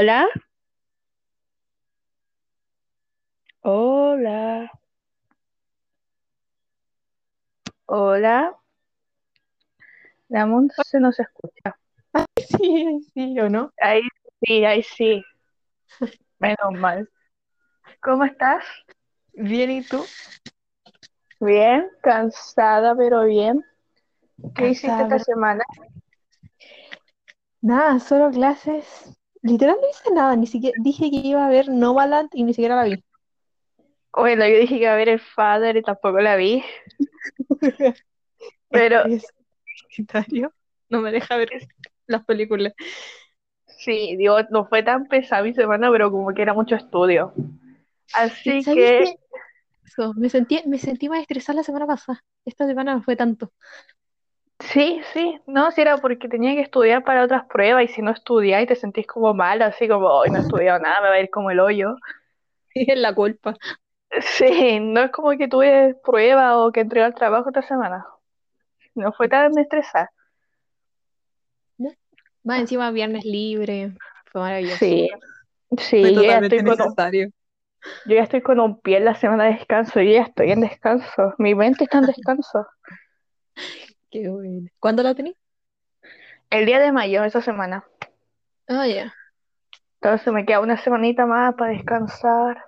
Hola, hola, hola. Damon se nos escucha. Sí, sí, ¿o no? Ahí sí, ahí sí. Menos mal. ¿Cómo estás? Bien, ¿y tú? Bien, cansada, pero bien. ¿Qué hiciste esta pero- semana? Nada, solo clases. Literal no hice nada, ni siquiera dije que iba a ver Nomaland y ni siquiera la vi. Bueno, yo dije que iba a ver el Father y tampoco la vi, pero no me deja ver las películas. sí, digo, no fue tan pesada mi semana, pero como que era mucho estudio. Así ¿Sabes que? Eso, me sentí, me sentí más estresada la semana pasada. Esta semana no fue tanto. Sí, sí, no, si era porque tenía que estudiar para otras pruebas y si no estudias y te sentís como mal, así como, hoy no he estudiado nada, me va a ir como el hoyo. Es la culpa. Sí, no es como que tuve prueba o que entregar trabajo esta semana. No fue tan estresada. ¿no? Más encima viernes libre. Fue maravilloso. Sí, Fue sí, yo ya estoy con un, yo ya estoy con un pie en la semana de descanso, yo ya estoy en descanso. Mi mente está en descanso. Qué bueno. ¿Cuándo la tenés? El día de mayo, esa semana. Ah, ya. Entonces me queda una semanita más para descansar.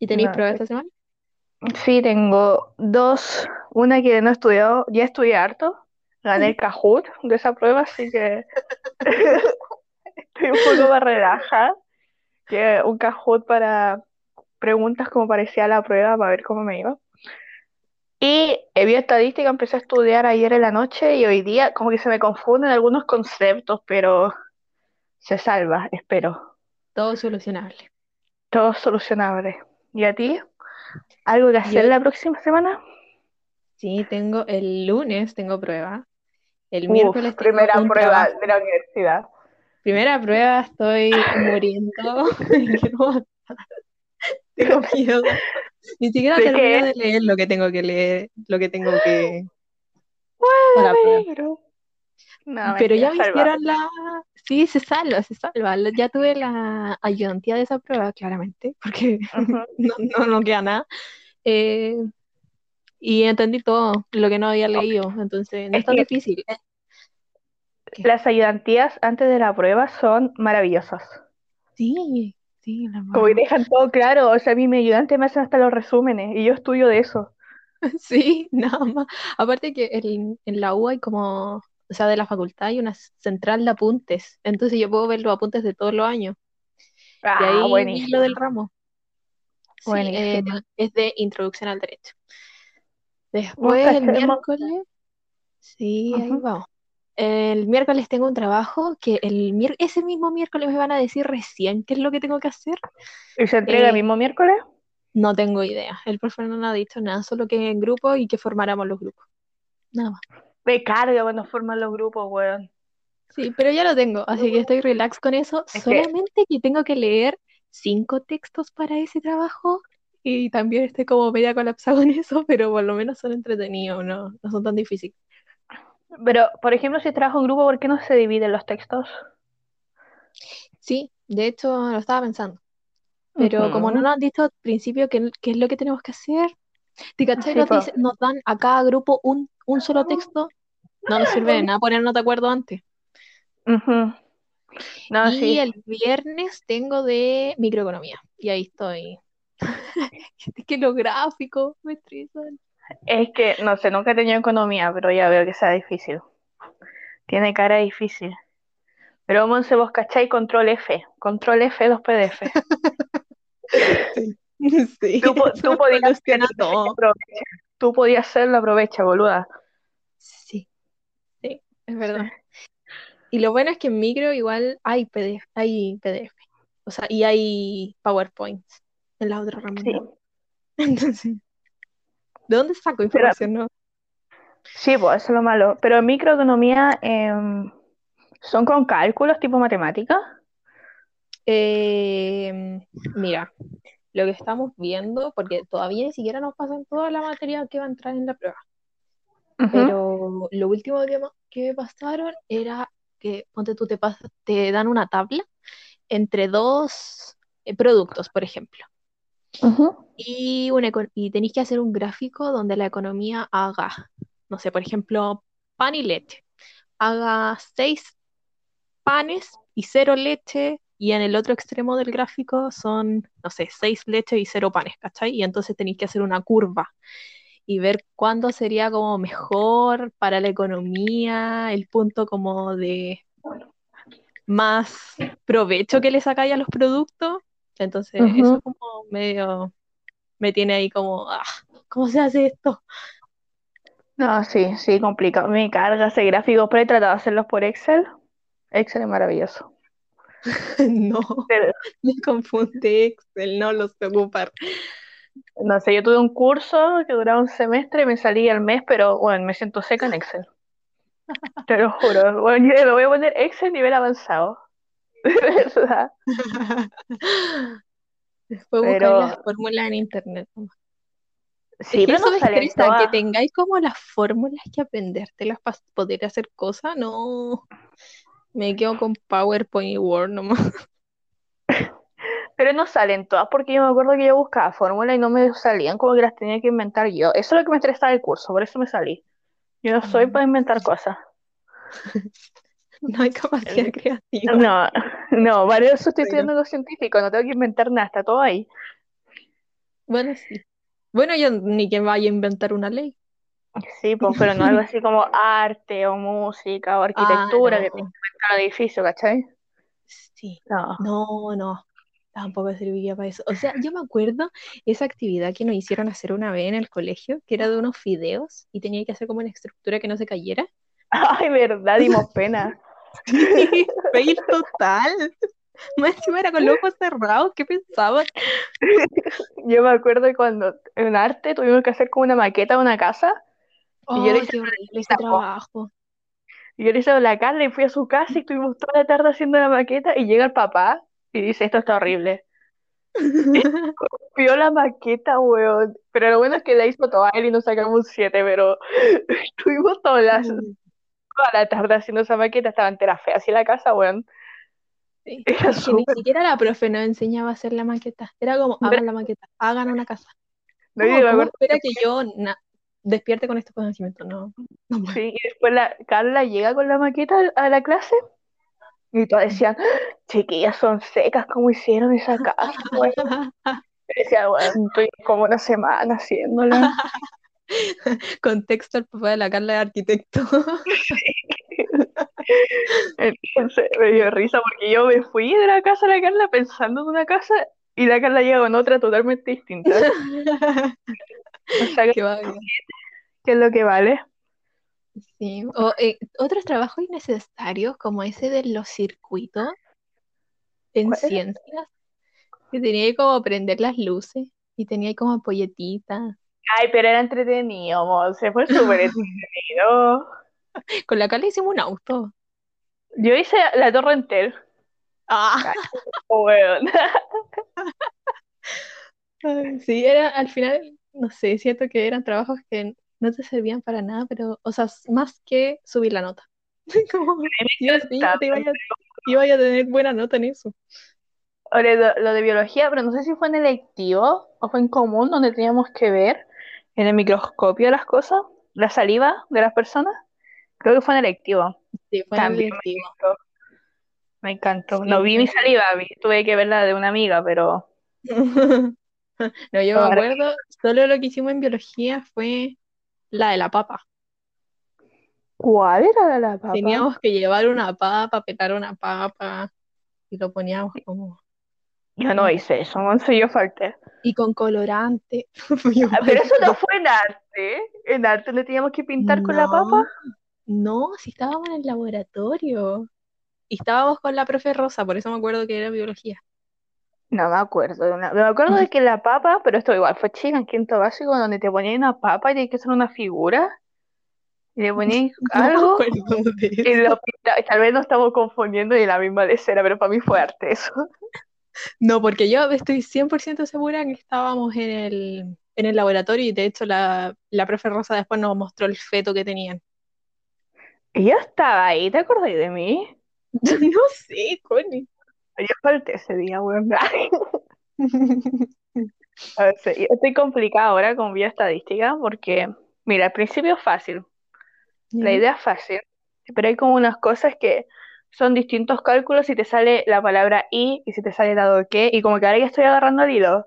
¿Y tenéis No, pruebas esta semana? sí, tengo dos. Una que no he estudiado, ya estudié harto. Gané el Kahoot de esa prueba, así que estoy un poco más relajada. Que un Kahoot para preguntas como parecía la prueba para ver cómo me iba. Y eh, bioestadística empecé a estudiar ayer en la noche y hoy día como que se me confunden algunos conceptos, pero se salva, espero. Todo solucionable. Todo solucionable. ¿Y a ti? ¿Algo que hacer Yo la próxima semana? sí tengo el lunes tengo prueba. El Uf, miércoles tengo primera un prueba trabajo. de la universidad. Primera prueba, estoy muriendo. Tengo miedo. Ni siquiera ¿De termino qué? de leer lo que tengo que leer, lo que tengo que prueba. Pero... No, Pero ya me hicieron la. Sí, se salva, se salva. Ya tuve la ayudantía de esa prueba, claramente, porque no, no, no queda nada. Eh, y entendí todo lo que no había leído, entonces no Es es tan que difícil. Eh, ¿qué? las ayudantías antes de la prueba son maravillosas. Sí, sí, Como que dejan todo claro, o sea, a mí mi ayudante me hacen hasta los resúmenes y yo estudio de eso. Sí, nada más. Aparte que en, en la U hay como, o sea, de la facultad hay una central de apuntes, entonces yo puedo ver los apuntes de todos los años. Y Ah, ahí vi lo del ramo. Sí, eh, es de introducción al derecho. Después el miércoles, sí, ahí vamos. El miércoles tengo un trabajo que el ese mismo miércoles me van a decir recién qué es lo que tengo que hacer. ¿Y se entrega el Eh, mismo miércoles? no tengo idea. El profesor no ha dicho nada, solo que en grupo y que formáramos los grupos. Nada más. Me carga cuando forman los grupos, weón. Sí, pero ya lo tengo, así que estoy relax con eso. Es que, Solamente que tengo que leer cinco textos para ese trabajo y también estoy como media colapsada con eso, pero por lo menos son entretenidos, no, no son tan difíciles. Pero, por ejemplo, si trabajo en grupo, ¿por qué no se dividen los textos? Sí, de hecho lo estaba pensando, pero como no nos han dicho al principio qué, qué es lo que tenemos que hacer, ¿te cachai? Sí, Nos dice- nos dan a cada grupo un, un solo texto, no nos sirve de nada ponernos de acuerdo antes. No, Y sí. el viernes tengo de microeconomía, y ahí estoy. Es que los gráficos me estresan. Es que, no sé, nunca he tenido economía, pero ya veo que sea difícil. Tiene cara difícil. Pero Monse, vos cachai control F, control F, dos PDF. Sí, sí, Tú, tú podías hacerlo, todo. aprovecha. Tú podías hacerlo, aprovecha, boluda. Sí, sí, es verdad. Y lo bueno es que en micro igual hay PDF, hay PDF. O sea, y hay PowerPoints en las otras ramas Sí. Entonces, ¿de dónde saco Pero, información, no? sí, pues eso es lo malo. Pero en microeconomía em, son con cálculos tipo matemática. Eh, mira, lo que estamos viendo, porque todavía ni siquiera nos pasan toda la materia que va a entrar en la prueba, pero lo último que me- pasaron era que, ponte tú, te, te dan una tabla entre dos eh, productos, por ejemplo. Y, y tenéis que hacer un gráfico donde la economía haga, no sé, por ejemplo, pan y leche. Haga seis panes y cero leche, y en el otro extremo del gráfico son, no sé, seis leches y cero panes, ¿cachai? Y entonces tenéis que hacer una curva y ver cuándo sería como mejor para la economía, el punto como de más provecho que le sacáis a los productos. Entonces, eso como medio me tiene ahí como, ah, ¿cómo se hace esto? No, sí, sí, complicado. Me carga ese gráfico, pero he tratado de hacerlos por Excel. Excel es maravilloso. No, Pero, me confunde Excel, no lo sé ocupar. no sé, yo tuve un curso que duraba un semestre y me salía al mes, pero bueno, me siento seca en Excel. Te lo juro. Bueno, yo voy a poner Excel nivel avanzado. De verdad. Después buscar las fórmulas en internet. sí, Es que pero eso no me salen estresa, que todas. tengáis como las fórmulas que aprendértelas para poder hacer cosas, no. Me quedo con PowerPoint y Word nomás. Pero no salen todas porque yo me acuerdo que yo buscaba fórmulas y no me salían como que las tenía que inventar yo. Eso es lo que me estresaba el curso, por eso me salí. Yo no soy para inventar cosas. No hay capacidad creativa. No, no, para eso estoy estudiando algo científico, no tengo que inventar nada, está todo ahí. Bueno, sí. Bueno, yo ni que vaya a inventar una ley. Sí, pues, pero no algo así como arte o música o arquitectura Ah, que te inventan un edificio, ¿cachai? Sí. No. No, no. Tampoco serviría para eso. O sea, yo me acuerdo esa actividad que nos hicieron hacer una vez en el colegio, que era de unos fideos y tenía que hacer como una estructura que no se cayera. Ay, verdad, dimos pena. Sí, fail total. Más encima era con los ojos cerrados, ¿qué pensaban? Yo me acuerdo cuando en arte tuvimos que hacer como una maqueta de una casa Y yo le Oh, hice ese tapo. trabajo. y yo le hice la Carla y fui a su casa y estuvimos toda la tarde haciendo la maqueta y llega el papá y dice, esto está horrible. Vio la maqueta, weón. Pero lo bueno es que la hizo toda él y nos sacamos un 7, pero estuvimos todas las, toda la tarde haciendo esa maqueta, estaba entera fea así la casa, weón. Sí. Era Es que ni siquiera la profe nos enseñaba a hacer la maqueta. Era como, hagan la maqueta, hagan una casa. No, ¿Cómo, cómo espera que yo despierte con estos conocimientos? No, no. Sí, y después la Carla llega con la maqueta a la clase y todas decían, chiquillas son secas, ¿cómo hicieron esa casa? Y decía, weón, estoy como una semana haciéndola. Contexto, el papá de la Carla es arquitecto. Entonces me dio risa porque yo me fui de la casa de la Carla pensando en una casa y la Carla llega con otra totalmente distinta. O sea. ¿qué es lo que vale? Sí. O, eh, otros trabajos innecesarios como ese de los circuitos en ciencias, que tenía que como prender las luces y tenía como ampolletitas. Ay, pero era entretenido, se fue súper entretenido. Con la Carla hicimos un auto. Yo hice la Torre Entel, Ah, ay, sí, era al final, no sé, siento que eran trabajos que no te servían para nada, pero, o sea, más que subir la nota. Como, Dios mío, te iba a, iba a tener buena nota en eso. Ahora, lo, lo de biología, pero no sé si fue en electivo o fue en común, donde teníamos que ver en el microscopio las cosas, la saliva de las personas. Creo que fue en electivo. Sí, fue en el También me encantó. Me encantó. Sí, No vi mi saliva, tuve que ver la de una amiga, pero No, yo me Ahora- acuerdo, solo lo que hicimos en biología fue la de la papa. ¿cuál era la, la papa? Teníamos que llevar una papa, pelar una papa y lo poníamos como... Yo no hice eso, Monse, yo falté. Y con colorante. Ah, Pero eso no fue en arte. En arte le teníamos que pintar con la papa. No, si estábamos en el laboratorio. Y estábamos con la profe Rosa, por eso me acuerdo que era biología. No me acuerdo. de una- Me acuerdo de que la papa, pero esto igual fue chica en quinto básico, donde te ponían una papa y tenías que hacer una figura. Y le No me algo. de Y lo Tal vez nos estamos confundiendo y la misma de cera, pero para mí fue arte eso. No, porque yo estoy 100% segura que estábamos en el, en el laboratorio y de hecho la, la profe Rosa después nos mostró el feto que tenían. Yo estaba ahí, ¿te acordás de mí? No sé, Connie. Yo falté ese día, weón. A ver, sí, estoy complicada ahora con bioestadística porque, mira, al principio es fácil, la idea es fácil, pero hay como unas cosas que son distintos cálculos si te sale la palabra y y si te sale dado que, y como que ahora ya estoy agarrando el hilo,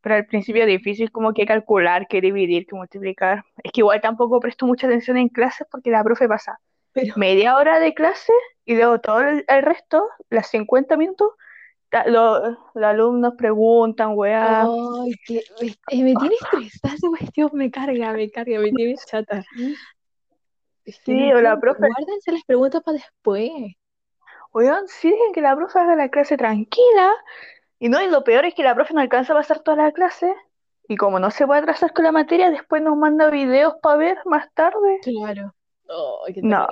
pero al principio es difícil como que calcular, que dividir, que multiplicar. Es que igual tampoco presto mucha atención en clases porque la profe pasa Pero, media hora de clase y luego todo el, el resto, las 50 minutos, lo- los alumnos preguntan, weá. ay, que me, eh, me tiene estresada esa cuestión, me carga, me carga, me tiene chata. Es que no Sí, o la profe, Guárdense las preguntas para después. Weón, sí dejen que la profe haga la clase tranquila. Y no, y lo peor es que la profe no alcanza a pasar toda la clase. Y como no se puede atrasar con la materia, después nos manda videos para ver más tarde. Claro. Qué No,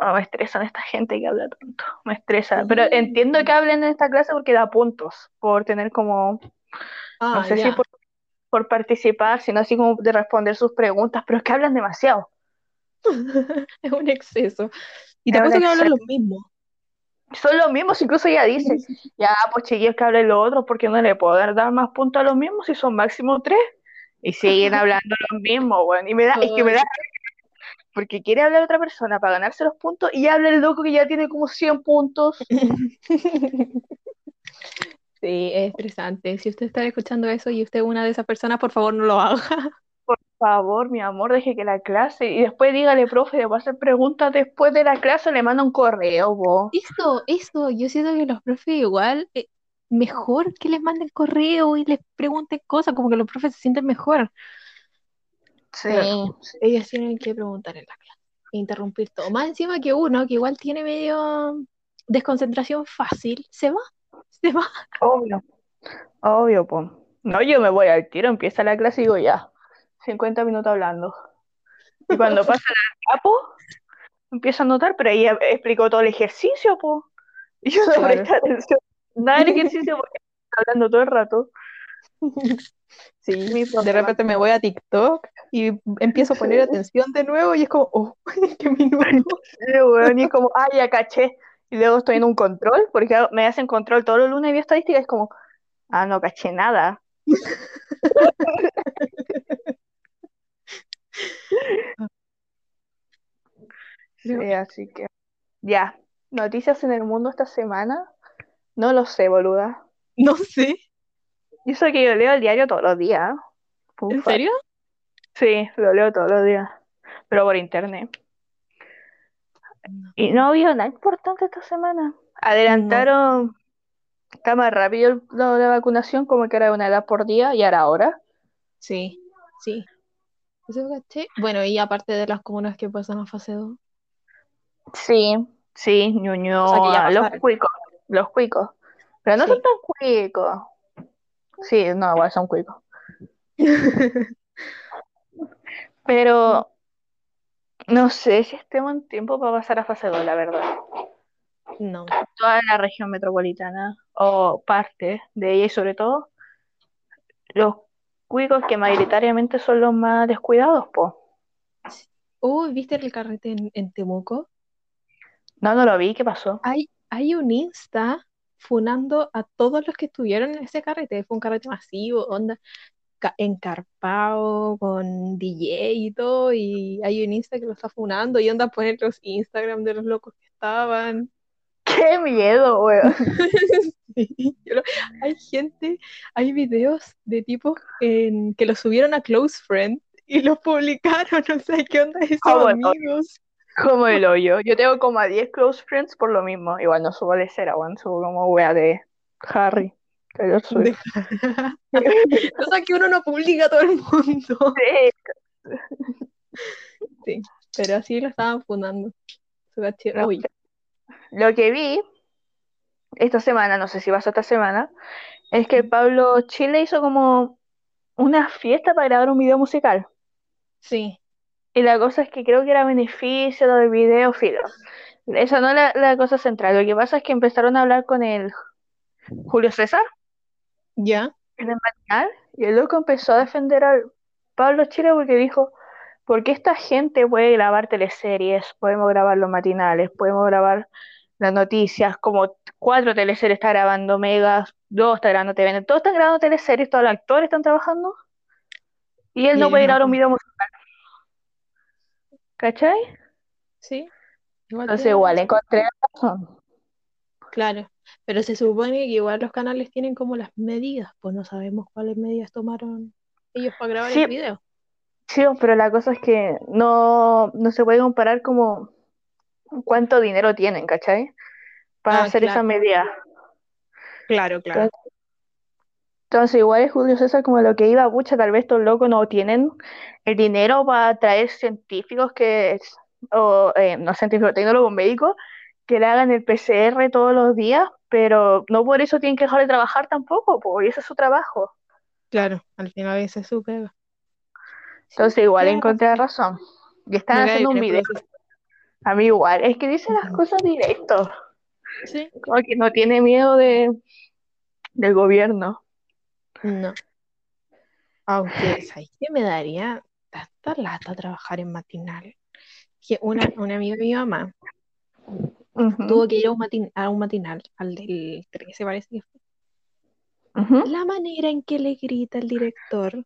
no, me estresan esta gente que habla tanto. Me estresa. Sí. Pero entiendo que hablen en esta clase porque da puntos por tener como, no Ah, sé si por, por participar, sino así como de responder sus preguntas, pero es que hablan demasiado. Es un exceso. Y te apuesto que hablan los mismos. Son los mismos, incluso ella dice, ya, pues chiquillos que hablen los otros, porque no le puedo dar, más puntos a los mismos si son máximo tres. Y siguen hablando los mismos, weón. Y me da, es que me da, porque quiere hablar otra persona para ganarse los puntos y habla el loco que ya tiene como 100 puntos. Sí, es estresante. Si usted está escuchando eso y usted es una de esas personas, por favor no lo haga. Por favor, mi amor, deje que la clase. Y después dígale, profe, le voy a hacer preguntas después de la clase, le manda un correo, vos. Eso, eso, yo siento que los profes igual, eh, mejor que les manden correo y les pregunten cosas, como que los profes se sienten mejor. Sí. Pero ellos tienen que preguntar en la clase, e interrumpir todo. Más encima que uno, que igual tiene medio desconcentración fácil, se va, se va. Obvio, obvio, po. No, yo me voy al tiro, empieza la clase y digo ya, 50 minutos hablando. Y cuando pasa el capo, empiezo a notar, pero ahí explicó todo el ejercicio, po. Y yo no presté atención. Nada del ejercicio porque hablando todo el rato. Sí, Mi de repente me voy a TikTok y empiezo a poner atención de nuevo y es como, oh, qué minuto. Y es como, ah, ya caché. Y luego estoy en un control, porque me hacen control todos los lunes y es como, ah, no caché nada. Sí, así que, ya. Noticias en el mundo esta semana, no lo sé, boluda. No sé, Y eso que yo leo el diario todos los días. ¿en serio? Sí, lo leo todos los días, pero por internet. Y no había nada importante esta semana. Adelantaron, está más rápido el- lo de la vacunación, como que era una edad por día y ahora ahora. Sí, sí. Eso caché. Bueno, y aparte de las comunas que pasan a fase 2. Sí, sí, O sea, Ñuñoa, los cuicos, los cuicos. Pero no Sí. son tan cuicos. Sí, no, igual son cuicos. Pero no sé si estemos en tiempo para pasar a fase 2, la verdad. No, Toda la región metropolitana, o parte de ella y sobre todo los cuicos que mayoritariamente son los más descuidados, po. Oh, ¿viste el carrete en, en Temuco? No, no lo vi, ¿qué pasó? Hay, hay un Insta funando a todos los que estuvieron en ese carrete. Fue un carrete masivo, onda, ca- encarpado, con DJ y todo. Y hay un Insta que lo está funando y onda a poner los Instagram de los locos que estaban. ¡Qué miedo, weón! Sí, lo- hay gente, hay videos de tipos en, que los subieron a Close Friend y los publicaron. No sé qué onda esos Ah, bueno. amigos. Como el hoyo. Yo tengo como a 10 close friends por lo mismo. Igual no subo de cera, weón. Subo como wea de Harry. Taylor Swift. Cosa que uno no publica a todo el mundo. Sí, Sí, pero así lo estaban fundando. Uy, Lo que vi esta semana, no sé si pasó esta semana, es que Pablo Chile hizo como una fiesta para grabar un video musical. sí, Y la cosa es que creo que era beneficio del video, filo. Esa no es la, la cosa central. Lo que pasa es que empezaron a hablar con el Julio César ya, en el matinal y el loco empezó a defender al Pablo Chile porque dijo, ¿por qué esta gente puede grabar teleseries? Podemos grabar los matinales, podemos grabar las noticias, como cuatro teleseries está grabando Megas, dos está grabando TVN, todos están grabando teleseries, todos los actores están trabajando, y él Y no puede no grabar un video musical, ¿cachai? Sí, igual Entonces igual encontré razón. Claro, pero se supone que igual los canales tienen como las medidas, pues no sabemos cuáles medidas tomaron ellos para grabar el video. sí, pero la cosa es que no, no se puede comparar como cuánto dinero tienen, ¿cachai? Para Ah, hacer esa medida. claro, claro. Entonces, entonces igual es Julio César como lo que iba, pucha, tal vez estos locos no tienen el dinero para traer científicos que, o eh, no científicos, tecnólogos médicos, que le hagan el PCR todos los días, pero no por eso tienen que dejar de trabajar tampoco, pues, y ese es su trabajo. Claro, al final ese es su pega. Entonces igual encontré razón. razón. Y están haciendo un video. A mí igual, es que dice las cosas directo, Sí, como que no tiene miedo de, del gobierno. no. Aunque, ¿sabes qué me daría tanta lata trabajar en matinal? Que una, una amiga de mi mamá tuvo que ir a un, matin- a un matinal, al del 13 parece que fue. ujú. La manera en que le grita el director,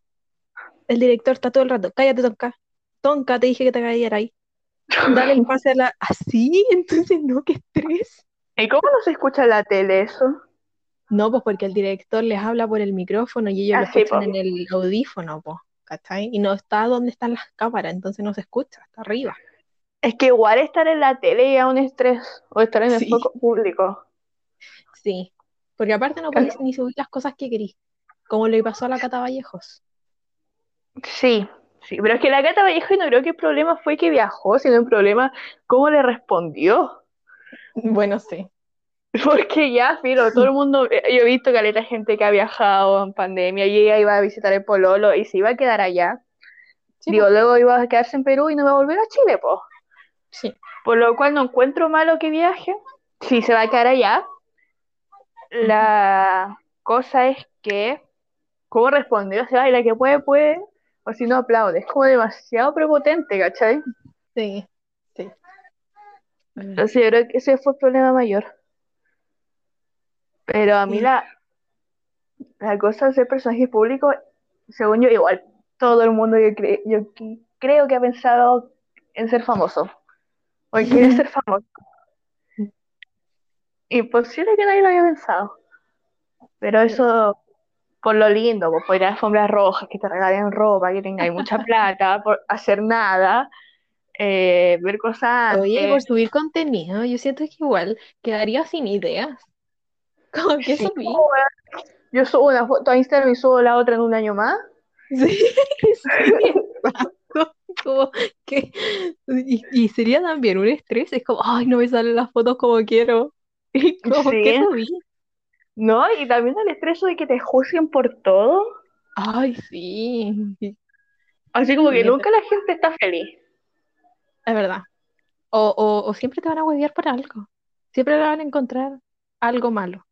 el director está todo el rato, cállate, Tonka, Tonka, te dije que te callaras ahí, dale el pase a la... Así, entonces no, qué estrés. ¿Y cómo no se escucha en la tele eso? No, pues porque el director les habla por el micrófono y ellos lo Ah, sí, escuchan po. en el audífono, pues, ¿cachai? Y no está donde están las cámaras, entonces no se escucha, está arriba. Es que igual estar en la tele ya un estrés, o estar en el Sí. foco público. Sí, porque aparte no podéis ni subir las cosas que querís, como le pasó a la Cata Vallejos. Sí, sí, pero es que la Cata Vallejo no creo que el problema fue que viajó, sino el problema cómo le respondió. Bueno, sí. Porque ya, filo, todo el mundo, eh, yo he visto caleta gente que ha viajado en pandemia y ella iba a visitar el Pololo y se iba a quedar allá. Sí, Digo, po. luego iba a quedarse en Perú y no va a volver a Chile, pues. Sí. Por lo cual no encuentro malo que viaje. Si se va a quedar allá. La cosa es que, ¿cómo respondió? O sea, ay, la que puede, puede. O si no aplaude. Es como demasiado prepotente, ¿cachai? Sí, sí. Entonces yo creo que ese fue el problema mayor. Pero a mí Sí. la, la cosa de ser personaje público, según yo, igual, todo el mundo yo, cre- yo creo que ha pensado en ser famoso. O en querer ser famoso. Imposible que nadie lo haya pensado. Pero eso, por lo lindo, por ir a alfombras rojas, que te regalen ropa, que tengáis mucha plata, por hacer nada, eh, ver cosas Oye, por subir contenido, yo siento que igual quedaría sin ideas. Como que Sí. Yo subo una foto a Instagram y subo la otra en un año más. Sí, sí. Como que, y, y sería también un estrés, es como, ay, no me salen las fotos como quiero. Y como que Sí, subí. ¿No? Y también el estrés de que te juzguen por todo. Ay, sí. Así como que Sí, es nunca la gente está feliz. Es verdad. O, o, o siempre te van a huevear por algo. Siempre le van a encontrar algo malo.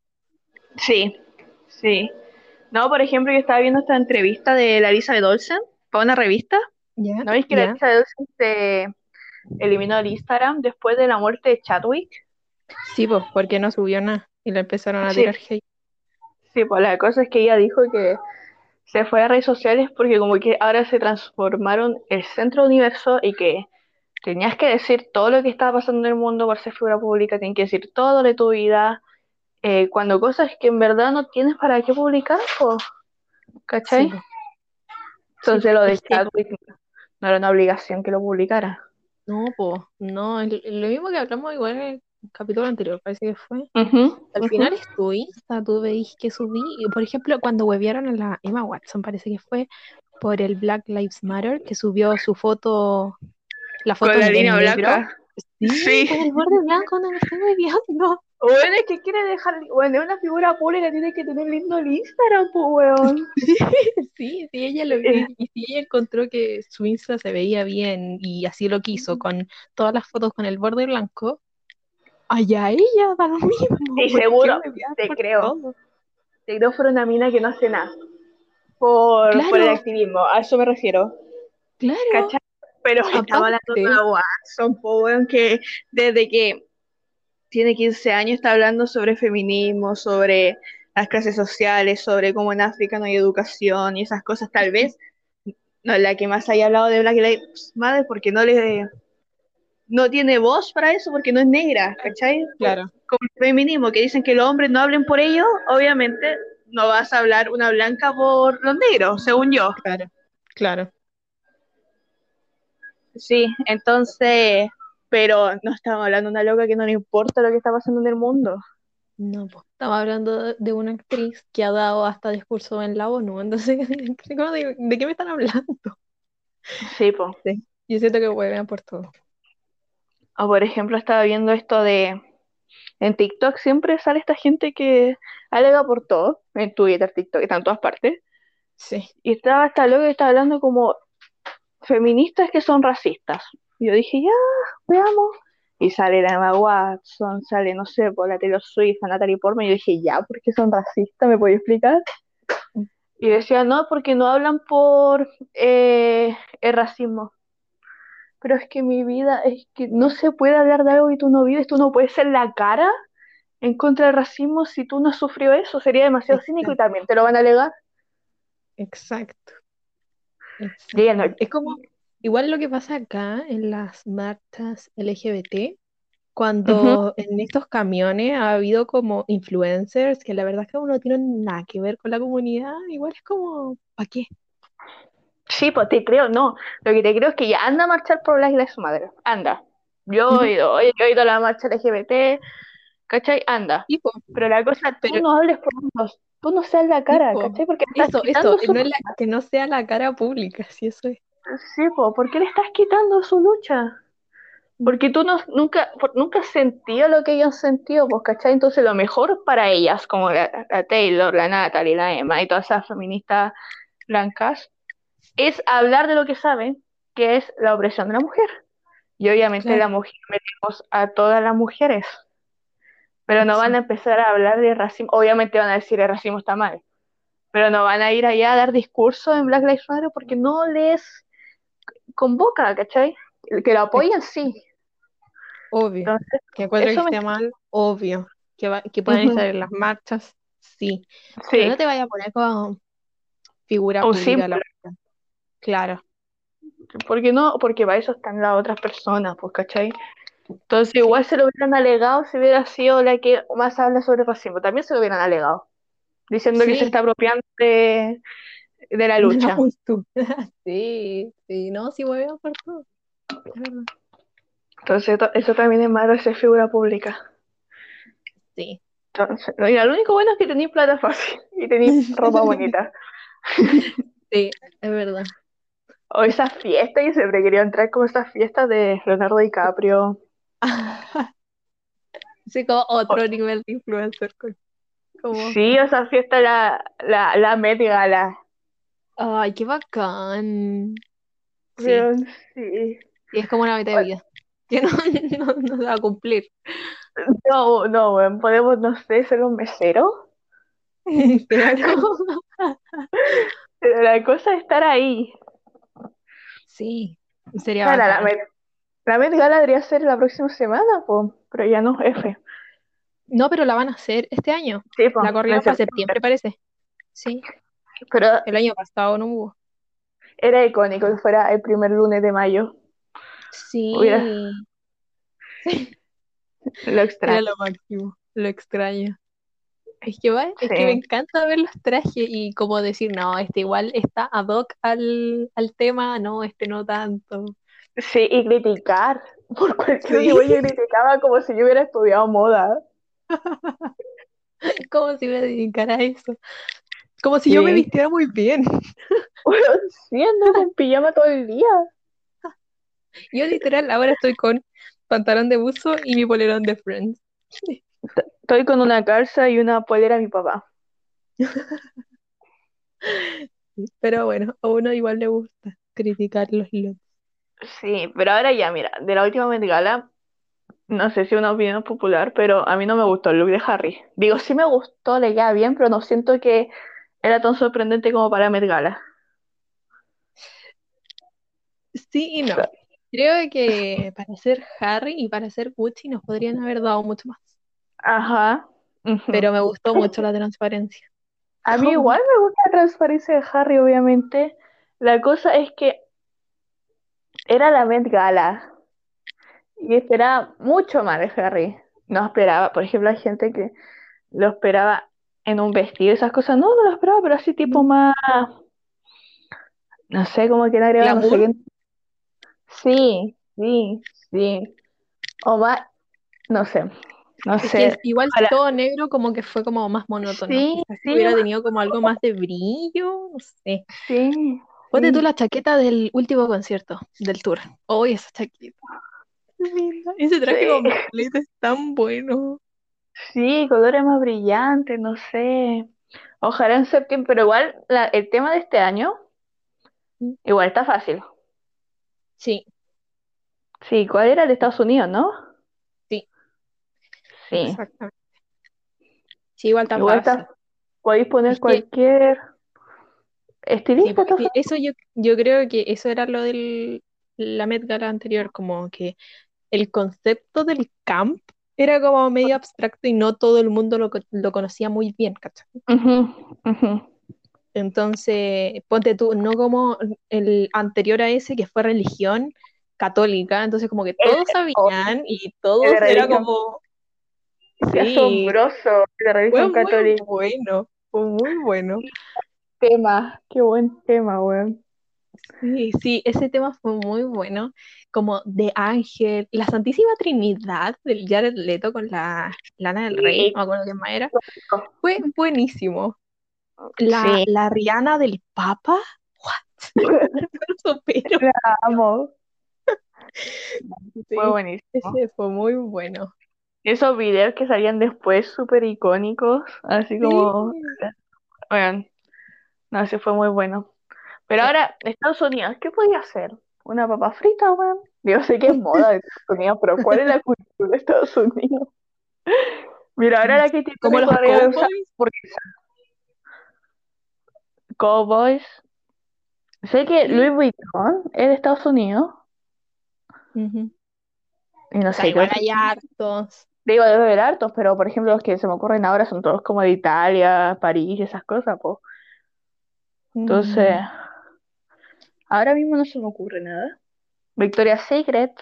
Sí, sí. No, por ejemplo, yo estaba viendo esta entrevista de Larisa de Dolce para una revista. ¿Ya? ¿No veis que ¿Ya? Larisa de Dolce se eliminó del Instagram después de la muerte de Chadwick? Sí, pues, porque no subió nada. Y le empezaron a Sí, tirar hate. sí, pues la cosa es que ella dijo que se fue a redes sociales porque como que ahora se transformaron el centro del universo y que tenías que decir todo lo que estaba pasando en el mundo por ser figura pública, tienes que decir todo de tu vida, eh, cuando cosas que en verdad no tienes para qué publicar, pues, ¿cachai? Sí, Entonces lo de Es que, Chadwick no era una obligación que lo publicara. no, pues, no, lo mismo que hablamos igual capítulo anterior, parece que fue. Al final es tu Insta, tú veis que subí. y, Por ejemplo, cuando huevearon a la Emma Watson, parece que fue por el Black Lives Matter, que subió su foto, la foto Con la línea blanca. Sí, Sí. con el borde blanco, no me estoy hueveando. Bueno, es que quiere dejar, bueno, es una figura pública, tiene que tener lindo el Instagram, pues, weón. Sí, sí, ella lo Eh, y, si ella encontró que su Insta se veía bien y así lo quiso, con todas las fotos con el borde blanco, allá ella da lo mismo. Y ¿por qué seguro, te por creo, todo? te creo fuera una mina que no hace nada por, por el activismo, a eso me refiero, claro. ¿cachai? Pero estamos hablando de una Watson, weón, que desde que tiene 15 años, está hablando sobre feminismo, sobre las clases sociales, sobre cómo en África no hay educación y esas cosas, tal vez no la que más haya hablado de Black Lives Matter porque no le no tiene voz para eso porque no es negra, ¿cachai? Claro. Como el feminismo, que dicen que los hombres no hablen por ellos, obviamente no vas a hablar una blanca por los negros, según yo. Claro, claro. Sí, entonces, pero no estamos hablando de una loca que no le importa lo que está pasando en el mundo. No, pues estamos hablando de, una actriz que ha dado hasta discurso en la ONU, entonces. ¿de qué me están hablando? Sí, pues. Sí, yo siento que huevean por todo. O por ejemplo, estaba viendo esto de. En TikTok siempre sale esta gente que alega por todo. En Twitter, TikTok, está en todas partes. Sí, Y estaba esta loca que estaba hablando como feministas que son racistas. Y yo dije, ya, veamos. Y sale la Emma Watson, sale, no sé, por la Taylor Swift, Natalie Portman. Y yo dije, ya, ¿por qué son racistas? ¿Me podéis explicar? Y decía, no, porque no hablan por eh, el racismo. Pero es que mi vida, es que no se puede hablar de algo que tú no vives, tú no puedes ser la cara en contra del racismo si tú no has sufrido eso, sería demasiado cínico y Exacto. también te lo van a alegar. exacto. exacto. Y no- Es como, igual lo que pasa acá en las marchas LGBT, cuando en estos camiones ha habido como influencers que la verdad es que no tienen nada que ver con la comunidad, igual es como, ¿para qué? Sí, pues te creo, no. Lo que te creo es que ya anda a marchar por Black Lives Matter, anda. Yo he ido, yo he ido a la marcha LGBT, ¿cachai? Anda. Po, Pero la cosa, tú pero, no hables por nosotros, tú no seas la cara, po, ¿cachai? Porque eso, eso, su no es la- que no sea la cara pública, si eso es. Sí, po, ¿por qué le estás quitando su lucha? Porque tú no, nunca, por- nunca has sentido lo que ellos sentido, pues, ¿cachai? Entonces lo mejor para ellas, como la, la Taylor, la Natalie, la Emma y todas esas feministas blancas, es hablar de lo que saben, que es la opresión de la mujer. Y obviamente Claro. la mujer metemos a todas las mujeres, pero no van a empezar a hablar de racismo. Obviamente van a decir el racismo está mal, pero no van a ir allá a dar discursos en Black Lives Matter porque no les convoca, ¿cachai? Que lo apoyen, sí. Obvio. Entonces, Que encuentro eso que me... mal, obvio. Que, va- que puedan Ujú, estar en las marchas, sí. Pero no te vayas a poner como figura pública la. Claro, Porque no, porque para eso están las otras personas, pues, ¿cachai? Entonces, igual se lo hubieran alegado si hubiera sido la que más habla sobre racismo. También se lo hubieran alegado, diciendo que se está apropiando de, de la lucha. Sí, sí, no, sí hueveo por todo. Es verdad. Entonces, to- eso también es malo ser figura pública. Sí. Entonces, mira, lo único bueno es que tenéis plata fácil y tenéis ropa bonita. Sí, es verdad. O esas fiestas, yo siempre quería entrar como esas fiestas de Leonardo DiCaprio. Sí, como O- otro nivel de influencer. Como, sí, esa fiesta, la, la, la Met Gala. ay, qué bacán. Sí, Pero sí. y es como una meta de vida. Que no, no, no se va a cumplir. No, no, weón, podemos, no sé, ser un mesero. Pero la cosa es estar ahí. Sí, sería Cara, la. Met, la Met Gala debería ser la próxima semana, po, pero ya no, F. No, pero la van a hacer este año. Sí, po, La corrieron para septiembre. septiembre, parece. Sí, Pero el año pasado no hubo. era icónico que fuera el primer lunes de mayo. Hubiera, Sí, lo era extraño. lo máximo, lo extraño. Es que, va, es que me encanta ver los trajes y como decir, no, este igual está ad hoc al, al tema, no, este no tanto. sí, y criticar. Por cualquier Sí, yo criticaba como si yo hubiera estudiado moda. como si me dedicara a eso. Como si yo me vistiera muy bien. bueno, sí, ando con pijama todo el día. Yo literal ahora estoy con pantalón de buzo y mi polerón de Friends. Estoy con una calza y una polera de mi papá. Pero bueno, a uno igual le gusta criticar los looks. Sí, pero ahora ya, mira, de la última Met Gala, no sé si una opinión popular, pero a mí no me gustó el look de Harry. Digo, sí me gustó, le queda bien, pero no siento que era tan sorprendente como para Met Gala. Sí y no. Creo que para ser Harry y para ser Gucci nos podrían haber dado mucho más. Ajá. Pero me gustó mucho la transparencia. A mí igual me gusta la transparencia de Harry, obviamente. La cosa es que era la Met Gala y esperaba mucho más de Harry. No esperaba, por ejemplo, hay gente que lo esperaba en un vestido, esas cosas. No, no lo esperaba, pero así tipo más, no sé, no ¿Glamour? qué. Sí, sí, sí. O más, no sé, no Es que sé. igual todo negro como que fue como más monótono. Sí, hubiera tenido como algo más de brillo, no sé. Sí, Ponte tú sí. la chaqueta del último concierto del tour. Hoy esa chaqueta. Linda. Ese traje Sí. completo es tan bueno. Sí, colores más brillantes, no sé. Ojalá en septiembre, pero igual la- el tema de este año, igual está fácil. Sí, Sí, ¿cuál era el de Estados Unidos, no? Sí, Sí, exactamente. Sí, igual podéis poner Es que- cualquier Sí, estilista, está eso yo, yo creo que eso era lo del la Met Gala anterior, como que el concepto del camp era como medio abstracto y no todo el mundo lo, lo conocía muy bien, ¿cachai? Entonces, ponte tú, no como el anterior a ese que fue religión católica, entonces como que todos sabían y todos de era como, Qué sí, asombroso, la fue religión muy bueno, fue muy bueno. Tema, qué buen tema, weón. Sí, sí, ese tema fue muy bueno, como de Ángel, la Santísima Trinidad del Jared Leto con la Lana del Rey, Sí. no me acuerdo qué más era, fue buenísimo. La, Sí, la Rihanna del Papa, what? Supero. la amo. Sí, Fue buenísimo. ese fue muy bueno. Esos videos que salían después súper icónicos, así como, Sí. bueno, no, ese fue muy bueno. Pero ahora, Estados Unidos, ¿qué podía hacer? ¿Una papa frita, weón? Yo sé que es moda de Estados Unidos, pero ¿cuál es la cultura de Estados Unidos? Mira, ahora la Katy Como Perry los usar cowboys. hamburguesa. Cowboys. Sé que. Louis Vuitton es de Estados Unidos, y no sé igual hay hartos. Digo, debe haber hartos, pero por ejemplo los que se me ocurren ahora son todos como de Italia, París, esas cosas, pues. Entonces, Mm. ahora mismo no se me ocurre nada. Victoria's Secret.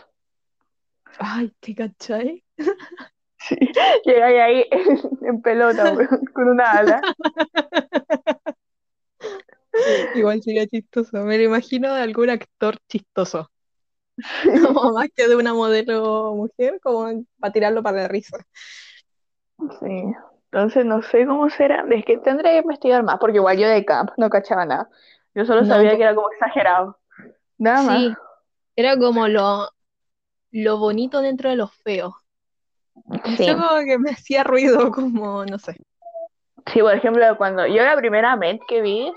Ay, ¿te cachai? Sí. Llegáis ahí en pelota, con una ala. Igual sería chistoso. Me lo imagino de algún actor chistoso. Como más que de una modelo mujer, como para tirarlo para la risa. Sí. Entonces no sé cómo será. Es que tendré que investigar más, porque igual yo de camp no cachaba nada. Yo solo No, sabía que era como exagerado. Nada más. Sí, era como lo, lo bonito dentro de lo feo. Sí. Como que me hacía ruido, como, no sé. Sí, por ejemplo, cuando yo la primera Met que vi,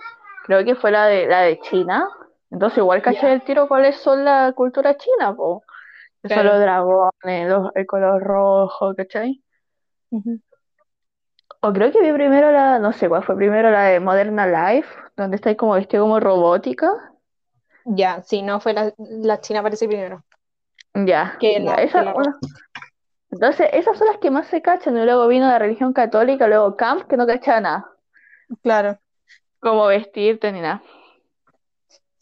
creo que fue la de la de China. Entonces igual caché el tiro cuáles son la cultura china, po. Que son los dragones, los- el color rojo, ¿cachai? Ujú. O creo que vi primero la, no sé cuál fue primero, la de Moderna Life, donde está ahí como vestido como robótica. Ya, sí, no fue la, la China aparece primero. Ya, la, esa, la bueno. Entonces, esas son las que más se cachan. Y luego vino la religión católica, luego Camp, que no cachaba nada. Claro, Como vestirte ni nada.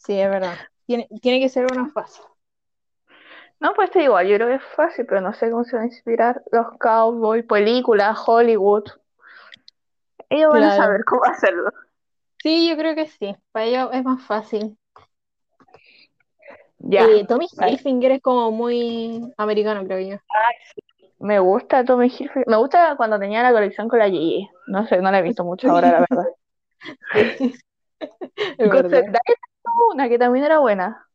Sí, es verdad. Tiene, tiene que ser una fácil. No, pues está igual, yo creo que es fácil, pero no sé cómo se van a inspirar los cowboys, películas, Hollywood. Ellos van a saber cómo hacerlo. Sí, yo creo que sí. Para ellos es más fácil. Ya, Eh, Tommy Vale. Hilfiger es como muy americano, creo yo. me gusta Tommy Hilfiger. Me gusta cuando tenía la colección con la Gigi. No sé, no la he visto mucho ahora, la verdad. Sí, es verdad. Una que también era buena.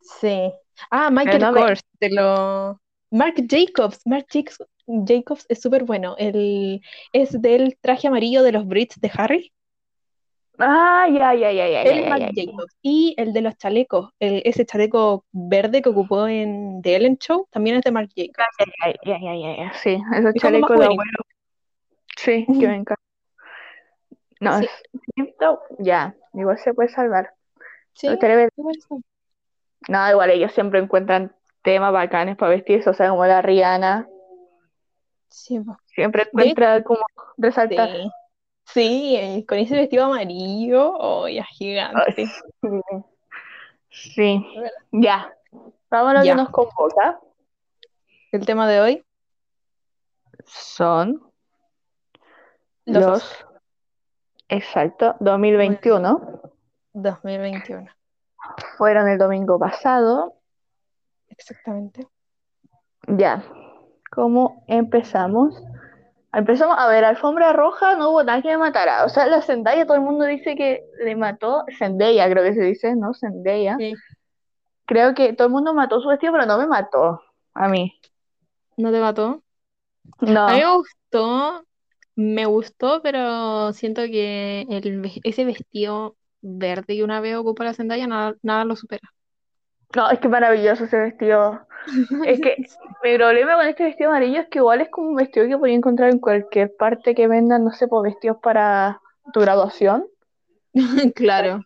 Sí. Ah, Michael no Kors, de lo... Marc Jacobs. Marc Jacobs, Jacobs es súper bueno. El, es del traje amarillo de los Brits de Harry. Ah, ya, ya, ya, ya, ya. Jacobs. Y el de los chalecos, el- ese chaleco verde que ocupó en The Ellen Show, también es de Marc Jacobs. Ya, ya, ya, ya, ya, Sí, Es de abuelo. Sí, que me encanta. No, Sí. ya, igual se puede salvar. Sí, ver-. No, igual ellos siempre encuentran temas bacanes para vestirse, o sea, como la Rihanna, Sí, siempre encuentra como resaltar. Sí, eh, con ese vestido amarillo, oh, ya gigante. sí. Ya. Vamos a lo que nos convoca. el tema de hoy, Son los los, exacto, Muy bien. 2021. 2021, Fueron el domingo pasado. exactamente. Ya. ¿Cómo empezamos? Empezamos a ver, alfombra roja, no hubo nada que me matara. O sea, la Zendaya, todo el mundo dice que le mató. Zendaya, creo que se dice, ¿no? Zendaya. Sí. Creo que todo el mundo mató su vestido, pero no me mató. A mí. ¿No te mató? A mí No. me gustó, me gustó, pero siento que el, ese vestido verde que una vez ocupa la Zendaya, nada, nada lo supera. No, es que maravilloso ese vestido. Es que mi problema con este vestido amarillo es que igual es como un vestido que podía encontrar en cualquier parte que vendan, no sé, por vestidos para tu graduación. Claro,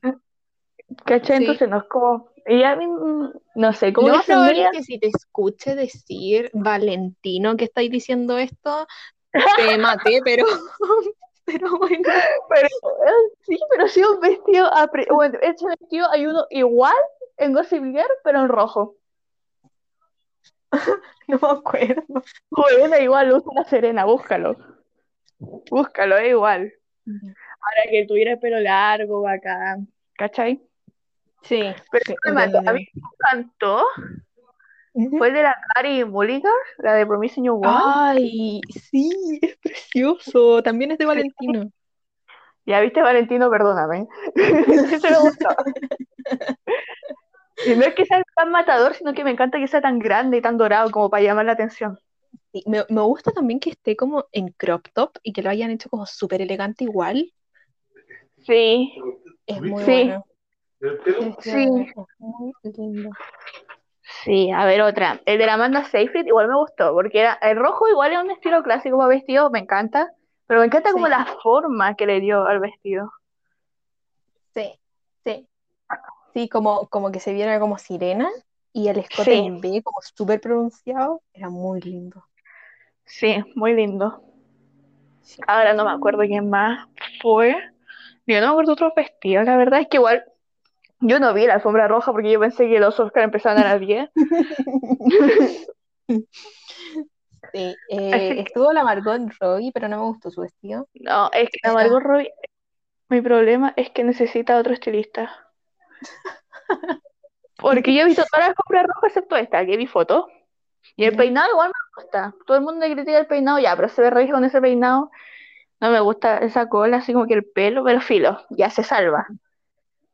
¿Cachai? sí. Entonces no es como. Y a mí, mm, no sé, como Lo más probable Zendaya. es que si te escuche decir, Valentino, que estáis diciendo esto, te mate, pero, pero bueno, Pero, sí, pero sí un vestido. Bueno, ese vestido hay uno igual en Gossip Girl, pero en rojo. no me acuerdo. Bueno, igual usa la Serena, búscalo. Búscalo, es igual. Para que tuviera el pelo largo, bacán. ¿Cachai? Sí, Pero sí, me mató. A mí me encantó. Fue de la Carey Mulligan, la de Promising Young Woman. Ay, sí, es precioso. También es de Valentino. Ya viste, Valentino, perdóname. Me gustó. Y no es que sea tan matador, sino que me encanta que sea tan grande y tan dorado como para llamar la atención. Sí, me, me gusta también que esté como en crop top y que lo hayan hecho como súper elegante igual. Sí, Es muy sí, bueno. sí. Es muy lindo. Sí, a ver otra. El de la Amanda Seyfried igual me gustó, porque era, el rojo igual es un estilo clásico para vestido, me encanta, pero me encanta como la forma que le dio al vestido. sí, sí. Sí, como, como que se viera como sirena y el escote Sí, en V como súper pronunciado. Era muy lindo. sí, muy lindo. Sí. Ahora no me acuerdo quién más fue. Yo no me acuerdo otros vestidos, la verdad es que igual yo no vi la alfombra roja porque yo pensé que los Oscars empezaban a las 10. Sí, eh, estuvo la Margot Robbie, pero no me gustó su vestido. no, es que la Margot Robbie, mi problema es que necesita otro estilista. Porque yo he visto todas las alfombras rojas excepto esta, que vi fotos. Y el peinado igual me gusta. Todo el mundo critica el peinado, ya, pero se ve re con ese peinado. No me gusta esa cola, así como que el pelo, pero filo, ya se salva.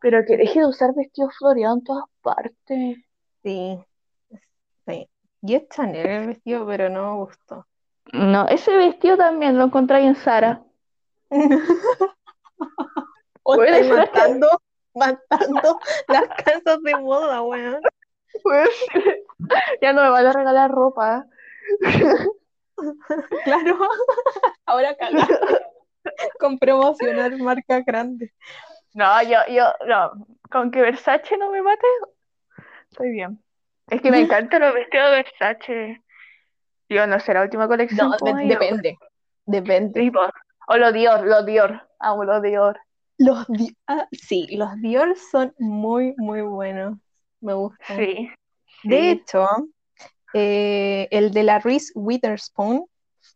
Pero que deje de usar vestidos floreados en todas partes. Sí, sí. Y es Chanel el vestido, pero no me gustó. No, ese vestido también lo encontré ahí en Zara. O Bueno, estáis ese matando, matando las casas de moda, weón. pues, ya no me van a regalar ropa. Claro, ahora cagaste con promocionar marcas grandes. No, yo, yo, no. Con que Versace no me mate, estoy bien. Es que me encantan los vestidos de Versace. Yo no sé, la última colección No, de- depende, depende. O los Dior, los Dior. Amo los Dior. Los ah, sí, los Dior son muy, muy buenos. Me gustan. Sí, De sí. hecho, eh, el de la Reese Witherspoon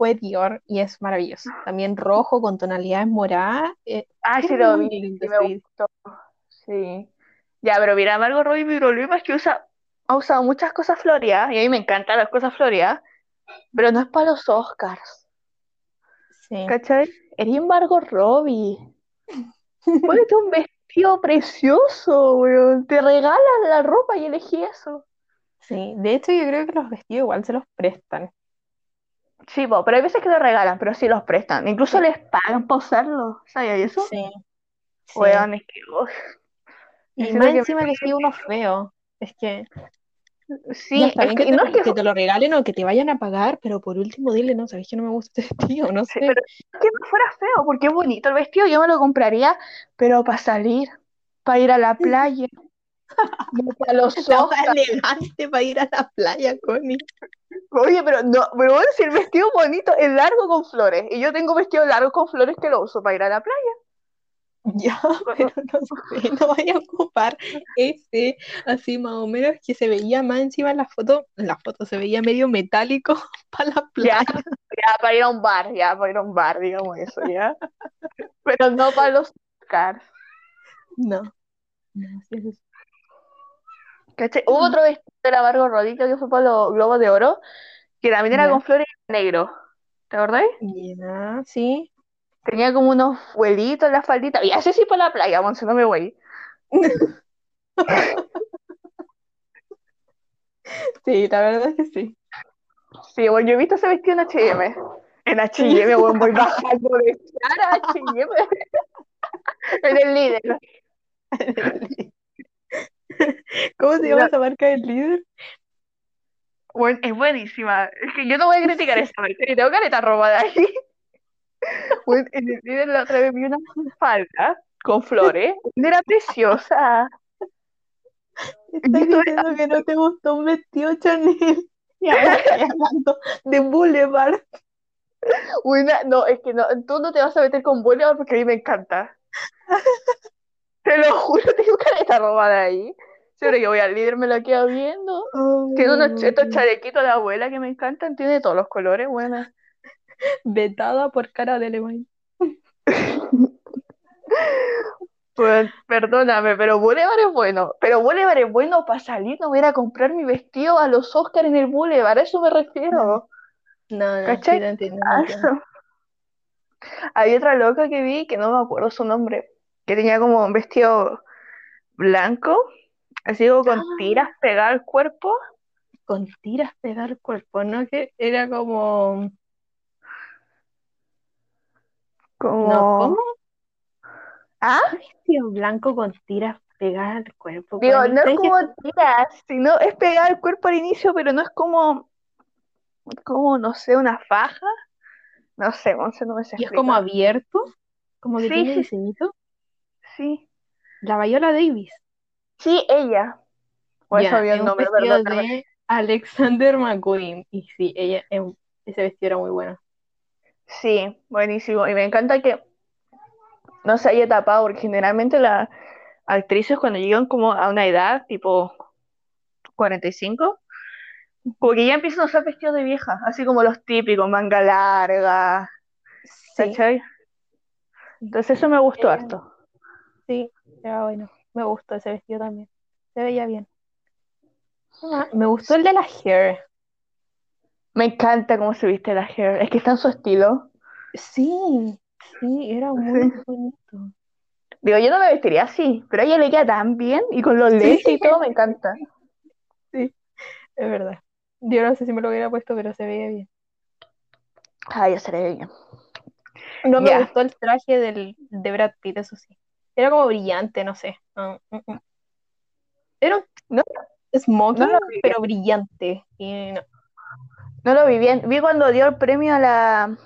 fue Dior y es maravilloso. También rojo con tonalidades moradas. eh, Ah, sí lo vi, lindo sí me gustó. Sí. Ya, pero mira, Margot Robbie, mi problema es que usa, ha usado muchas cosas floreadas, y a mí me encantan las cosas floreadas, pero no es para los Oscars, Sí, ¿cachai? Eres Margot Robbie. Ponete un vestido precioso, weón. Te regalan la ropa y elegí eso. sí. De hecho, yo creo que los vestidos igual se los prestan. Sí, pero hay veces que lo regalan, pero sí los prestan. Incluso Sí, les pagan por usarlo. ¿Sabías eso? sí, sí. Weón, es que, uf, Y más encima que si uno feo. Es que Sí, está es que, que y te, no es que, que te lo regalen o que te vayan a pagar, pero por último dile, no, sabes que no me gusta este vestido, no sí, sé. pero es que no fuera feo, porque es bonito el vestido, yo me lo compraría, pero para salir, para ir a la playa. Para los Oscars. elegante para ir a la playa, Connie. Oye, pero no, pero bueno, si el vestido bonito es largo con flores, y yo tengo vestido largo con flores que lo uso para ir a la playa. Ya, pero no sé, no vaya a ocupar ese, así más o menos que se veía más encima en la foto, en la foto se veía medio metálico para la Ya, playa. ya, para ir a un bar, ya, para ir a un bar, digamos eso, ya. Pero no para los Oscars. No, no, eso sí. ¿Cachai? Hubo otro vestido de la Margot Robbie que fue para los Globos de Oro, que también era con flores negro. ¿Te acordás? Sí. Tenía como unos vuelitos en la faldita. Y ese sí para la playa, Monse, no me voy. Sí, la verdad es que sí. Sí, bueno, yo he visto ese vestido en H&M. En H&M, bueno, voy bajando de cara a H&M. En el líder. ¿Cómo se llama esa marca del líder? Bueno, es buenísima. Es que yo no voy a criticar esa marca. Y tengo careta roba de ahí. Bueno, en el líder la otra vez vi una falda con flores. Era preciosa. Estás diciendo que no te gustó un vestido Chanel. Y ahora estás hablando de Boulevard. Una, no, es que no, tú no te vas a meter con Boulevard porque a mí me encanta. Te lo juro, tengo careta robada ahí. Siempre que voy al líder me la quedo viendo. Tiene unos estos chalequitos de abuela que me encantan, tiene todos los colores, bueno. Vetada por cara de Levine. Pues, perdóname, pero Boulevard es bueno. Pero Boulevard es bueno para salir, no voy a ir a comprar mi vestido a los Oscars en el Boulevard, a eso me refiero. No, no. Había otra loca que vi, que no me acuerdo su nombre, que tenía como un vestido blanco, así como con Ah. tiras pegadas al cuerpo. Con tiras pegar el cuerpo, ¿no? Que era como. Como... No, ¿cómo? ¿Ah? Vestido blanco con tiras pegadas al cuerpo. Digo, no es como tiras, sino es pegar al cuerpo al inicio, pero no es como, como, no sé, una faja. No sé, Monse, no me sé Y es como abierto, como que Sí, tiene sí, diseñito. Sí. La Viola Davis. Sí, ella. Por eso Ya, había el nombre, vestido perdóname. de Alexander McQueen. Y sí, ella, un- ese vestido era muy bueno. Sí, buenísimo. Y me encanta que no se haya tapado, porque generalmente las actrices cuando llegan como a una edad, tipo 45, como que ya empiezan a usar vestidos de vieja, así como los típicos, manga larga, Sí, ¿cachai? Entonces eso me gustó Eh, harto. Sí, era bueno. Me gustó ese vestido también. Se veía bien. ¿Qué más? Me gustó el de la hair. Me encanta cómo se viste la hair, es que está en su estilo. Sí, sí, era muy bonito. Digo, yo no me vestiría así, pero a ella le queda tan bien y con los Sí. lentes y todo me encanta. Sí, es verdad. Yo no sé si me lo hubiera puesto, pero se veía bien. Ay, ya se le ve bien. No me Ya. gustó el traje del, de Brad Pitt, eso sí. Era como brillante, no sé. Mm, mm. Era un No, smoking, no pero brillante. Y no. No lo vi bien. Vi cuando dio el premio a la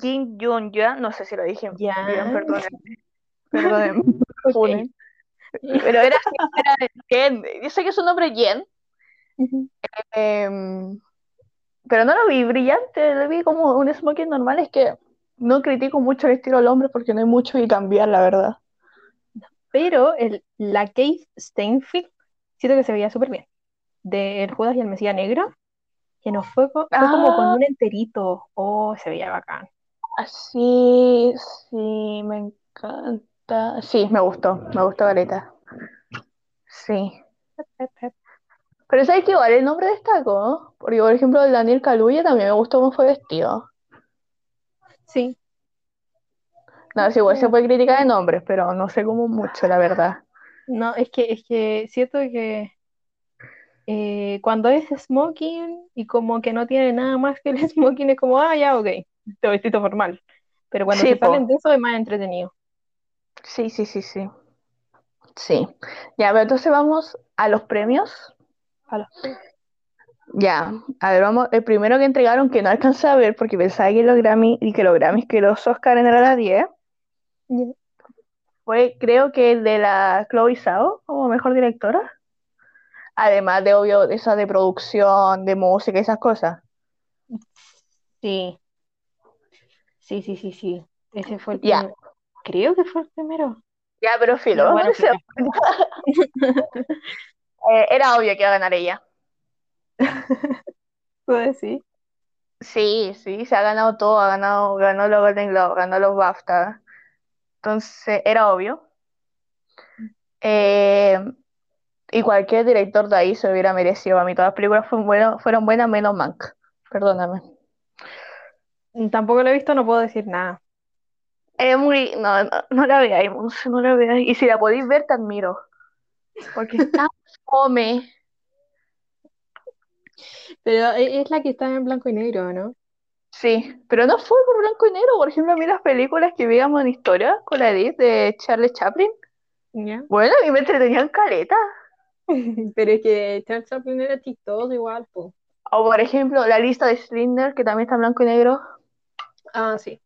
Jin Jun Ya, no sé si lo dije Ya. bien, perdónenme. Pero era era Jen. Yo sé que su nombre es Jen, em, pero no lo vi brillante, lo vi como un smoking normal. Es que no critico mucho el estilo del hombre porque no hay mucho que cambiar, la verdad. Pero el, la Kate Steinfield, siento que se veía súper bien. De El Judas y el Mesías Negro, que no fue, co- fue como con Ah, un enterito. Oh, se veía bacán. sí, sí, me encanta. Sí, me gustó, me gustó Galeta. Sí. Pero sabes que igual el nombre destacó. Porque por ejemplo el Daniel Kaluuya también me gustó cómo fue vestido. Sí. No, sí, igual se puede criticar de nombres, pero no sé cómo mucho, la verdad. No, es que, es que siento que eh, cuando es smoking y como que no tiene nada más que el smoking, es como, ah, ya, ok, te vestido formal. Pero cuando Sí, se salen po. de eso es más entretenido. Sí, sí, sí, sí. Sí. Ya, pero entonces vamos a los premios. A los- Ya, a ver, vamos. El primero que entregaron que no alcancé a ver porque pensaba que los Grammy y que los Grammys, que los Oscar eran a las 10. Fue creo que el de la Chloe Zhao como mejor directora. Además de, obvio, esa de producción, de música y esas cosas. Sí. Sí, sí, sí, sí. Ese fue el primero. Creo que fue el primero. Ya, pero filo, bueno. Eh, era obvio que iba a ganar ella. ¿Puedo decir? Sí, sí, se ha ganado todo, ha ganado, ganó los Golden Globe, ganó los BAFTA. Entonces, era obvio. Eh, y cualquier director de ahí se hubiera merecido. A mí todas las películas fueron buenas, fueron buenas menos Mank. Perdóname. Tampoco lo he visto, no puedo decir nada. Es muy... No, no, no la veáis, Monse, no la veáis. Y si la podéis ver, te admiro. Porque está fome. Pero e- es la que está en blanco y negro, ¿no? Sí, pero no fue por blanco y negro. Por ejemplo, a mí las películas que veíamos en historia con la Edith de Charlie Chaplin, ¿Ya? bueno, a mí me entretenían caleta. Pero es que Charles Chaplin era chistoso igual, po. O por ejemplo, la lista de Slender, que también está en blanco y negro. Ah, sí.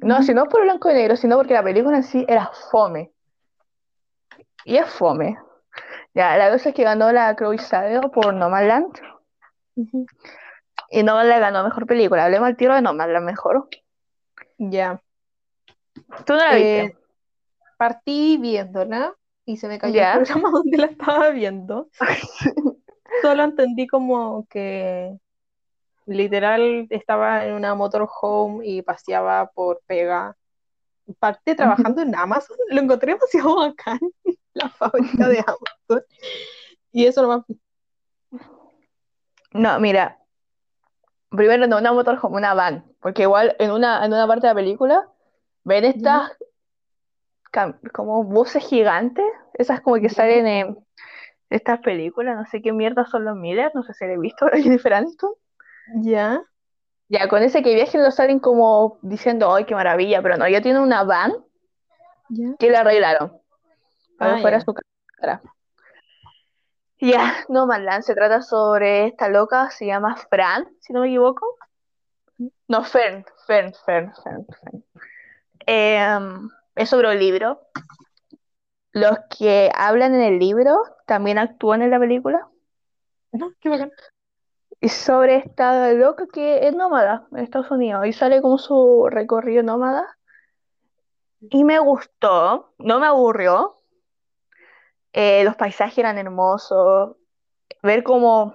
No, si no por blanco y negro, sino porque la película en sí era fome. Y es fome. Ya, la cosa es que ganó la Chloe Zhao por Nomadland. Ujú. Y Nomadland ganó mejor película. Hablemos al tiro de Nomadland mejor. Ya. ¿Tú no la Eh, viste? partí viéndola y se me cayó Ya. el programa donde la estaba viendo. Solo entendí como que literal estaba en una motorhome y paseaba por pega. Parte trabajando en Amazon. Lo encontré demasiado bacán. La fábrica de Amazon. Y eso nomás. No, mira. Primero no una motorhome, una van. Porque igual en una, en una parte de la película ven estas como buses gigantes. Esas como que salen en estas películas. No sé qué mierda son los Miller. No sé si lo he visto pero Jennifer Aniston. Ya. Ya, con ese que viajen lo salen como diciendo, ¡ay, qué maravilla! Pero no, ya tiene una van Ya. que le arreglaron para Ah, fuera su cara. Ya, no, se trata sobre esta loca, se llama Fran, si no me equivoco. No, Fern, Fern, Fern, Fern, Fern. Em, es sobre un libro. Los que hablan en el libro también actúan en la película. No, qué bacán. Y sobre esta loca que es nómada en Estados Unidos y sale como su recorrido nómada. Y me gustó, no me aburrió. Eh, los paisajes eran hermosos. Ver cómo,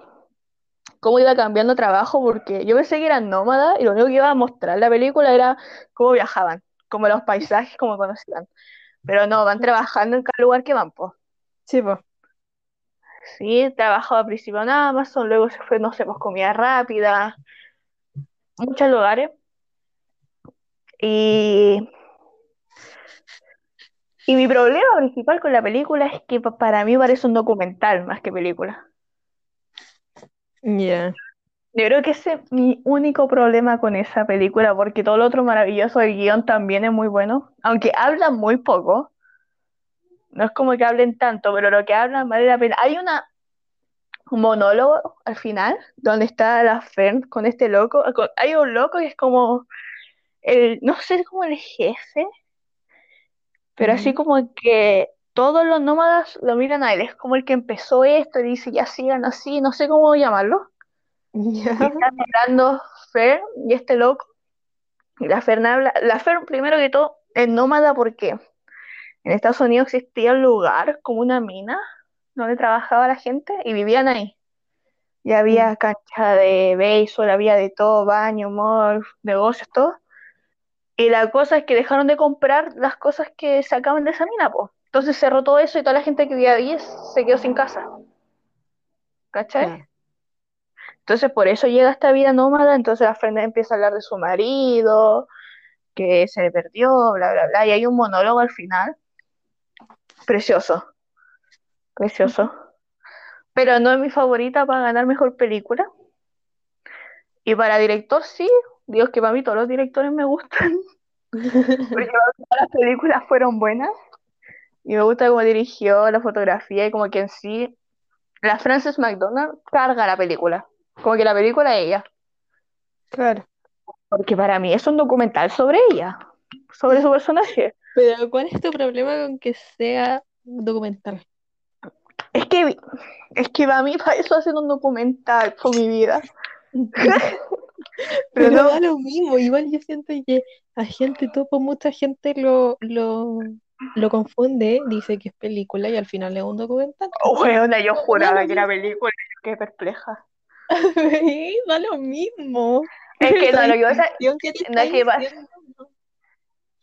cómo iba cambiando trabajo, porque yo pensé que eran nómadas y lo único que iba a mostrar la película era cómo viajaban, como los paisajes, cómo conocían. Pero no, van trabajando en cada lugar que van, pues. Sí, pues. Sí, trabajaba al principio en Amazon, luego se fue, no sé, pues comida rápida, muchos lugares. Y, y mi problema principal con la película es que pa- para mí parece un documental más que película. Ya. Yo creo que ese es mi único problema con esa película, porque todo lo otro maravilloso del guion también es muy bueno, aunque hablan muy poco. No es como que hablen tanto, pero lo que hablan vale la pena. Hay una, un monólogo al final donde está la Fern con este loco. con- hay un loco que es como el, no sé, como el jefe, pero así Ujú. como que todos los nómadas lo miran a él. Es como el que empezó esto y dice, ya sigan así, no sé cómo llamarlo. Y Ya. están hablando Fern y este loco. Y la Fern habla, la Fern primero que todo es nómada porque en Estados Unidos existía un lugar como una mina donde trabajaba la gente y vivían ahí. Y había cancha de béisbol, había de todo, baño, mall, negocios, todo. Y la cosa es que dejaron de comprar las cosas que sacaban de esa mina, pues. Entonces cerró todo eso y toda la gente que vivía ahí se quedó sin casa. ¿Cachai? Entonces por eso llega esta vida nómada, entonces la Fernanda empieza a hablar de su marido, que se le perdió, bla, bla, bla, y hay un monólogo al final. Precioso, precioso. Pero no es mi favorita para ganar mejor película. Y para director sí, digo que para mí todos los directores me gustan, porque todas las películas fueron buenas. Y me gusta cómo dirigió la fotografía y como que en sí, la Frances McDormand carga la película. Como que la película es ella. Claro. Porque para mí es un documental sobre ella, sobre su personaje. Pero ¿cuál es tu problema con que sea documental? Es que, es que para mí para eso hacen un documental por mi vida. Pero no- da lo mismo, igual yo siento que a gente topo, mucha gente lo, lo, lo confunde, dice que es película y al final es un documental. Oh, weona, yo juraba que era película, qué perpleja. Da lo mismo. Es que no, lo que pasa, que no, es que pasa-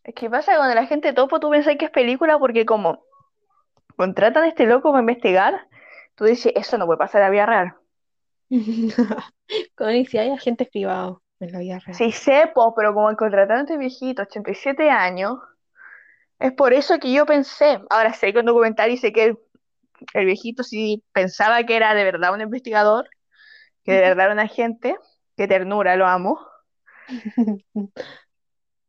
es que pasa cuando la gente topo, tú pensás que es película porque como contratan a este loco para investigar, tú dices, eso no puede pasar en la vida real. Con y si hay agentes privados en la vida real. Sí sé, po, pero como contrataron a este viejito, 87 años, es por eso que yo pensé, ahora sé que un documental y sé que el, el viejito sí pensaba que era de verdad un investigador, que de verdad era un agente, qué ternura, lo amo.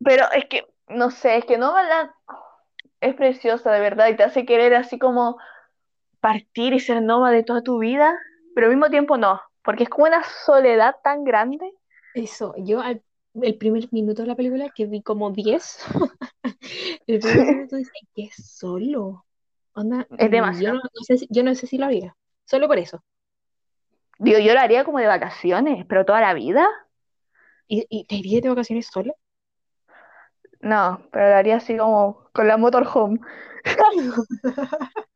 Pero es que, no sé, es que no la... es preciosa de verdad y te hace querer así como partir y ser nómade toda tu vida, pero al mismo tiempo no, porque es como una soledad tan grande. Eso, yo al, el primer minuto de la película, que vi como 10, el primer minuto dice que es solo. Onda, Es demasiado. Yo no, no sé si, yo no sé si lo haría, solo por eso. Digo, yo lo haría como de vacaciones, pero toda la vida. ¿Y, y te irías de vacaciones solo? No, pero lo haría así como con la motorhome.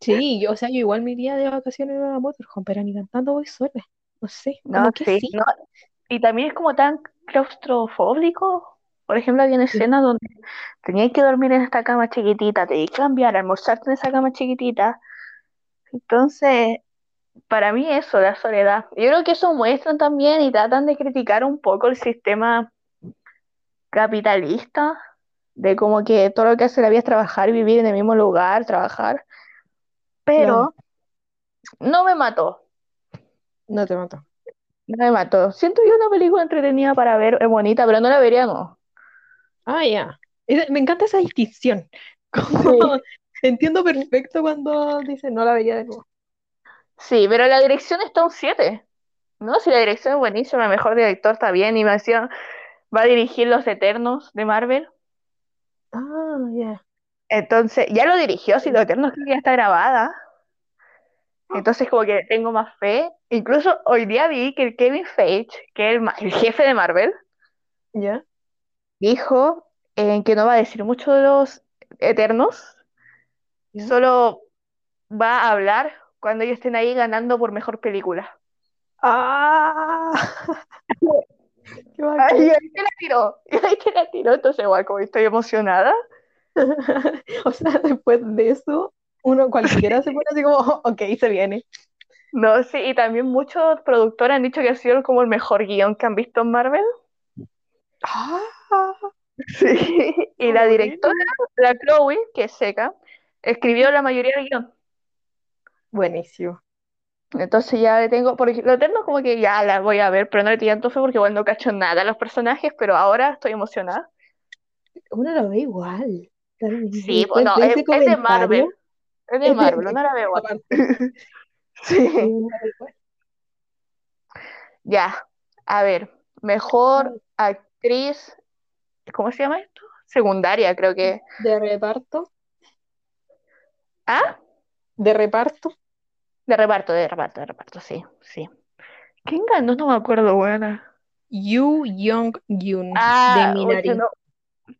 Sí, yo, o sea, yo igual me iría de vacaciones a la motorhome, pero ni cantando voy sola. No sé, No, como que sí, sí. no. Y también es como tan claustrofóbico. Por ejemplo, había una Sí. escena donde tenías que dormir en esta cama chiquitita, tenías que cambiar, almorzarte en esa cama chiquitita. Entonces, para mí eso, la soledad. Yo creo que eso muestran también y tratan de criticar un poco el sistema capitalista, de como que todo lo que hace la vida es trabajar vivir en el mismo lugar, trabajar. Pero no me mató. No te mato. No me mató. Siento yo una película entretenida para ver, es bonita, pero no la vería, no. Ah, ya. Me encanta esa distinción. Como, entiendo perfecto cuando dice no la vería de nuevo. Sí, pero la dirección está un 7. ¿No? Si la dirección es buenísima, el mejor director está bien, y me decía, va a dirigir Los Eternos de Marvel. Ah, ya. Entonces, ya lo dirigió, si Los Eternos creo que ya está grabada. Entonces, como que tengo más fe. Incluso hoy día vi que el Kevin Feige, que es el, jefe de Marvel, Ya. dijo eh, que no va a decir mucho de los Eternos, Ya. solo va a hablar cuando ellos estén ahí ganando por mejor película. Ah. Qué. Ay, y ahí te la tiró, y ahí te la tiró, entonces igual como estoy emocionada. O sea, después de eso, uno cualquiera se pone así como, "Oh, ok, se viene. No, sí, y también muchos productores han dicho que ha sido como el mejor guion que han visto en Marvel. Ah, Sí, y la directora, la Chloe, que es seca, escribió la mayoría del guion. Buenísimo. Entonces ya le tengo, porque lo eterno como que ya la voy a ver, pero no le tengo tanto fe porque igual no cacho nada a los personajes, pero ahora estoy emocionada. Uno lo ve igual. Sí, bueno, de es, de Marvel, es de es de- Marvel, no la veo Sí, ya, a ver, mejor actriz, ¿cómo se llama esto? Secundaria, creo que. De reparto, ¿Ah? de reparto. De reparto, de reparto, de reparto, sí, sí. ¿Quién ganó? No me acuerdo, buena. Yu Young Yun Ah, de oye, Minari. no.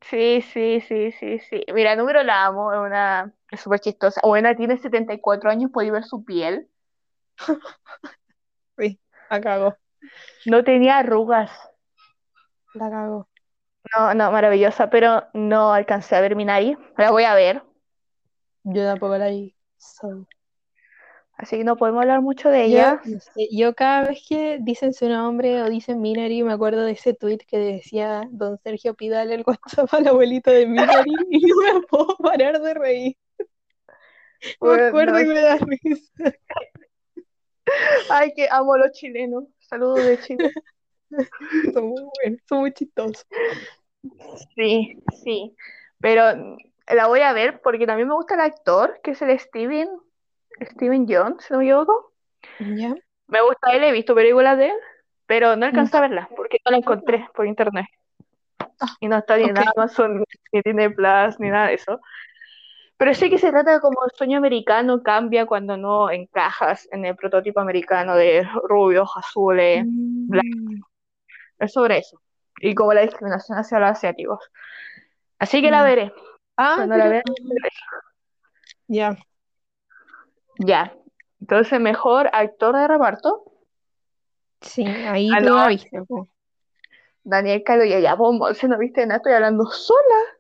Sí, sí, sí, sí, sí. Mira, número la amo, es una, es súper chistosa. Buena, tiene 74 años, podéis ver su piel. Sí, la cago, No tenía arrugas. la cago. No, no, maravillosa, pero no alcancé a ver Minari. La voy a ver, Yo tampoco la vi. So, así que no podemos hablar mucho de ella. yo cada vez que dicen su nombre o dicen Minari, me acuerdo de ese tweet que decía Don Sergio pídale el WhatsApp al abuelito de Minari y no me puedo parar de reír. Me Bueno, acuerdo y no, me da risa. Ay, que amo a los chilenos. Saludos de Chile. Son muy buenos, son muy chistosos. Sí, sí. Pero la voy a ver porque también me gusta el actor, que es el Steven, Steven Jones, si no me equivoco. ¿Ya? Me gusta él, he visto películas de él, pero no alcancé a verla porque no la encontré por internet. Ah, y no está ni en ok. Amazon, ni tiene Plus, ni nada de eso. Pero sé que se trata de como el sueño americano cambia cuando no encajas en el prototipo americano de rubios, azules, blancos. Mm, Es sobre eso. Y como la discriminación hacia los asiáticos. Así que la mm. veré. Ah, Cuando la vea, ya. Ya. Entonces, mejor actor de reparto. Sí, ahí Ah, no, viste. Daniel Kaluuya, ya, vos, si no viste nada, estoy hablando sola.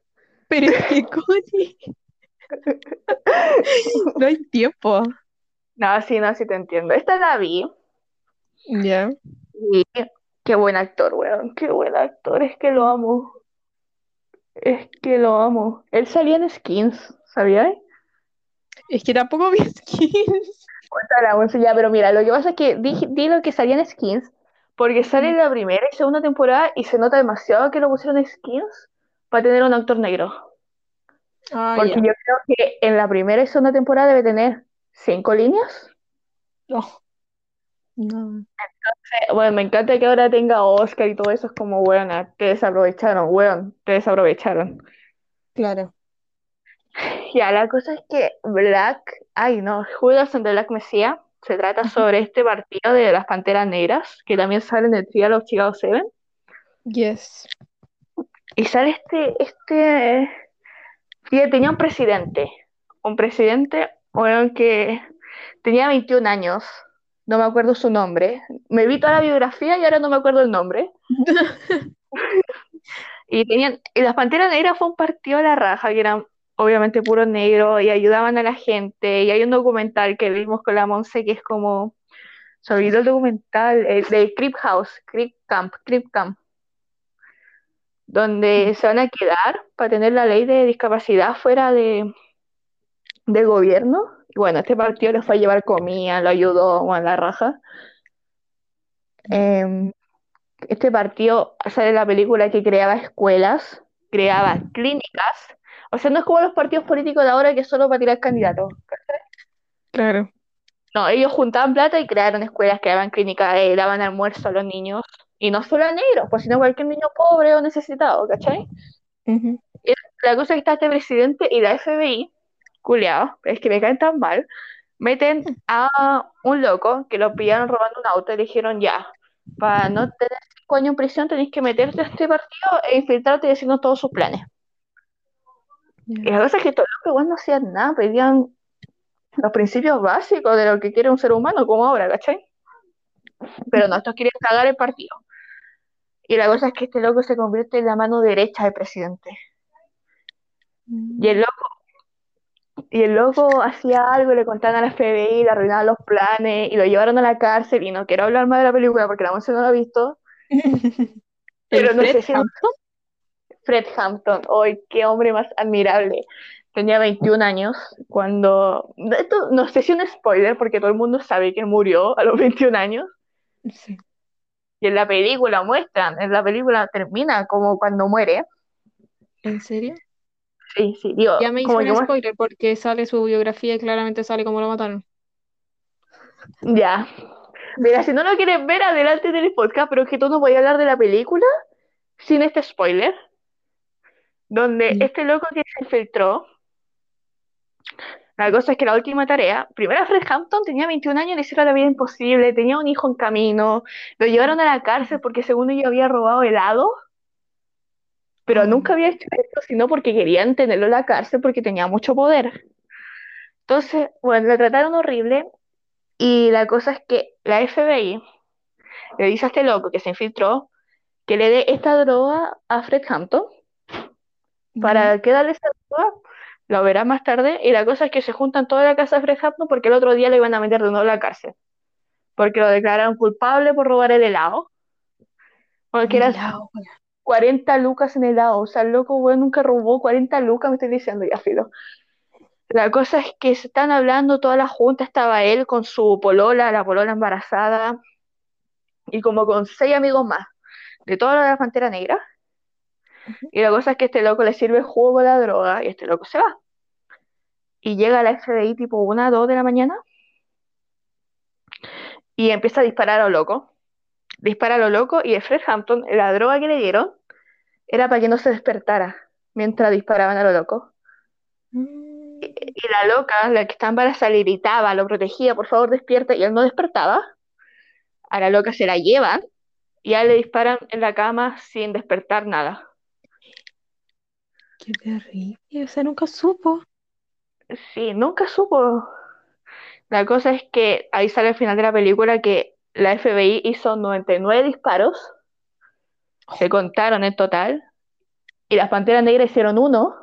Pero es que, Connie, no hay tiempo. No, sí, no, sí te entiendo. Esta la vi. Ya. Y qué buen actor, weón. Qué buen actor. Es que lo amo. Es que lo amo. Él salía en Skins, ¿sabías? Es que tampoco vi skins. Sí, ya, pero mira, lo que pasa es que di, di lo que salía en Skins, porque sale la primera y segunda temporada y se nota demasiado que lo pusieron Skins para tener un actor negro. Ah, Porque yo creo que en la primera y segunda temporada debe tener cinco líneas. No. No. Eh, Bueno, me encanta que ahora tenga Oscar y todo eso. Es como, weón, te desaprovecharon, weón, te desaprovecharon. Claro. Ya, la cosa es que Black, ay no, Judas and the Black Messiah se trata sobre este partido de las Panteras Negras, que también sale en el Trial of Chicago 7. Yes. Y sale este, este, y tenía un presidente, un presidente, weón, que tenía 21 años, no me acuerdo su nombre. Me vi toda la biografía y ahora no me acuerdo el nombre. Y tenían, y las Panteras Negras fue un partido a la raja, que eran obviamente puros negros y ayudaban a la gente. Y hay un documental que vimos con la Monse que es como, se el documental, eh, de Crip House, Crip Camp, Crip Camp, donde se van a quedar para tener la ley de discapacidad fuera de, del gobierno. Y bueno, este partido les fue a llevar comida, lo ayudó a la raja. Em, este partido sale la película que creaba escuelas, creaba clínicas. O sea, no es como los partidos políticos de ahora que es solo para tirar candidatos. Claro. No, ellos juntaban plata y crearon escuelas, creaban clínicas, eh, daban almuerzo a los niños. Y no solo a negros, pues sino a cualquier niño pobre o necesitado, ¿cachai? Ujú. Y la cosa es que está este presidente y la FBI, culiao, es que me caen tan mal, meten a un loco que lo pillaron robando un auto y le dijeron ya, para no tener cinco años en prisión tenéis que meterte a este partido e infiltrarte y decirnos todos sus planes. Y la cosa es que estos locos igual no hacían nada, pedían los principios básicos de lo que quiere un ser humano, como ahora, ¿cachai? Pero no, estos quieren cagar el partido. Y la cosa es que este loco se convierte en la mano derecha del presidente. Y el loco, y el loco hacía algo, le contaban a la FBI, le arruinaban los planes y lo llevaron a la cárcel. Y no quiero hablar más de la película porque la Monse no la ha visto. Pero no sé si. Fred Hampton, hoy qué hombre más admirable. Tenía 21 años cuando. Esto no sé si es un spoiler porque todo el mundo sabe que murió a los 21 años. Sí. Y en la película muestran, en la película termina como cuando muere. ¿En serio? Sí, sí, digo, Ya me hizo un spoiler porque sale su biografía y claramente sale cómo lo mataron. Ya. Mira, si no lo quieres ver, adelante del podcast, pero es que tú no voy a hablar de la película sin este spoiler. Donde Ya. este loco que se infiltró. La cosa es que la última tarea, primero Fred Hampton tenía 21 años y le hicieron la vida imposible, tenía un hijo en camino, lo llevaron a la cárcel porque según ellos había robado helado, pero Oh. nunca había hecho esto, sino porque querían tenerlo en la cárcel porque tenía mucho poder. Entonces, bueno, lo trataron horrible y la cosa es que la FBI le dice a este loco que se infiltró que le dé esta droga a Fred Hampton para que darle esa droga, lo verá más tarde, y la cosa es que se juntan toda la casa Hampton porque el otro día le iban a meter de nuevo a la cárcel, porque lo declararon culpable por robar el helado, porque eran Helado, weón. 40 lucas en helado, o sea, el loco, weón, nunca robó 40 lucas, me estoy diciendo ya, filo. La cosa es que se están hablando, toda la junta, estaba él con su polola, la polola embarazada, y como con seis amigos más, de toda la Pantera Negra. Y la cosa es que este loco le sirve jugo a la droga y este loco se va. Y llega la FBI tipo una, dos de la mañana y empieza a disparar a lo loco. Dispara a lo loco y de Fred Hampton, la droga que le dieron, era para que no se despertara mientras disparaban a lo loco. Mm, Y la loca, la que estaba embarazada, le gritaba, lo protegía, por favor despierta, y él no despertaba. A la loca se la llevan y a él le disparan en la cama sin despertar nada. Qué terrible. O sea, nunca supo. Sí, nunca supo. La cosa es que ahí sale al final de la película que la FBI hizo 99 disparos, se contaron en total, y las Panteras Negras hicieron uno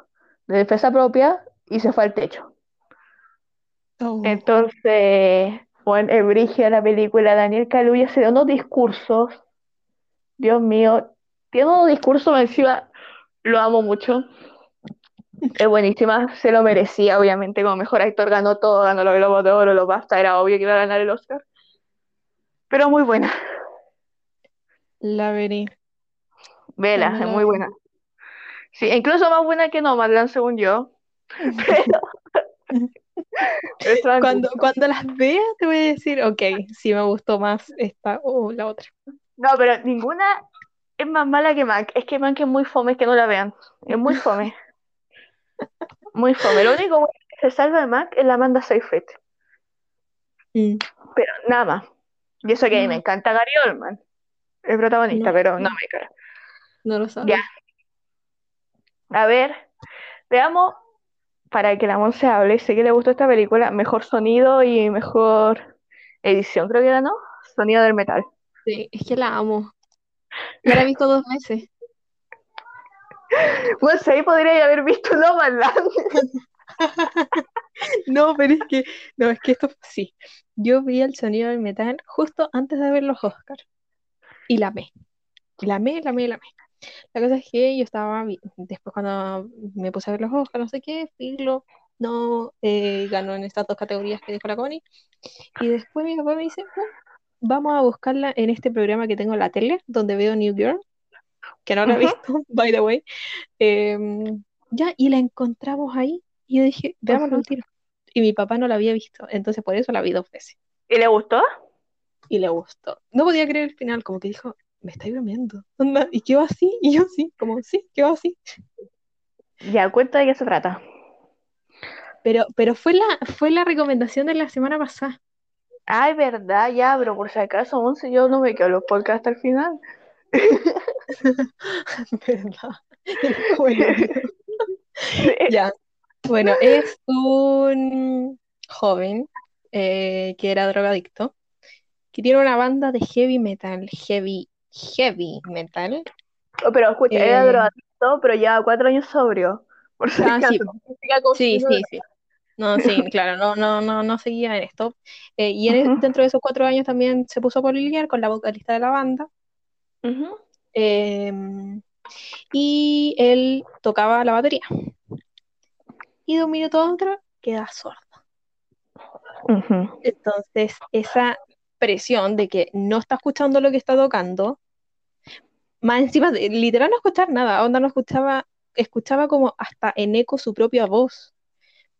de defensa propia y se fue al techo. Oh, Entonces, bueno, el brígido de la película, Daniel Kaluuya se da unos discursos, Dios mío, tiene unos discursos encima, lo amo mucho. Es buenísima, se lo merecía, obviamente, como mejor actor ganó todo, ganó los Globos de Oro, los BAFTA, era obvio que iba a ganar el Oscar. Pero muy buena, la veré. vela, es muy buena. Sí, incluso más buena que Nomadland, según yo. Pero, Cuando, cuando las vea, te voy a decir, ok, si me gustó más esta o la otra. No, pero ninguna es más mala que Mank. Es que Mank es muy fome, que no la vean. Es muy fome. Muy fome. Lo único bueno que se salva de Mank es la Amanda Seyfried. Mm, Pero nada más. Y eso que a mí me encanta Gary Oldman, el protagonista, no, pero no me cara. no lo Ya, sabía. a ver, veamos, para que la Monse hable, sé que le gustó esta película, mejor sonido y mejor edición, creo que era, ¿no? Sonido del metal. Sí, es que la amo. Ya la he visto dos veces. Pues ahí podría haber visto Nomadland. No, pero es que, no, es que esto, sí. Yo vi el sonido del metal justo antes de ver los Oscars. Y la amé. La amé, la amé, la amé. La cosa es que yo estaba, después cuando me puse a ver los Oscars, no sé qué, Filo no eh, ganó en estas dos categorías que dijo la Connie. Y después mi papá me dice, "Oh, vamos a buscarla en este programa que tengo en la tele, donde veo New Girl, que no la he visto, by the way. Em, ya, y la encontramos ahí. Y yo dije, veámoslo al tiro. Y mi papá no la había visto, entonces por eso la vi dos veces. ¿Y le gustó? Y le gustó. No podía creer el final, como que dijo, me estáis bromeando. Onda, Y quedó así, y yo sí, como sí, quedó así. Ya, cuenta de qué se trata. Pero, pero fue la, fue la recomendación de la semana pasada. Ay, verdad, ya, pero por si acaso, Monse, yo no me quedo los podcasts hasta el final. ¿Verdad? Bueno, ya. Bueno, es un joven eh, que era drogadicto, que tiene una banda de heavy metal, heavy, heavy metal. Oh, Pero escucha, era Eh, drogadicto, pero lleva cuatro años sobrio. Por si ah, acaso, sí, sí, sí. No, sí, claro, no, no, no, no seguía en esto. Eh, y en- dentro de esos cuatro años también se puso a lidiar con la vocalista de la banda. em, y él tocaba la batería. Y de un minuto a otro queda sordo. Entonces, esa presión de que no está escuchando lo que está tocando, más encima literal no escuchar nada, onda no escuchaba, escuchaba como hasta en eco su propia voz.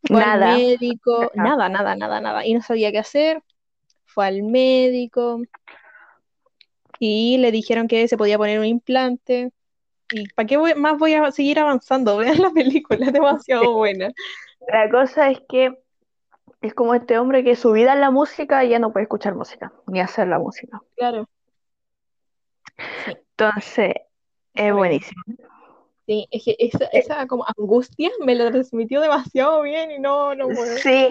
Fue al Nada. médico, Ajá. nada, nada, nada, nada, y no sabía qué hacer. Fue al médico y le dijeron que se podía poner un implante. ¿Y para qué voy- más voy a seguir avanzando? Vean la película, es demasiado buena. La cosa es que es como este hombre que su vida es la música y ya no puede escuchar música, ni hacer la música. Claro. Entonces, es buenísimo. Sí, es que esa, esa como angustia me la transmitió demasiado bien y no, no puedo. Sí,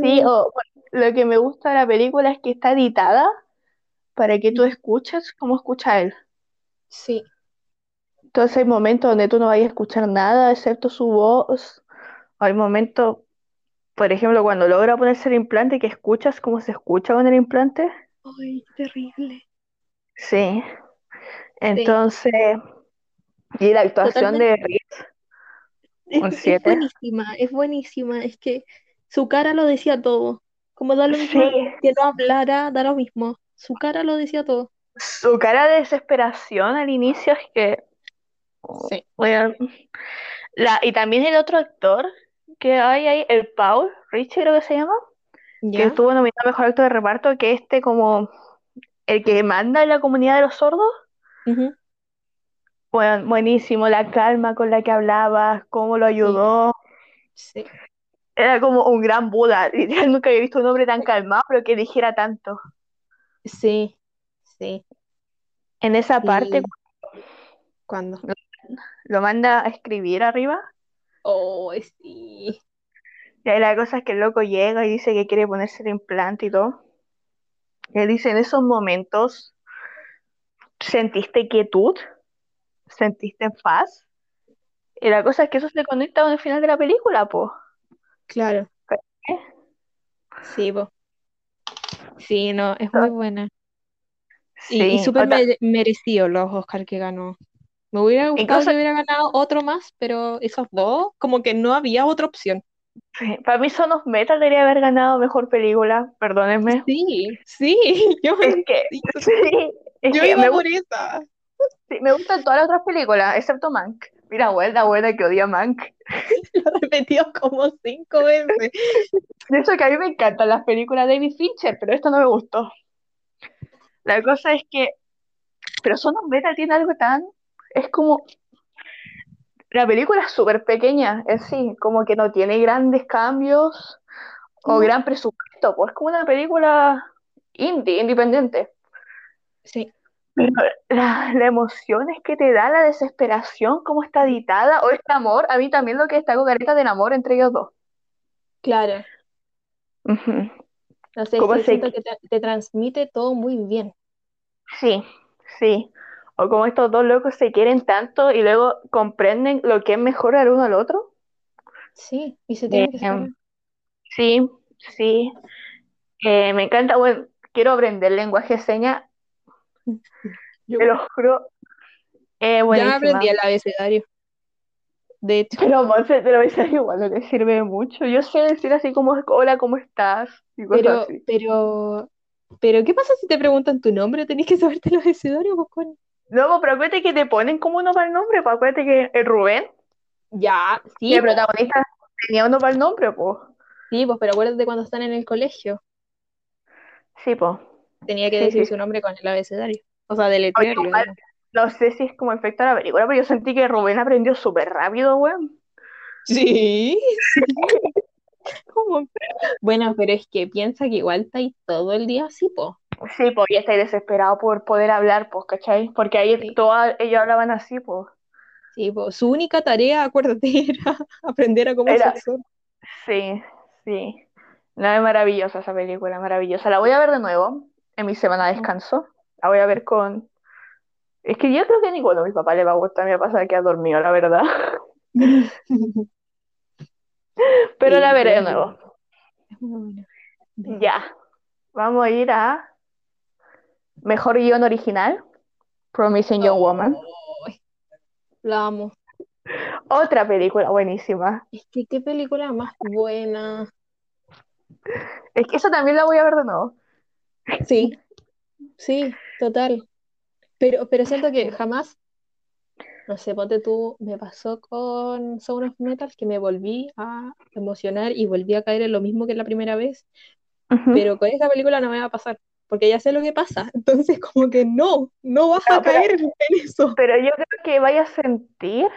sí, o, lo que me gusta de la película es que está editada para que tú escuches como escucha él. Sí, Entonces hay momentos donde tú no vayas a escuchar nada excepto su voz. Hay momentos, por ejemplo, cuando logra ponerse el implante, que escuchas cómo se escucha con el implante. ay, terrible. Sí. Entonces, y la actuación Totalmente. de Reese, Es, es 7. buenísima, es buenísima. Es que su cara lo decía todo. Como da lo mismo Sí, que no hablara, da lo mismo. Su cara lo decía todo. su cara de desesperación al inicio es que, Sí. bueno, la, y también el otro actor que hay ahí, el Paul Richie creo que se llama, que estuvo nominado Mejor Actor de Reparto, que este como el que manda en la comunidad de los sordos. Bueno, buenísimo, la calma con la que hablabas, cómo lo ayudó. sí, Era como un gran Buda. Literal, nunca había visto un hombre tan calmado, pero que dijera tanto. sí, sí. En esa parte, cuando lo manda a escribir arriba, oh, sí, y ahí la cosa es que el loco llega y dice que quiere ponerse el implante y todo. Y él dice, en esos momentos, ¿sentiste quietud? ¿Sentiste paz? Y la cosa es que eso se conecta con el final de la película, pues. claro, sí, po. Sí, no, es muy buena. Y, y súper otra- merecido los Oscar que ganó. Me hubiera gustado que hubiera ganado otro más, pero esos dos, como que no había otra opción. para mí Son of Metal debería haber ganado mejor película, perdónenme. Sí, sí, yo, Es que, sí, sí, es yo que iba me, por esa. Sí, me gustan todas las otras películas, excepto Mank. Mira, buena, buena que odia Mank. Lo he repetido como cinco veces. Y eso que a mí me encantan las películas de David Fincher, pero esto no me gustó. La cosa es que, pero Son of Metal tiene algo tan, es como, la película es súper pequeña, es sí, como que no tiene grandes cambios o No, gran presupuesto, pues es como una película indie, independiente. sí, Pero la, la emoción es que te da la desesperación, cómo está editada, o este amor, a mí también lo que está con careta del amor entre ellos dos. claro. No sé, Cómo se, siento que te, te transmite todo muy bien. sí, sí. O como estos dos locos se quieren tanto y luego comprenden lo que es mejor al uno al otro. Sí, y se Eh, que separar. sí, sí. Eh, me encanta, bueno, quiero aprender lenguaje de señas, Yo te lo juro, es Ya me aprendí el abecedario, de hecho. Pero Monse, te lo voy a decir igual, no te sirve mucho. Yo sé decir así como, hola, ¿cómo estás? Y cosas Pero, así. pero, pero, ¿qué pasa si te preguntan tu nombre? Tenés que saberte el abecedario, pues, Connie. No, pero acuérdate que te ponen como uno para el nombre, pues acuérdate que el Rubén, Ya, sí, el pues, protagonista, tenía uno para el nombre, pues. sí, pues, pero acuérdate cuando están en el colegio, Sí, pues. Tenía que Sí, decir sí, su nombre con el abecedario. O sea, Oye, deletrearlo, igual, digamos. no sé si es como efecto de la película, pero yo sentí que Rubén aprendió súper rápido, weón. Sí. ¿Cómo? Bueno, pero es que piensa que igual está ahí todo el día así, pues. Sí, pues, y está desesperado por poder hablar, pues, ¿cachai? Porque ahí Sí, todas ellos hablaban así, pues. sí, po. Su única tarea, acuérdate, era aprender a cómo Era, sol. sí, sí. No, es maravillosa esa película, maravillosa. La voy a ver de nuevo en mi semana de descanso. La voy a ver con... Es que yo creo que a ninguno de mis papás le va a gustar, me va a pasar que ha dormido, la verdad. Pero la Sí, veré de nuevo. Ya, vamos a ir a Mejor Guión Original, Promising Young Woman. La amo. Otra película buenísima. Es que qué película más buena. Es que esa también la voy a ver de nuevo. Sí, sí, total. Pero, pero siento que jamás, no sé, ponte tú, me pasó con Sound of Metal que me volví a emocionar y volví a caer en lo mismo que la primera vez, Ujú. pero con esta película no me va a pasar, porque ya sé lo que pasa. Entonces, como que no, no vas a pero, caer en eso. pero yo creo que vaya a sentir,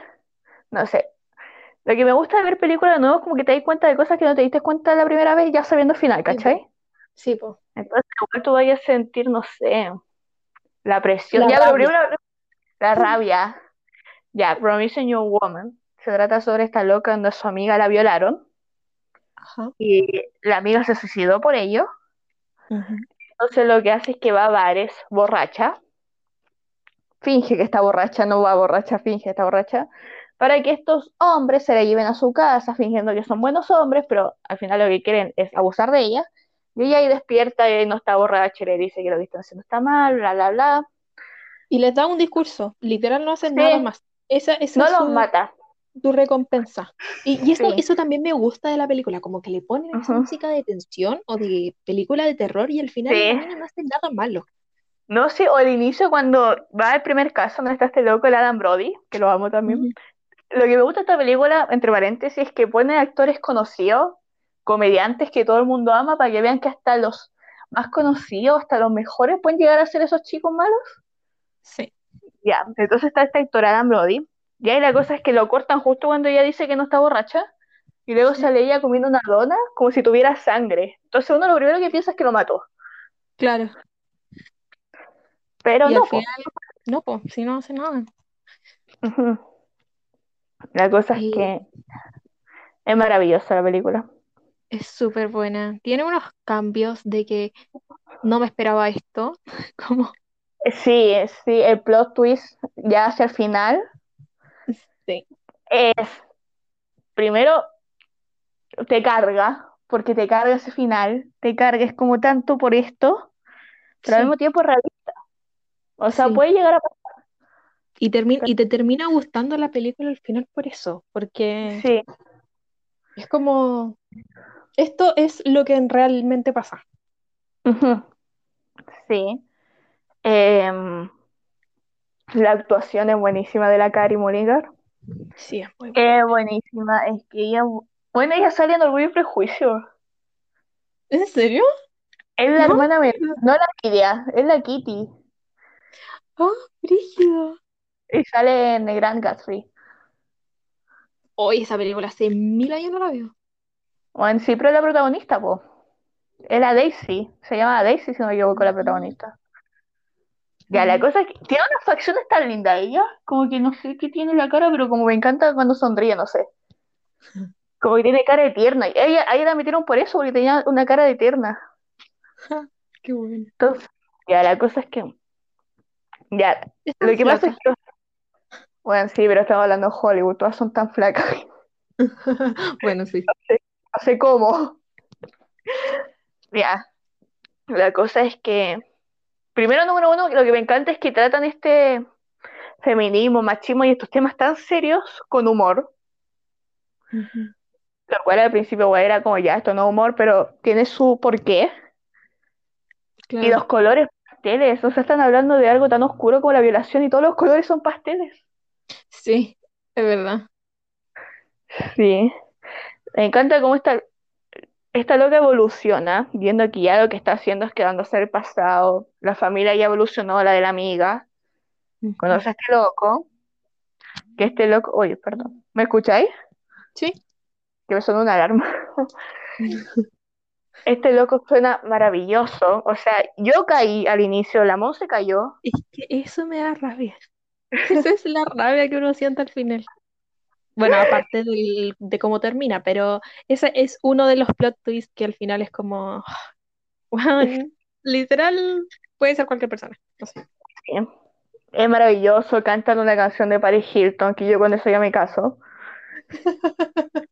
no sé, lo que me gusta de ver películas de nuevo es como que te das cuenta de cosas que no te diste cuenta la primera vez ya sabiendo el final. ¿cachai? Sí, po. Entonces igual tú vayas a sentir, no sé, la presión. La Ya, rabia. primero la rabia. Ya, Promising Young Woman. Se trata sobre esta loca donde a su amiga la violaron Ajá. y la amiga se suicidó por ello. Entonces lo que hace es que va a bares borracha, finge que está borracha, no va borracha, finge que está borracha, para que estos hombres se la lleven a su casa fingiendo que son buenos hombres, pero al final lo que quieren es abusar de ella. Y ella ahí despierta y no está borracha le dice que lo que están haciendo está mal, bla, bla, bla. Y les da un discurso, literal no hacen Sí, nada más. Esa, esa no es los su, mata. tu recompensa. Y, y eso, Sí. eso también me gusta de la película, como que le ponen esa Ujú. música de tensión o de película de terror y al final Sí. no hace nada malo. No sé, o al inicio cuando va el primer caso donde está este loco, el Adam Brody, que lo amo también. Ujú. Lo que me gusta de esta película, entre paréntesis, es que pone actores conocidos, comediantes que todo el mundo ama, para que vean que hasta los más conocidos, hasta los mejores pueden llegar a ser esos chicos malos. Sí, Ya, entonces está esta actora Adam Brody. Y ahí la cosa es que lo cortan justo cuando ella dice que no está borracha. Y luego Sí. sale ella comiendo una dona como si tuviera sangre. Entonces uno lo primero que piensa es que lo mató. Claro. Pero Y no, al po. no, pues, si no hace nada. La cosa es que es maravillosa la película. Es súper buena. Tiene unos cambios de que no me esperaba esto. Como, Sí, sí, el plot twist ya hacia el final sí, es, primero, te carga, porque te carga ese final, te carga, es como tanto por esto, pero al sí, mismo tiempo es realista. O sea, sí. puede llegar a pasar. Y, termi- y te termina gustando la película al final por eso, porque Sí, es como, esto es lo que realmente pasa. sí. Em, la actuación es buenísima de la Carey Mulligan. Sí, es muy buena. Es buenísima, es que ella, bueno, ella sale en Orgullo y Prejuicio. ¿En serio? Es la No, hermana no la Lidia, es la Kitty. oh, brígido. Y sale en The Grand Gatsby. Hoy esa película hace mil años no la veo. Bueno, sí, pero es la protagonista, po. Es la Daisy. Se llama Daisy, si no me equivoco, la protagonista. Ya, la Mm. cosa es que tiene unas facciones tan lindas ella. Como que no sé qué tiene en la cara, pero como me encanta cuando sonríe, no sé. Como que tiene cara de tierna. Y ella, a ella la metieron por eso, porque tenía una cara de tierna. Qué bueno. Entonces, ya, la cosa es que. Ya, lo que pasa es que. Bueno, sí, pero estamos hablando de Hollywood, todas son tan flacas. Bueno, sí. Sé cómo. Ya, la cosa es que. Primero, número uno, lo que me encanta es que tratan este feminismo, machismo y estos temas tan serios con humor. Lo cual al principio era como ya, esto no es humor, pero tiene su porqué. Y los colores pasteles, o sea, están hablando de algo tan oscuro como la violación y todos los colores son pasteles. Sí, es verdad. Sí. Me encanta cómo esta, esta loca evoluciona, viendo que ya lo que está haciendo es quedándose el pasado. La familia ya evolucionó, la de la amiga. Conoce a este loco, que este loco. Oye, perdón. ¿Me escucháis? Sí. Que me sonó una alarma. Este loco suena maravilloso. O sea, yo caí al inicio, la se cayó. Es que eso me da rabia. Esa es la rabia que uno siente al final. Bueno, aparte del- de cómo termina, pero ese es uno de los plot twists que al final es como, literal, puede ser cualquier persona. No sé. Sí. Es maravilloso. Cantan una canción de Paris Hilton, que yo con eso ya me caso.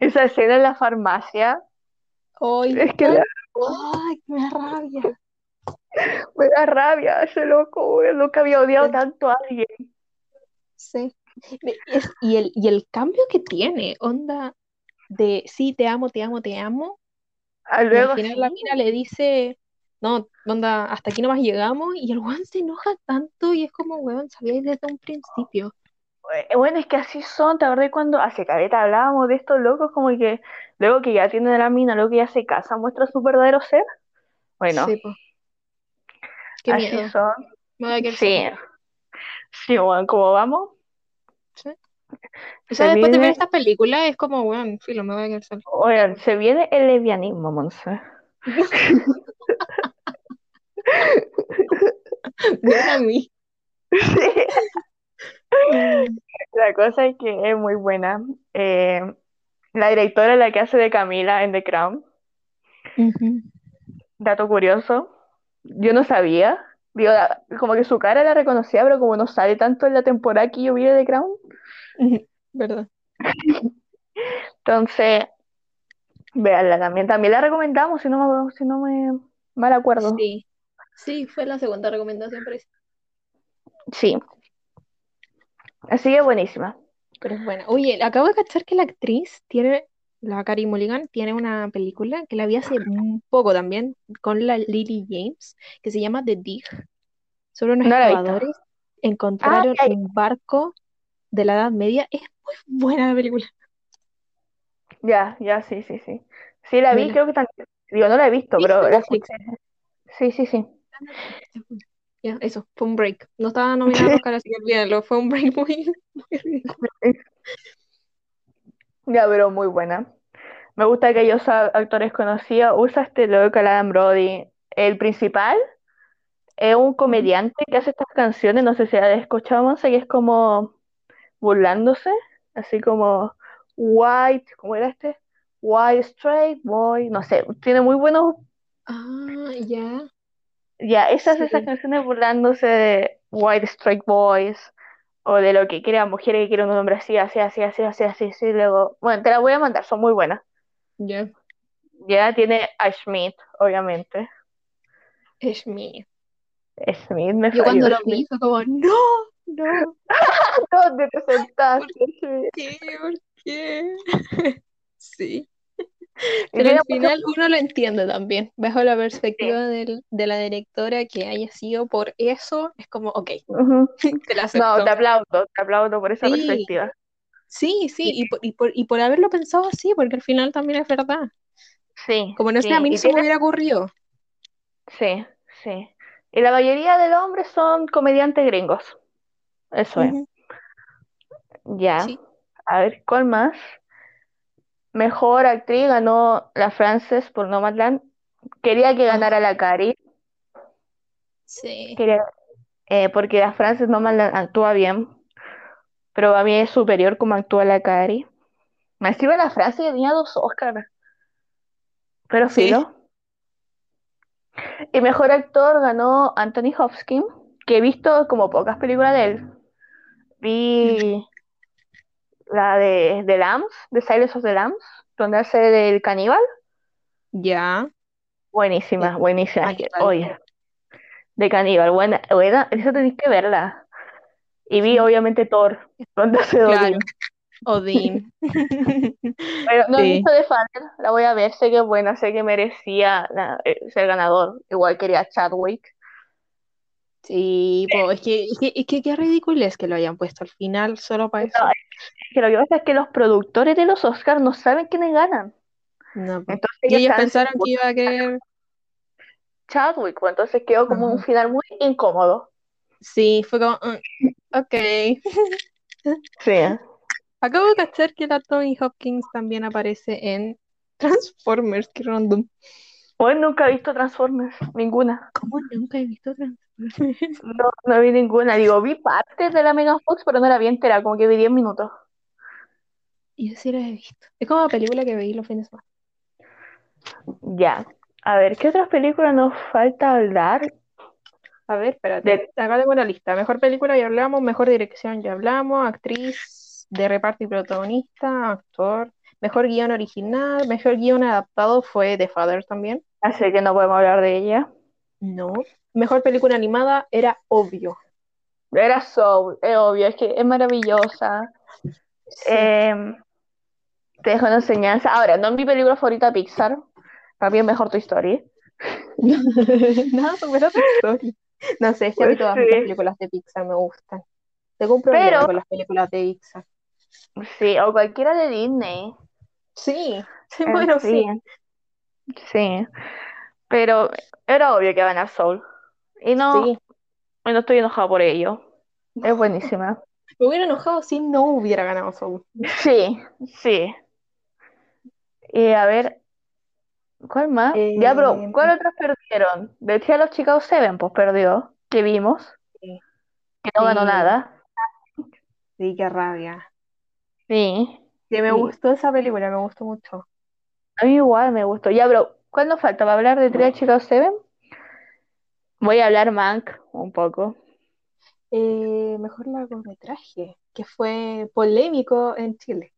Esa escena en la farmacia, Ay, es que tan- la- ay, me da rabia. me da rabia ese loco. Nunca había odiado Sí. tanto a alguien. Sí. Es- y el, y el cambio que tiene, onda de sí, te amo, te amo, te amo, Ah, y al final la mina le dice, no, onda, hasta aquí nomás llegamos, y el weón se enoja tanto y es como, weón, sabíais desde un principio. eh, bueno, es que así son, ¿te acordás cuando hace careta hablábamos de estos locos? Como que luego que ya tienen a la mina, luego que ya se casan, muestra su verdadero ser. Bueno, Sí. Qué así miedo. son. Me voy a quedar Sí, sí, bueno, como vamos, Sí. O se sea, después de ver viene, estas películas es como, weón, filo, me voy a quedar sola. oigan, se viene el lesbianismo, Monse. A mí. Sí. La cosa es que es muy buena. Eh, la directora es la que hace de Camila en The Crown. Dato curioso, yo no sabía. Digo, como que su cara la reconocía, pero como no sale tanto en la temporada que yo vi de The Crown, ¿Verdad? entonces, véanla también. También la recomendamos, si no, me- si no me mal acuerdo. Sí. Sí, fue la segunda recomendación, parece. Sí. Así que buenísima. Pero es buena. Oye, acabo de cachar que la actriz tiene, la Carey Mulligan, tiene una película que la vi hace un poco también, con la Lily James, que se llama The Dig. Sobre unos No excavadores Ah, encontraron ya, un barco de la Edad Media. Es muy buena la película. ya, ya, sí, sí, sí. Sí la vi, creo que también. Digo, no la he visto, Sí, pero está en la Netflix. escuché. Sí, sí, sí. Ya, eso, fue un break. No estaba nominada al Oscar, así que olvídalo, fue un break muy, muy ridículo. Ya, pero muy buena. Me gusta que ellos a- actores conocidos usa este look, el Adam Brody. El principal es un comediante que hace estas canciones, no sé si has escuchado, Monse, que es como burlándose, así como white, ¿cómo era este? White straight boy, no sé, tiene muy buenos, Ah, ya. ya, esas esas Sí. canciones burlándose de white straight boys o de lo que quieran mujeres que quieren un hombre así, así, así, así, así, así, así, luego, bueno, te la voy a mandar, son muy buenas. Ya. Ya tiene a Schmidt, obviamente. Mío. Schmidt me Yo cuando lo vi Schmidt. fue como, no, no, ¿Dónde te ¿por sentaste, qué? ¿Por qué? Sí. Pero al final uno lo entiende también, bajo la perspectiva del- de la directora que haya sido por eso, es como, ok, te la No, acepto. te aplaudo, te aplaudo por esa Sí. perspectiva. Sí, sí, y por, y, por, y por haberlo pensado así, porque al final también es verdad. Sí, Como no sé, sí, a mí no se me hubiera ocurrido. sí, sí. Y la mayoría de los hombres son comediantes gringos. Eso es. Ya. Sí. A ver, ¿cuál más? Mejor actriz ganó la Frances por Nomadland. Quería que Ah. ganara la Cari. Sí. Quería, eh, porque la Frances Nomadland actúa bien. Pero a mí es superior como actúa la Cari. Me encima la Frances tenía dos Oscars. Pero Sí. filo. Y mejor actor ganó Anthony Hopkins, que he visto como pocas películas de él. Vi la de The Lambs, The Silence of the Lambs, donde hace del caníbal. Ya. Buenísima, Sí. buenísima. Oye, de caníbal, buena, buena, esa tenéis que verla. Y vi Sí. obviamente Thor, donde hace de Claro. Odín. Odín. Pero no he Sí. visto The Father, la voy a ver, sé que es buena, sé que merecía la- eh, ser ganador. Igual quería Chadwick. Sí, po, es que, es que, es que qué ridículo es que lo hayan puesto al final solo para eso. No, es que lo que pasa es que los productores de los Oscars no saben quiénes ganan. No. Entonces Y ellos pensaron que iba a querer. Chadwick, pues entonces quedó como un final muy incómodo. Sí, fue como, "Mm, ok. Sí. Acabo de cachar que la Tony Hopkins también aparece en Transformers, qué random. Hoy nunca he visto Transformers, ninguna. ¿Cómo nunca he visto Transformers? No, no vi ninguna. Digo, vi partes de la Megan Fox, pero no la vi entera, como que vi 10 minutos. Yo sí la he visto. Es como la película que veí los fines de semana. Ya. A ver, ¿qué otras películas nos falta hablar? A ver, espérate. De- Acá tengo una lista. Mejor película ya hablamos, mejor dirección ya hablamos, actriz de reparto y protagonista, actor, mejor guion original, mejor guion adaptado fue The Father también. Así que no podemos hablar de ella. No. Mejor película animada era obvio. Era Soul, es obvio, es que es maravillosa. Sí. Em, te dejo una enseñanza. Ahora, no es mi película favorita Pixar. Para mí es mejor tu Story. Nada, supera tu historia. No sé, es que a mí Pues todas sí. las películas de Pixar me gustan. Tengo un problema Pero- con las películas de Pixar. Sí, o cualquiera de Disney. Sí, sí, En bueno, sí. fin. Sí. Pero era obvio que iba a Soul. Y no, Sí. y no estoy enojado por ello. Es buenísima. Me hubiera enojado si no hubiera ganado Soul. Sí, sí. Y a ver, ¿cuál más? Ya, pero Eh, ¿cuál otras perdieron? Decía los Chicago Seven, pues perdió, que vimos, Sí. que no ganó nada. Sí, qué rabia. Sí, Que me Sí. gustó esa película, me gustó mucho. a mí igual me gustó. Ya, pero ¿cuál nos falta para hablar de Three Chicago Seven? Voy a hablar Mank un poco. Eh, mejor largometraje, que fue polémico en Chile.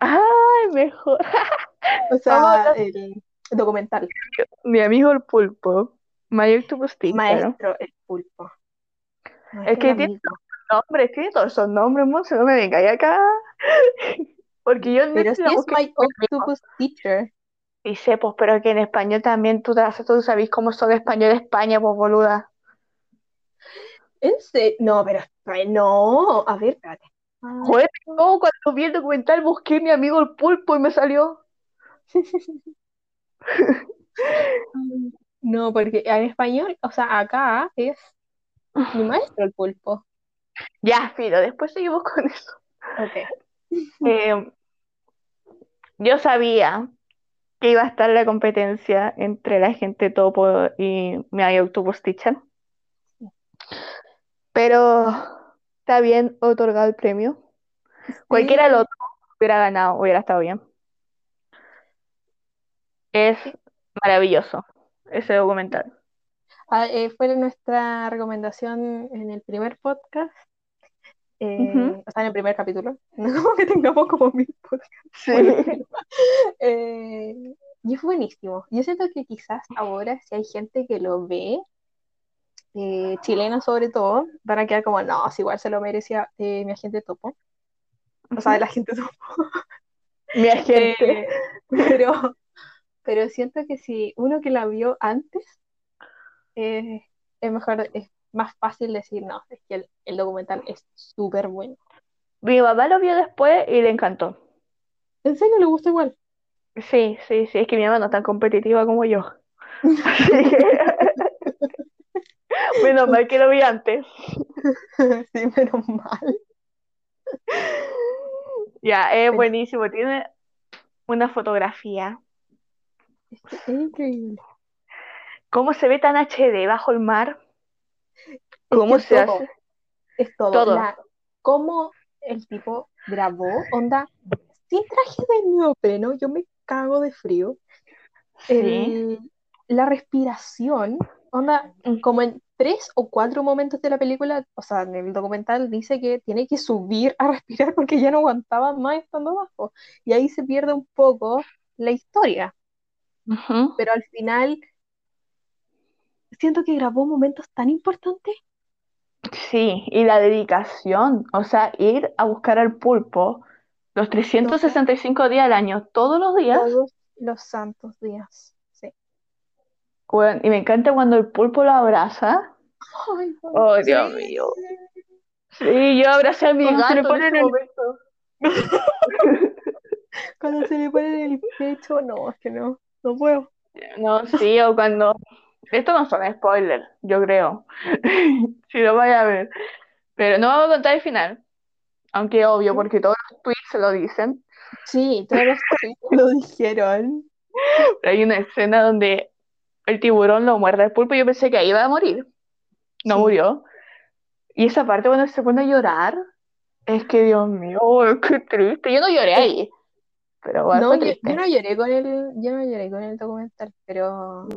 Ay, mejor. O sea, el documental. Mi amigo el pulpo, Octopus Teacher. Maestro el pulpo. Maestro que el tiene- amigo. Nombres, tiene todos esos nombres, monse, no me vengáis acá. Porque yo en Pero la es My Octopus Teacher. Y sé, pues, pero que en español también tú, tú sabes cómo son español de España, pues, boluda. ¿En serio? No, pero no. A ver, espérate. Ah, Joder, no, cuando vi el documental busqué mi amigo el pulpo y me salió. No, porque en español, o sea, acá es mi maestro el pulpo. Ya, Filo, después seguimos con eso. Ok. Eh, yo sabía que iba a estar la competencia entre la gente topo y mi Teacher. Pero está bien otorgado el premio. Cualquiera del otro hubiera ganado, hubiera estado bien. Es maravilloso ese documental. Ah, eh, fue nuestra recomendación en el primer podcast, eh, o sea, en el primer capítulo. No como que tengamos como mil. Sí. Eh, y es buenísimo. Yo siento que quizás ahora, si hay gente que lo ve, eh, chilena sobre todo, van a quedar como, no, si igual se lo merecía eh, mi agente topo. O sea, el agente topo. Mi agente. Eh, pero, pero siento que si uno que la vio antes, eh, es mejor, es más fácil decir, no, es que el, el documental es súper bueno. Mi papá lo vio después y le encantó. ¿En serio le gusta igual? Sí, sí, sí, es que mi mamá no es tan competitiva como yo. Así que... Menos mal que lo vi antes. sí, pero mal. Ya, es buenísimo. Tiene una fotografía. Es increíble. ¿Cómo se ve tan HD bajo el mar? ¿Cómo se todo, hace? Es todo. Todo. La, cómo el tipo grabó, onda, sin traje de neopreno, yo me cago de frío. Sí. La respiración, onda, como en tres o cuatro momentos de la película, o sea, en el documental dice que tiene que subir a respirar porque ya no aguantaba más estando abajo. Y ahí se pierde un poco la historia, Ujú. pero al final siento que grabó momentos tan importantes. Sí, y la dedicación, o sea, ir a buscar al pulpo los 365 días al año, todos los días. todos los santos días. Sí. Weón, y me encanta cuando el pulpo lo abraza. Ay, Oh, sí. Dios mío. Sí, yo abracé a mi Cuando se le gato en pone en el- momento. Cuando se le pone en el pecho, no, es que no, no puedo. No, sí, o cuando... Esto no son spoilers, yo creo. Si lo vaya a ver. Pero no vamos a contar el final. Aunque obvio, porque todos los tweets se lo dicen. Sí, todos los tweets lo dijeron. Pero hay una escena donde el tiburón lo muerde al pulpo y yo pensé que ahí iba a morir. No Sí. murió. Y esa parte cuando se pone a llorar, es que Dios mío, qué triste. Yo no lloré ahí. Pero igual No, yo no lloré con el, yo no lloré con el documental, pero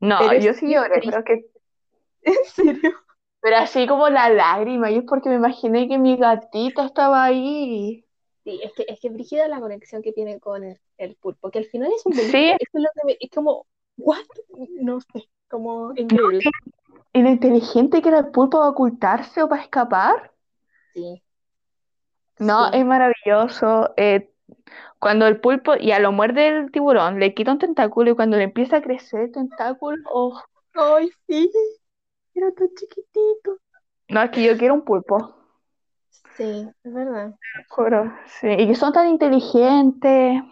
No, yo sí lloré, pero que en serio. Pero así como la lágrima, y es porque me imaginé que mi gatita estaba ahí. Sí, es que es que brígida la conexión que tiene con el pulpo, que al final es un Sí. es lo que me, es como, what? No sé, como increíble. Y lo inteligente que era el pulpo para ocultarse o para escapar. Sí. No, Sí. es maravilloso. Eh, cuando el pulpo ya lo muerde el tiburón, le quita un tentáculo y cuando le empieza a crecer el tentáculo, oh, Ay, sí. Era tan chiquitito. no, es que yo quiero un pulpo. Sí, es verdad. Juro, sí. Y que son tan inteligentes.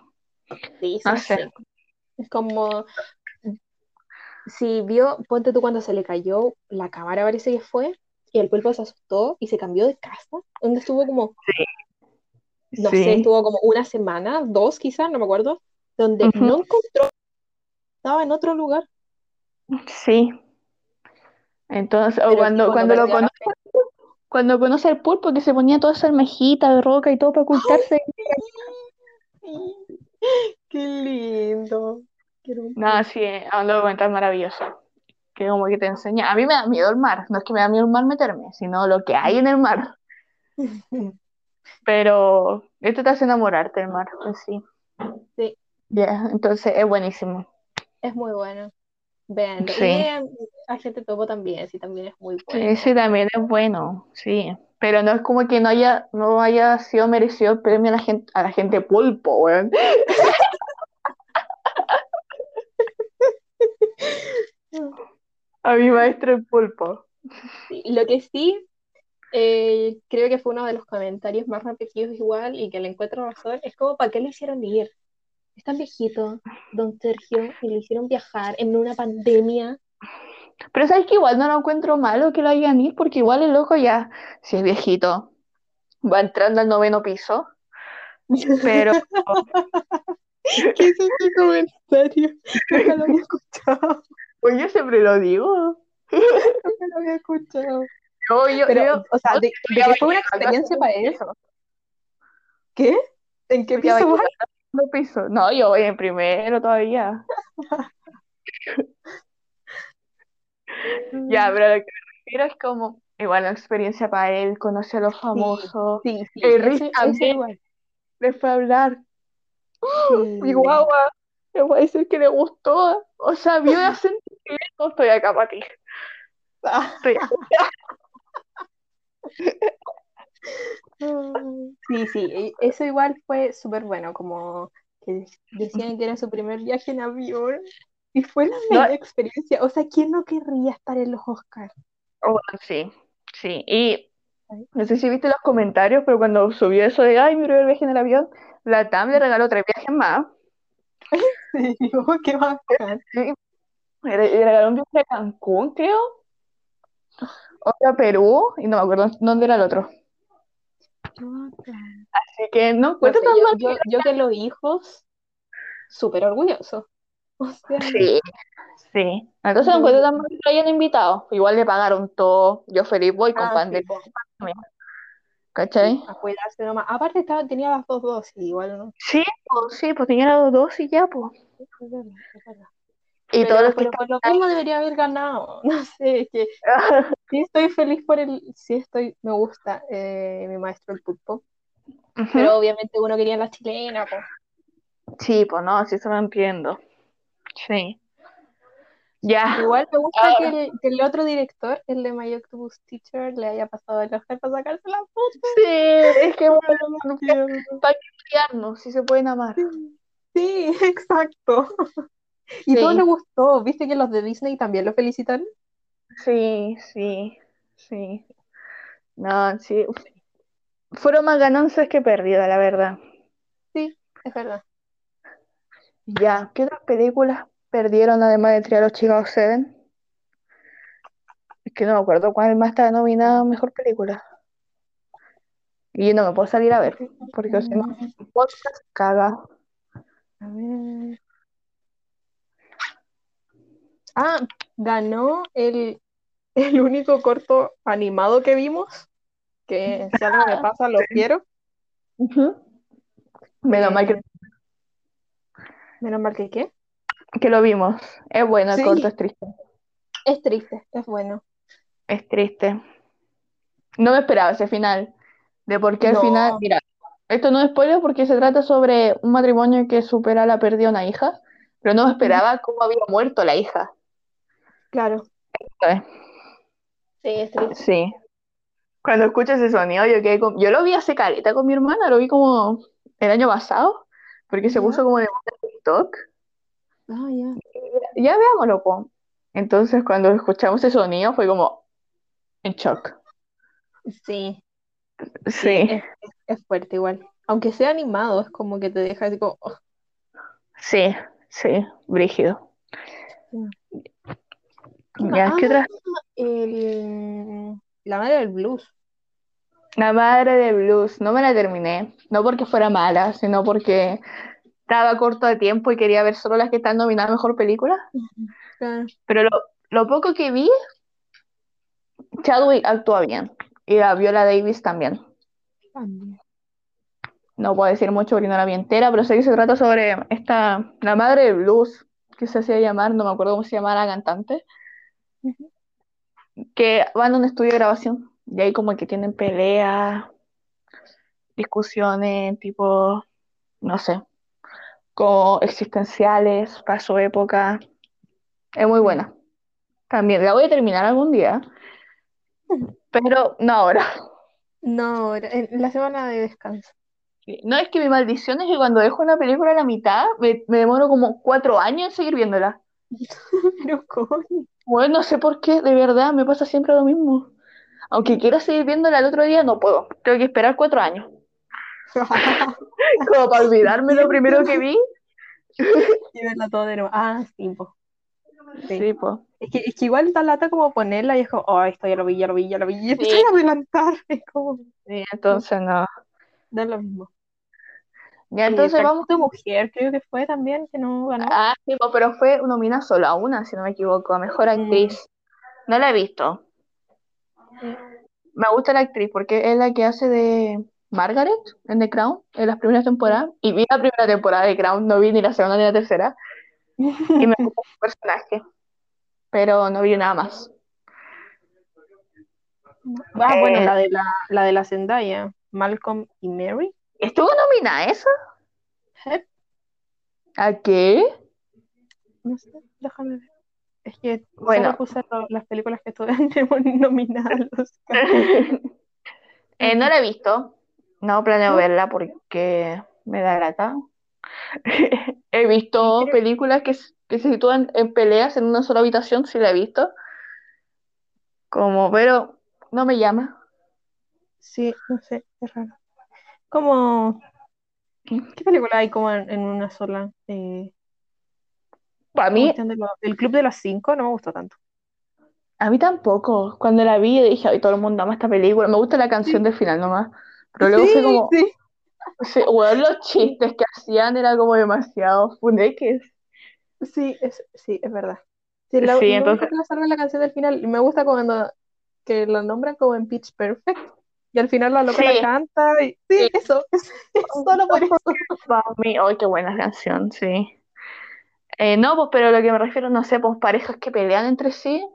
Sí, No son sé. secos. Es como, si vio, ponte tú cuando se le cayó la cámara, parece que fue, y el pulpo se asustó y se cambió de casa, donde estuvo como, no sé, estuvo como una semana, dos quizás, no me acuerdo, donde no encontró, estaba en otro lugar. Sí. Entonces, o cuando, cuando cuando lo conoce, cuando conoce al pulpo que se ponía toda esa almejita de roca y todo para ocultarse. Qué lindo. No, sí, es un documental maravilloso. Que como que te enseña. A mí me da miedo el mar. No es que me da miedo el mar meterme, sino lo que hay en el mar. Pero esto te hace enamorarte mar, pues sí. Sí, Ya, entonces es buenísimo. es muy bueno. Veanlo. Sí. Y vean Agente Topo también, sí, también es muy Sí, bueno. sí, también es bueno, sí. Pero no es como que no haya, no haya sido merecido el premio a la gente, a la gente pulpo, weón. A mi maestro el pulpo. Sí, Lo que sí, eh, creo que fue uno de los comentarios más repetidos igual y que le encuentro razón, es como, ¿para qué lo hicieron ir? es tan viejito, don Sergio, y lo hicieron viajar en una pandemia. Pero sabes que igual no lo encuentro malo que lo hayan ido, porque igual el loco ya, si es viejito, va entrando al noveno piso. Pero ¿Qué es ese comentario? Nunca lo había escuchado. pues yo siempre lo digo. Nunca lo había escuchado. Yo, yo, Pero, yo- o sea, de, que fue una experiencia para él. ¿Qué? ¿En qué piso vas? segundo piso. No, yo voy en primero todavía. Ya, pero lo que me refiero es como, igual una experiencia para él, conocer a los famosos. Sí, sí, El Riz ese, ese también. igual. Le fue a hablar. Sí. Mi guagua, le voy a decir que le gustó. O sea, vio a sentir que no estoy acá para ti. Estoy Sí, sí, eso igual fue súper bueno, como que decían que era su primer viaje en avión y fue la No. mejor experiencia. O sea, ¿quién no querría estar en los Oscars? Oh, sí, sí. Y no sé si viste los comentarios, pero cuando subió eso de, ay, mi primer viaje en el avión, la TAM le regaló tres viajes más. Sí, oh, qué bacán. Sí. Le le regaló un viaje a Cancún, creo. Otro a Perú, y no me acuerdo dónde era el otro. Así que no encuentro sé, tan yo, mal. yo, yo que los hijos, súper orgullosos. O sea, Sí, sí. Entonces no encuentro tan mal que lo hayan invitado. Igual le pagaron todo. Yo feliz voy con ah, sí, pandemia, po, ¿cachai? a cuidarse nomás. Aparte estaba, tenía las dos dosis, igual, ¿no? Sí, pues, sí, pues tenía las dos y ya, pues. Es verdad, es verdad. Y Pero, todos los que pero por lo mismo debería haber ganado. No sé, es que sí estoy feliz por el, sí estoy, me gusta eh, mi maestro el pulpo. Pero obviamente uno quería la chilena, pues. Sí, pues no, sí se lo entiendo. Sí. Ya. Igual me gusta Ahora. que el, que el otro director, el de My Octopus Teacher, le haya pasado el Oscar para sacarse la foto. Sí, es que bueno, Lo quiero. criarnos, si se pueden amar. Sí, exacto. Y Sí. todo le gustó. ¿Viste que los de Disney también lo felicitan? Sí, sí, sí. No, sí. Fueron más ganancias que pérdidas, la verdad. Sí, es verdad. Ya, ¿qué otras películas perdieron además de Trial of Chicago 7? Es que no me acuerdo cuál más estaba nominada mejor película. Y yo no me puedo salir a ver, porque si no, el podcast caga. A ver. Ah, ganó el, el único corto animado que vimos. Que si algo me pasa, lo quiero. Menos mal que, Eh, menos mal que qué. que lo vimos. Es bueno, el Sí. corto es triste. Es triste, es bueno. Es triste. No me esperaba ese final. De por qué al No. final. Mira, esto no es spoiler porque se trata sobre un matrimonio que supera la pérdida de una hija, pero no me esperaba cómo había muerto la hija. Claro. Sí, es triste. Sí. Cuando escucho ese sonido, yo quedé con... Yo lo vi hace careta con mi hermana, lo vi como el año pasado, porque se puso como de TikTok. Ah, ya. Ya veámoslo, po. Entonces, cuando escuchamos ese sonido, fue como en shock. Sí, sí, Sí, es, fuerte igual. Aunque sea animado, es como que te deja así como, oh, sí, sí, brígido. Ya, ¿qué Ah, otra? el, la madre del blues. La madre de Blues, no me la terminé, no porque fuera mala, sino porque estaba corto de tiempo y quería ver solo las que están nominadas a Mejor Película. Claro. Pero lo, lo poco que vi, Chadwick actúa bien y la Viola Davis también. También. No puedo decir mucho porque no la vi entera, pero sé que se trata sobre esta, la madre del blues, que se hacía llamar, no me acuerdo cómo se llamaba la cantante, Que van a un estudio de grabación y ahí como que tienen peleas, discusiones, tipo, no sé, como existenciales para su época. Es muy buena. También la voy a terminar algún día, pero no ahora. No, ahora- en la semana de descanso. No es que mi maldición es que cuando dejo una película a la mitad, me, me demoro como cuatro años en seguir viéndola. Pero coño. Bueno, no sé por qué, de verdad, me pasa siempre lo mismo. Aunque quiera seguir viéndola el otro día, no puedo. Tengo que esperar cuatro años. Como para olvidarme lo primero que vi Y verla todo de nuevo. Ah, sí, po. Sí. Sí, pues. Es que, es que igual da lata como ponerla y es como, oh, esto ya lo vi, ya lo vi, ya lo vi. Y Sí. a adelantar. Es como, Sí, entonces no. da lo mismo. Ya, entonces vamos. de mujer, creo que fue también, que no ganó. Ah, sí, pero fue nomina solo a una, si no me equivoco, a mejor Mm. actriz. No la he visto. Me gusta la actriz porque es la que hace de Margaret en The Crown en las primeras temporadas. Y vi la primera temporada de Crown, no vi ni la segunda ni la tercera. Y me gusta su personaje. Pero no vi nada más. Ah, bueno, Eh, la de la, la de la Zendaya, Malcolm y Mary. ¿Estuvo nominada esa? Eh, ¿A qué? No sé, déjame ver. Es que Bueno. puse las películas que estuvieron nominadas. Eh, no la he visto. No planeo ¿No? verla porque me da grata. He visto películas que, que se sitúan en peleas en una sola habitación, sí la he visto. Como, pero no me llama. Sí, no sé, es raro. Como, ¿qué película hay como en, en una sola? Eh, Para la mí, lo- el Club de las Cinco no me gustó tanto. a mí tampoco. Cuando la vi, dije, ay, todo el mundo ama esta película. Me gusta la canción del final nomás. Pero luego fue Sí, como, sí. sí, weón, los chistes que hacían era como demasiado funeques. Sí, es, sí, es verdad. Sí, la, Sí, entonces- la canción del final. Me gusta cuando que lo nombran como en Pitch Perfect. Y al final la loca Sí. la canta. Y, sí, Sí. eso. es- es solo por eso. Para mí, ay, qué buena canción, sí. Eh, no, pues, pero lo que me refiero, no sé, pues parejas que pelean entre sí.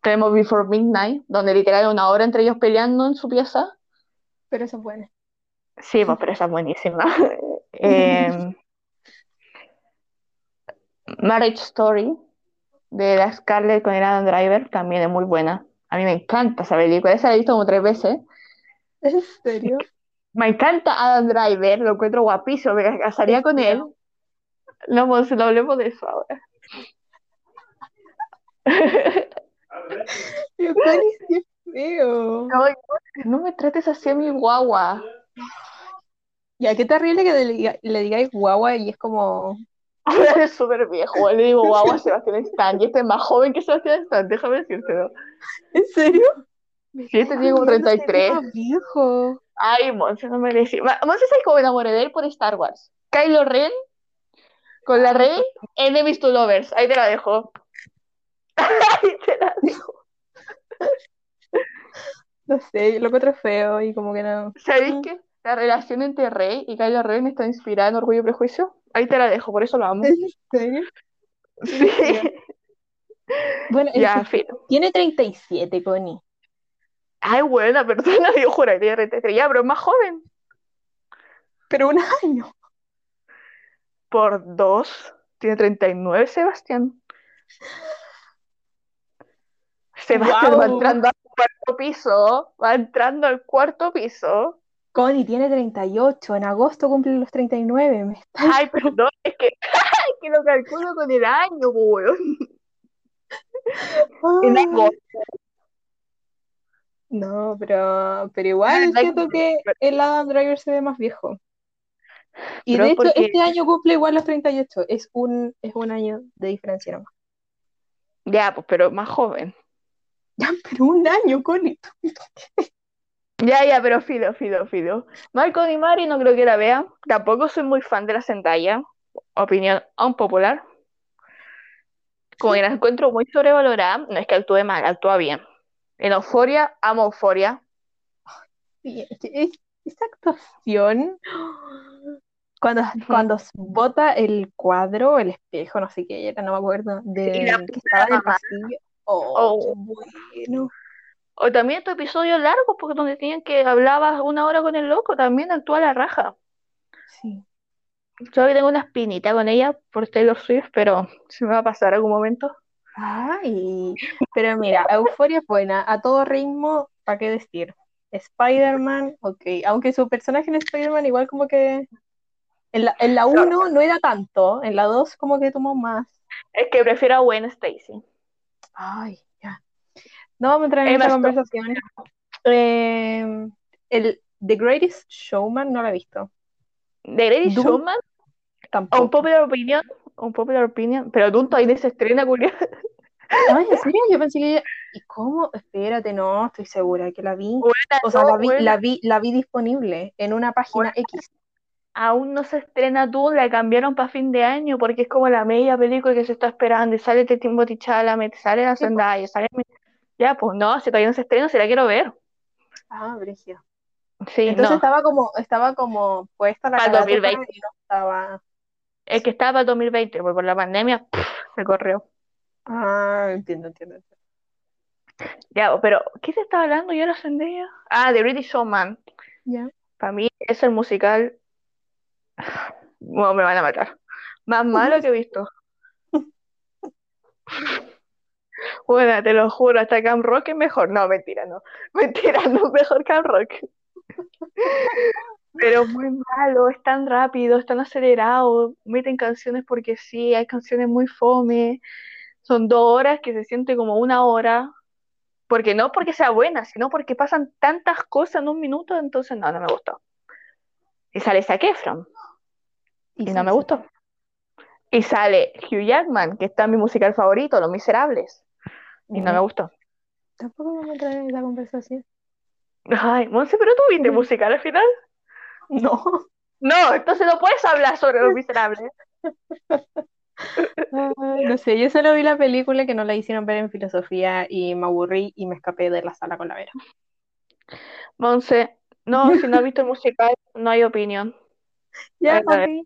Tenemos Before Midnight, donde literal una hora entre ellos peleando en su pieza. Pero eso es bueno. Sí, pues, pero esa es buenísima. Eh, Marriage Story, de la Scarlett con el Adam Driver, también es muy buena. A mí me encanta esa película, esa la he visto como tres veces. ¿En serio? Me encanta Adam Driver, lo encuentro guapísimo, me casaría con él. No, pues no hablemos de eso ahora. Sí es feo. No, no me trates así a mi guagua. Ya, qué terrible que le, diga- le digáis guagua y es como. Ahora es súper viejo. Le digo guagua a Sebastián Stan y este es más joven que Sebastián Stan, déjame decírtelo. ¿En serio? Sí, este tiene como Jodiendo, se ve 33. más viejo. Ay, Monse, no me decís. Monse, ¿sabes cómo me enamoré de él por Star Wars? Kylo Ren con la Rey, Enemies to Lovers. Ahí te la dejo. Ahí te la dejo. No sé, lo encuentro feo y como que no. ¿Sabéis que la relación entre Rey y Kylo Ren está inspirada en Orgullo y Prejuicio? Ahí te la dejo, por eso lo amo. ¿En serio? Sí. Bueno, es Ya, tiene 37, Connie. Ay, buena persona, yo juraría 33. Ya, pero es más joven. Pero un año. Por dos. Tiene 39, Sebastián. Sebastián va entrando al cuarto piso. Va entrando al cuarto piso. Connie tiene 38. En agosto cumple los 39. Me está... Ay, perdón, es que, es que lo calculo con el año, weón. En Ay. agosto. No, pero, pero igual siento que- el Adam Driver se ve más viejo. Y Pero de hecho, porque- este año cumple igual los 38. Es un, es un año de diferencia nomás. Ya, pues, pero más joven. Ya, pero un año, Connie. Ya, ya, pero Fido, Fido, Fido. Malcolm y Mari no creo que la vean. Tampoco soy muy fan de la Zendaya. Opinión aún popular. Como que la encuentro muy sobrevalorada. No es que actúe mal, actúa bien. En Euphoria, amo es- esa actuación, cuando, cuando bota el cuadro, el espejo, no sé qué era, no me acuerdo, de Y la que estaba en el mamá. pasillo. Oh, Oh. bueno. O también estos episodios largos, porque donde tenían que hablabas una hora con el loco, también actúa la raja. Sí. Yo hoy tengo una espinita con ella por Taylor Swift, pero se me va a pasar algún momento. Ay, pero mira, Euforia es buena, a todo ritmo, ¿para qué decir? Spider-Man, ok, aunque su personaje en Spider-Man igual como que en la, en la 1 no era tanto, en la 2 como que tomó más. Es que prefiero a Gwen Stacy. Ay, ya. No vamos a entrar en esa conversación. Eh, el The Greatest Showman no la he visto. De Grady Dune. Showman, Un Tampoco. popular opinion, un popular opinion, pero Dunto ahí se estrena, Julia. Ay, ¿en serio? Yo pensé que... ¿Y cómo? Espérate, no, estoy segura que la vi. O sea, no, la vi, la vi, la vi disponible en una página X. Aún no se estrena Dune, la cambiaron para fin de año porque es como la media película que se está esperando y sale Timothy Tichala, sale la. Zendaya, sale... Ya, pues no, si todavía no se estrena, si la quiero ver. Ah, brígido. Sí, Entonces no. estaba como, estaba como puesta la Para el carátula 2020. y no estaba. Es que estaba para el 2020, pues por la pandemia pff, se corrió. Ah, entiendo, entiendo. Ya, pero ¿qué te estaba hablando yo la Zendaya? Ah, The British Showman. Ya. Para mí es el musical. Bueno, me van a matar. Más malo que he visto. Bueno, te lo juro, hasta Camp Rock es mejor. No, mentira, no. Mentira, no es mejor Camp Rock. Pero muy malo, es tan rápido, es tan acelerado. Meten canciones porque sí, hay canciones muy fome. Son dos horas que se siente como una hora. Porque no porque sea buena, sino porque pasan tantas cosas en un minuto, entonces no, no me gustó. Y sale Zac Efron, y no me gustó. Y sale Hugh Jackman, que está en mi musical favorito, Los Miserables, y no me gustó. Tampoco me trae esa conversación. Ay, Monse, ¿pero tú viste musical al final? No. No, entonces no puedes hablar sobre Los Miserables. Ay, no sé, yo solo vi la película que no la hicieron ver en filosofía y me aburrí y me escapé de la sala con la vera. Monse, no, si no has visto el musical, no hay opinión. Ya, A ver, ok,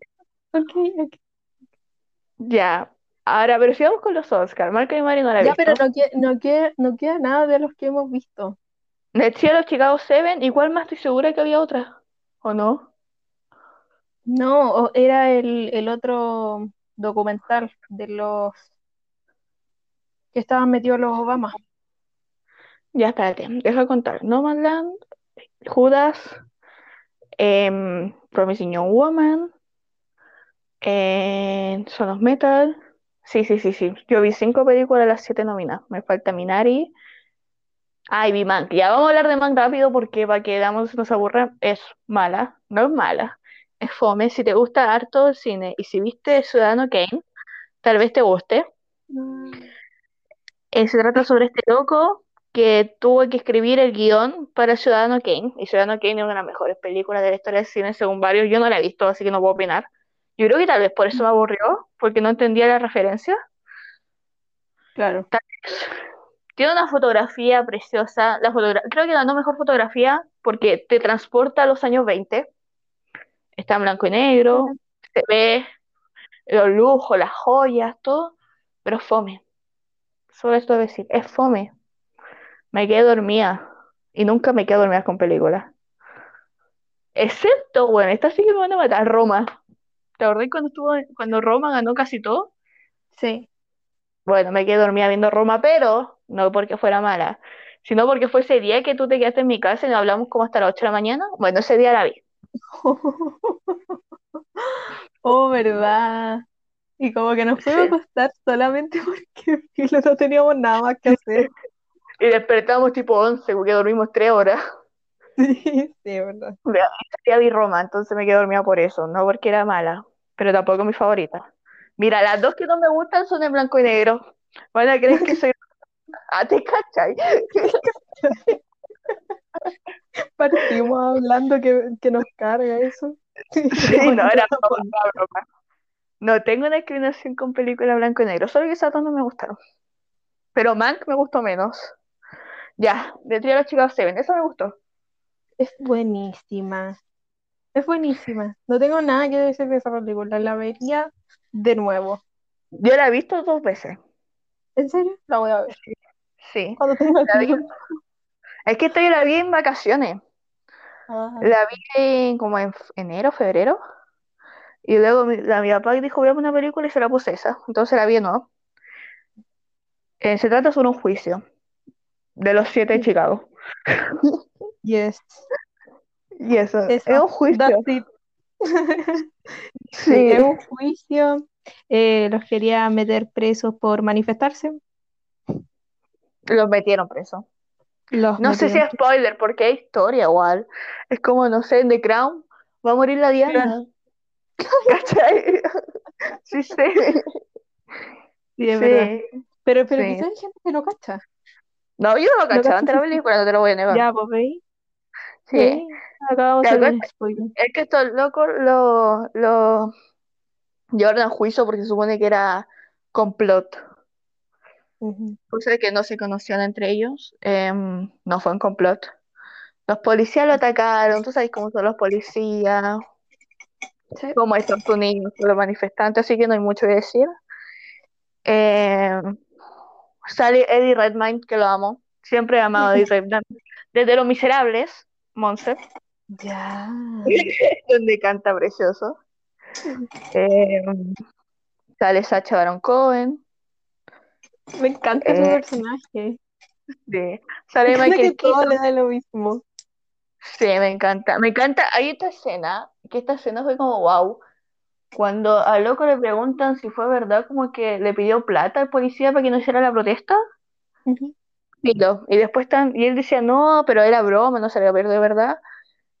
ok, ok. Ya. Ahora, pero sigamos con los Oscars. Marco y Mari no la Ya, pero visto. no, que- no, queda, no queda nada de los que hemos visto. De Cielo, Chicago 7, igual más estoy segura que había otra. ¿O no? No, era el, el otro documental de los que estaban metidos los Obama. Ya, espérate, deja contar. Nomadland, Judas, em, Promising Young Woman, em, Son of Metal. Sí, sí, sí, sí. Yo vi cinco películas de las siete nominadas. Me falta Minari. Y vi Mank. Ya vamos a hablar de Mank rápido porque para que damos nos aburra. Es mala, no es mala. Es fome. Si te gusta harto el cine y si viste Ciudadano Kane, tal vez te guste. Eh, se trata sobre este loco que tuvo que escribir el guion para Ciudadano Kane. Y Ciudadano Kane es una de las mejores películas de la historia del cine, según varios. Yo no la he visto, así que no puedo opinar. Yo creo que tal vez por eso me aburrió, porque no entendía la referencia. Claro. Tiene una fotografía preciosa. La fotogra- Creo que ganó mejor fotografía porque te transporta a los años 20. Está en blanco y negro, se ve los lujos, las joyas, todo, pero fome. Solo esto de decir, es fome. Me quedé dormida y nunca me quedo dormida con películas. Excepto, bueno, esta sí que me van a matar, Roma. ¿Te acordás cuando estuvo, cuando Roma ganó casi todo? Sí. Bueno, me quedé dormida viendo Roma, pero no porque fuera mala, sino porque fue ese día que tú te quedaste en mi casa y nos hablamos como hasta las 8 de la mañana. Bueno, ese día la vi. Oh, verdad. Y como que nos fuimos a acostar solamente porque no teníamos nada más que hacer. Y despertamos tipo 11 porque dormimos 3 horas. Sí, sí, verdad. Día vi Roma, entonces me quedé dormida por eso, no porque era mala, pero tampoco mi favorita. Mira, las dos que no me gustan son en blanco y negro. Van a creer que soy... Ah, ¿te cachai? Partimos hablando que, que nos carga eso. Sí, no, era broma, broma. No tengo una inclinación con películas blanco y negro, solo que esas dos no me gustaron. Pero Mank me gustó menos. Ya, de Three Chicago Seven, eso me gustó. Es buenísima. Es buenísima. No tengo nada que decir de esa película. La vería de nuevo. Yo la he visto dos veces. ¿En serio? La voy a ver. Sí. Cuando tenga tiempo. Es que esta yo la vi en vacaciones. La vi en- como en enero, febrero. Y luego mi, la, mi papá dijo, veamos una película y se la puse esa. Entonces la vi nuevo. Eh, se trata sobre un juicio de los siete de Chicago. yes. Y eso, Eso. es un juicio. Sí, un juicio. Eh, los quería meter presos por manifestarse. Los metieron presos. Los No sé si es spoiler, porque es historia igual. Es como, no sé, en The Crown va a morir la Diana. ¿Cachai? Sí, sí. Sí, es verdad. Sí. Pero, pero Sí. quizás hay gente que no cacha. No, yo no lo ¿No cachaba antes de la película, no te lo voy a negar. Ya, pues veis. Sí. Acabamos ¿Te de hacer un acuerdas? spoiler. Es que estos locos lo, lo llevaron a juicio porque se supone que era complot. Ujú. Cosa de que no se conocían entre ellos. Em, no fue un complot. Los policías lo atacaron, tú sabes cómo son los policías, Sí. como Estados Unidos, los manifestantes, así que no hay mucho que decir. Em, sale Eddie Redmayne, que lo amo. Siempre he amado a Eddie Redmayne. Desde Los Miserables, Monse, Ya. donde canta precioso. Em, sale Sacha Baron Cohen. Me encanta su Eh, personaje. Me sale Michael todo Keaton. le da lo mismo. Sí, me encanta. Me encanta. Hay esta escena, que esta escena fue como wow. Cuando al loco le preguntan si fue verdad, como que le pidió plata al policía para que no hiciera la protesta. Y, lo- y después están, y él decía, no, pero era broma, no se le perdió de verdad.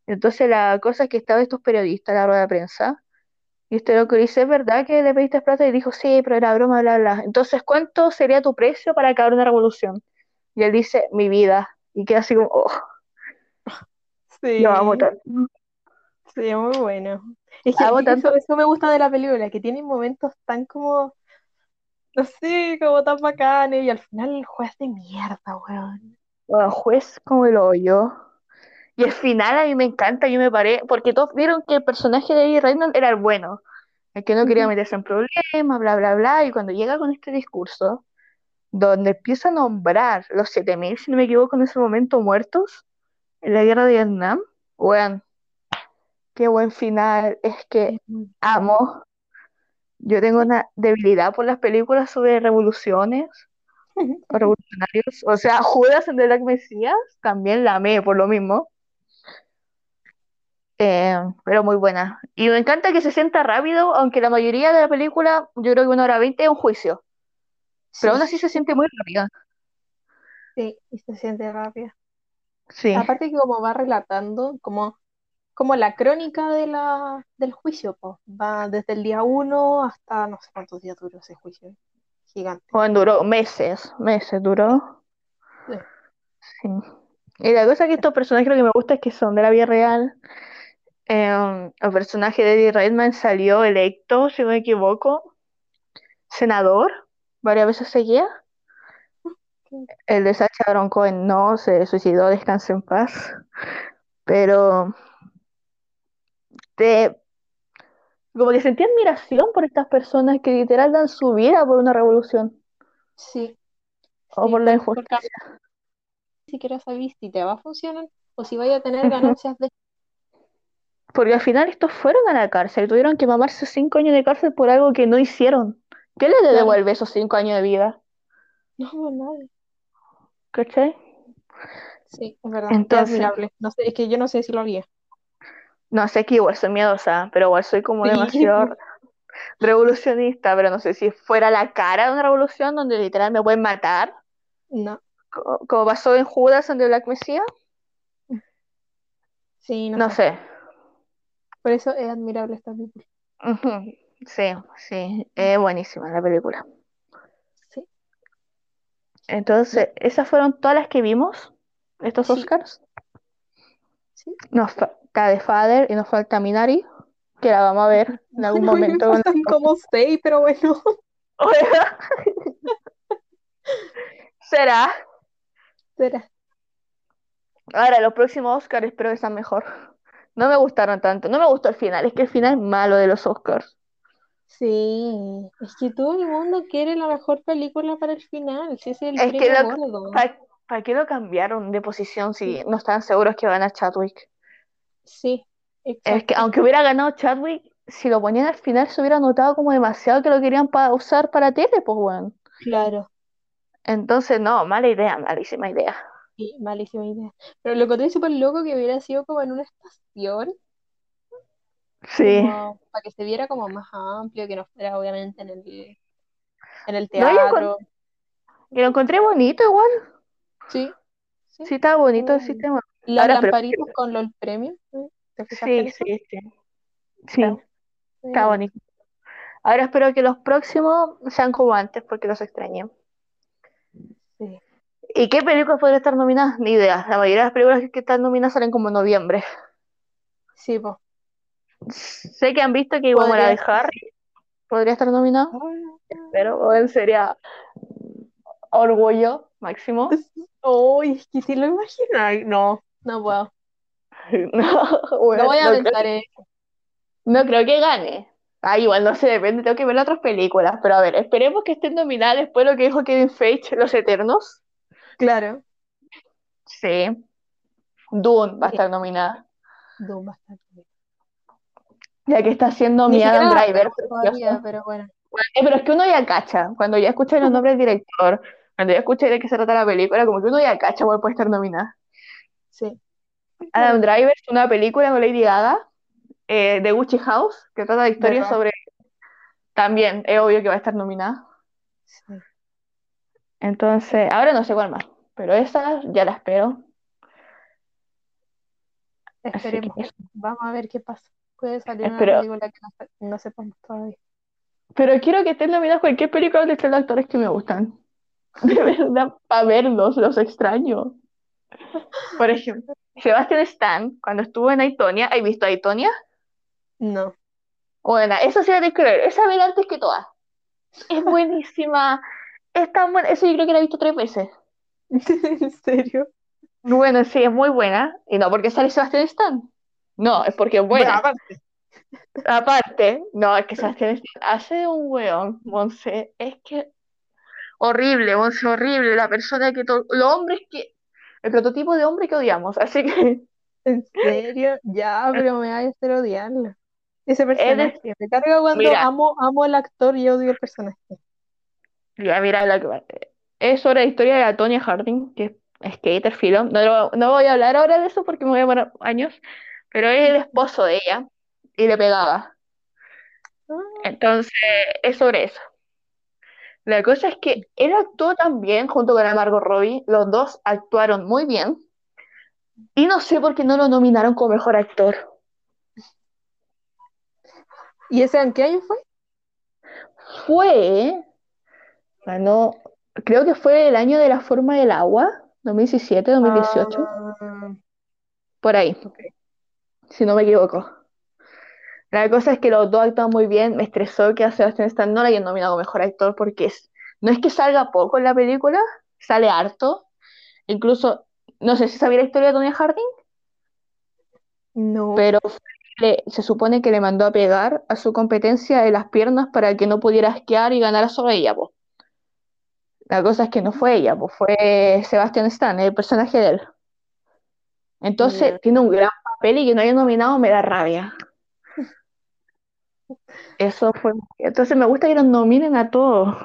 Entonces la cosa es que estaban estos periodistas, la rueda de prensa, y este loco dice, ¿es verdad que le pediste plata? Y dijo, sí, pero era broma, bla, bla. Entonces, ¿cuánto sería tu precio para acabar una revolución? Y él dice, mi vida. Y queda así como, oh, Sí, lo amo tanto. sí, muy bueno. Es que eso me gusta de la película, que tiene momentos tan como, sé, como tan bacanes, y al final el juez de mierda, weón. Bueno, juez como el hoyo. Y el final a mí me encanta, yo me paré, porque todos vieron que el personaje de Eddie Redmayne era el bueno, el que no quería meterse en problemas, bla, bla, bla, y cuando llega con este discurso, donde empieza a nombrar los 7.000, si no me equivoco, en ese momento muertos en la guerra de Vietnam, weón, qué buen final, es que amo, yo tengo una debilidad por las películas sobre revoluciones o revolucionarios, o sea, Judas en The Black Messiah también la amé por lo mismo. Eh, pero muy buena. Y me encanta que se sienta rápido, aunque la mayoría de la película, yo creo que una hora veinte es un juicio. Pero aún Sí, así se siente muy rápida. sí, y se siente rápido. Sí. Aparte que como va relatando, como, como la crónica de la, del juicio, pues, va desde el día uno hasta no sé cuántos días duró ese juicio. Gigante. Bueno, duró meses, meses duró. Sí. Sí. Y la cosa es que estos personajes lo que me gusta es que son de la vida real. Eh, el personaje de Eddie Redmayne salió electo, si no me equivoco, senador, varias veces seguía. El de Sacha Baron Cohen no, se suicidó, descanse en paz. Pero te, como que sentí admiración por estas personas que literal dan su vida por una revolución Sí, o sí, por la injusticia. ni siquiera sabís si te va a funcionar o si vaya a tener ganancias de... Porque al final estos fueron a la cárcel, tuvieron que mamarse cinco años de cárcel por algo que no hicieron. ¿Qué les Claro. devuelve esos cinco años de vida? No, nada. ¿Cachai? Sí, es verdad. Es Entonces, admirable. No sé, es que yo no sé si lo haría. No sé que igual soy miedosa, pero igual soy como Sí, demasiado revolucionista, pero no sé si fuera la cara de una revolución donde literal me pueden matar, no. co- como pasó en Judas en The Black Messiah, Sí, no no sé. sé. Por eso es admirable esta película. Sí, sí, es buenísima la película. Sí, Entonces, esas fueron todas las que vimos, estos sí, Oscars. sí. Nos falta The Father y nos falta Minari, que la vamos a ver en algún me momento. con- faltan como seis, pero bueno. Será. Será. Ahora, los próximos Oscars espero que sean mejor. No me gustaron tanto, no me gustó el final, es que el final es malo de los Oscars. Sí, es que todo el mundo quiere la mejor película para el final, si es el Es que lo, gordo. ¿para qué lo cambiaron de posición si no estaban seguros que van a Chadwick? Sí, Es exacto. que aunque hubiera ganado Chadwick, si lo ponían al final se hubiera notado como demasiado que lo querían pa- usar para tele, pues bueno. Claro, Entonces, no, mala idea, malísima idea. sí, malísima idea. Pero lo encontré súper loco que hubiera sido como en una estación, Sí. como para que se viera como más amplio, que no fuera obviamente en el, en el No, teatro. que lo encontré bonito igual. Sí, sí. Sí, estaba bonito el sistema. Las Ahora, pero- con los premios, ¿eh? ¿te fijaste en Sí, sí, sí. Sí. Está bonito. Ahora espero que los próximos sean como antes porque los extrañé. sí, ¿Y qué películas podrían estar nominadas? Ni idea. La mayoría de las películas que están nominadas salen como en noviembre. sí, pues. Sé que han visto que como la de Harry podría estar nominada, pero bueno, sería orgullo máximo. Uy, es que si lo imaginas, no, no puedo. No, bueno, No voy a no creo, pensar en no creo que gane. Ah, igual no sé, depende, tengo que ver otras películas. Pero a ver, esperemos que estén nominadas después de lo que dijo Kevin Feige, Los Eternos. Claro. Sí. Dune va a estar nominada. Doom bastante. Ya que está haciendo Ni mi Adam Driver. todavía, pero bueno. Eh, pero es que uno ya cacha. Cuando ya escucha los nombres del director, cuando ya escucha de qué se trata la película, como que uno ya cacha puede estar nominada. Sí. Adam Driver es una película con Lady Gaga, eh, de Gucci House, que trata de historias ¿Verdad? sobre. También, es obvio que va a estar nominada. Sí. Entonces, ahora no sé cuál más, pero esa ya la espero. Que Esperemos. eso. Vamos a ver qué pasa. Puede salir una película que no, no sepamos todavía. Pero quiero que estén nominadas cualquier película de los actores que me gustan. De verdad, para verlos, los extraño. Por ejemplo, Sebastian Stan, cuando estuvo en Aitonia, ¿has visto Aitonia? No. Bueno, eso sí la tienes que ver, esa ver antes que todas. Es buenísima, es tan buena, eso yo creo que la he visto tres veces. ¿En serio? Bueno, sí, es muy buena, y no porque sale Sebastian Stan, no, es porque es Bueno, buena. aparte. Aparte, no, es que Sebastián Stan hace de un weón, Monse, es que horrible, Monse, horrible, la persona que todo, los hombres que, el prototipo de hombre que odiamos, así que ¿En serio? Ya, pero me vaya a hacer odiarlo. Ese personaje. Me carga cuando mira, amo, amo al actor y odio al personaje. ya mira, la es sobre la historia de la Tonya Harding, que es skater, filo, no, lo- no voy a hablar ahora de eso porque me voy a demorar años, pero es el esposo de ella, y le pegaba, Ah, entonces es sobre eso. La cosa es que él actuó también junto con la Margot Robbie, los dos actuaron muy bien, y no sé por qué no lo nominaron como mejor actor. ¿Y ese en qué año fue? Fue, ganó, creo que fue el año de la forma del agua, 2017, 2018, Ah, por ahí, si no me equivoco. La cosa es que los dos actúan muy bien, me estresó que a Sebastián Stan no le hayan nominado mejor actor porque es, no es que salga poco en la película, sale harto, incluso, no sé si sabía la historia de Tonya Harding, No. pero le- se supone que le mandó a pegar a su competencia de las piernas para que no pudiera esquiar y ganara sobre ella, po. La cosa es que no fue ella, pues fue Sebastian Stan, el personaje de él. Entonces, tiene un gran papel y que no haya nominado me da rabia. Eso fue. Entonces, me gusta que nos nominen a todos.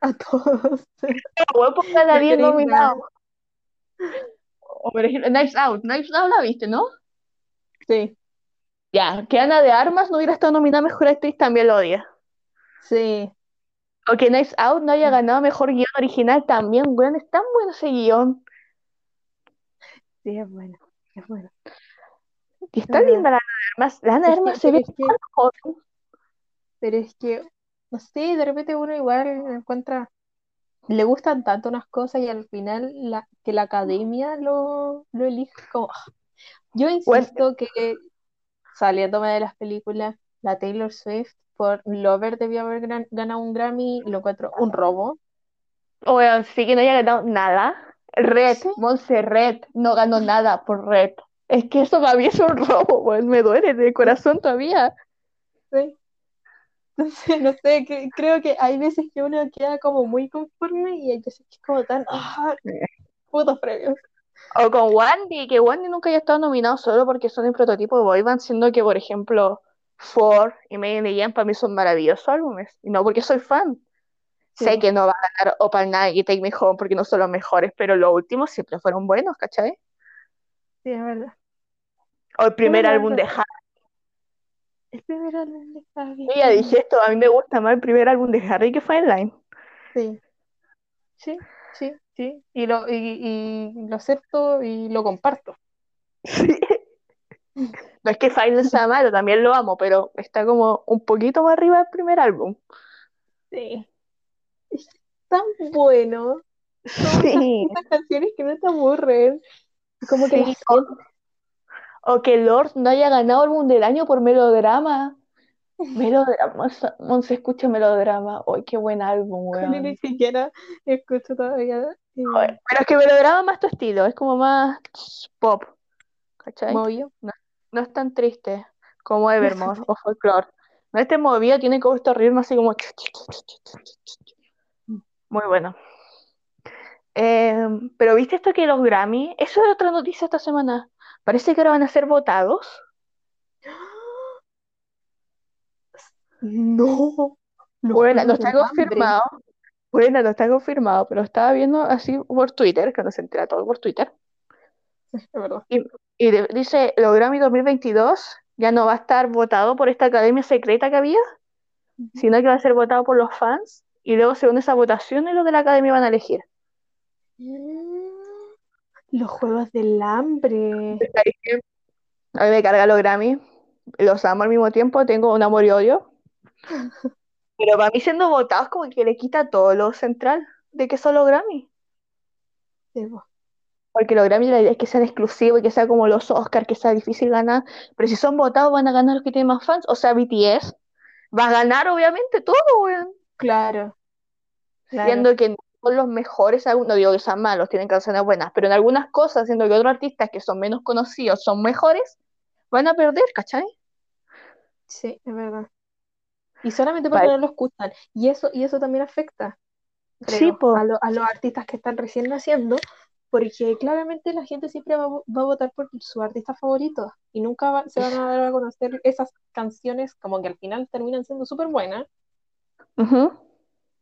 A todos. Voy a poner a. O, por ejemplo, Knives Out. Knives Out la viste, ¿no? Sí, Ya, que Ana de Armas no hubiera estado nominada Mejor Actriz, también lo odia. sí. O que Knives Out no haya ganado Mejor Guión Original, también, weón, es tan bueno ese guion. Sí, es bueno. Es bueno. Y está Pero, linda la Ana de Armas. La Ana de Armas se ve que, tan joven. pero es que, no sé, de repente uno igual encuentra, le gustan tanto unas cosas y al final la, que la academia lo, lo elige como, ah. Yo Bueno, insisto que saliéndome de las películas, la Taylor Swift por Lover debió haber gran- ganado un Grammy, lo encuentro un robo. weón, sí que no haya ganado nada. Red, Sí, Monse Red, no ganó nada por Red. Es que eso para mí es un robo, me duele de corazón todavía. sí. Entonces, no sé, que- creo que hay veces que uno queda como muy conforme y hay veces que es como tan, ah, putos premios. O con Wandy, que Wandy nunca haya estado nominado solo porque son el prototipo de boy band, siendo que, por ejemplo, Four y Made in the Jam para mí son maravillosos álbumes. Y no porque soy fan. Sí, Sé que no va a ganar Opal Night y Take Me Home porque no son los mejores, pero los últimos siempre fueron buenos, ¿cachai? Sí, es verdad. O el primer álbum de Harry. el primer álbum de Harry Yo ya dije esto, a mí me gusta más el primer álbum de Harry que fue Line. Sí, sí, sí, sí. Y lo, y, y lo acepto y lo comparto. Sí. No es que Final sea malo, también lo amo, pero está como un poquito más arriba del primer álbum. Sí. Es tan bueno. Son Sí, esas canciones que no te aburren. Como que sí. O, o que Lord no haya ganado álbum del año por melodrama. Melodrama, se escucha melodrama. ¡Ay, qué buen álbum, siento ni weón! siquiera escucho todavía eh, Pero es que melodrama más tu estilo, es como más pop, ¿cachai? movido. No, no es tan triste como Evermore o Folklore. No este movido, tiene como estos ritmos así como... Muy bueno. Eh, pero ¿viste esto que los Grammy? Eso es otra noticia esta semana. Parece que ahora van a ser votados. No, Bueno, no está confirmado. Bueno, no está confirmado, pero estaba viendo así por Twitter, que no se entera todo por Twitter. Es verdad. Y, y de- dice, los Grammy 2022 ya no va a estar votado por esta academia secreta que había, sino que va a ser votado por los fans. Y luego, según esa votación, los de la academia van a elegir. Mm, Los Juegos del Hambre. A mí me carga los Grammy, los amo al mismo tiempo, tengo un amor y odio. Pero para mí siendo votados como que le quita todo lo central de que son los Grammy. Sí. Porque los Grammy la idea es que sean exclusivos y que sea como los Oscars, que sea difícil ganar. Pero si son votados van a ganar los que tienen más fans. O sea, BTS va a ganar obviamente todo, weón. Claro, claro. Siendo que son los mejores, no digo que sean malos, tienen canciones buenas, pero en algunas cosas, siendo que otros artistas que son menos conocidos son mejores, van a perder, ¿cachai? Sí, es verdad. Y solamente porque Vale. no lo escuchan. Y eso, y eso también afecta, Sí, creo, po. a, lo- a los artistas que están recién naciendo, porque claramente la gente siempre va, va a votar por su artista favorito y nunca va- se van a dar a conocer esas canciones como que al final terminan siendo súper buenas, Ujú.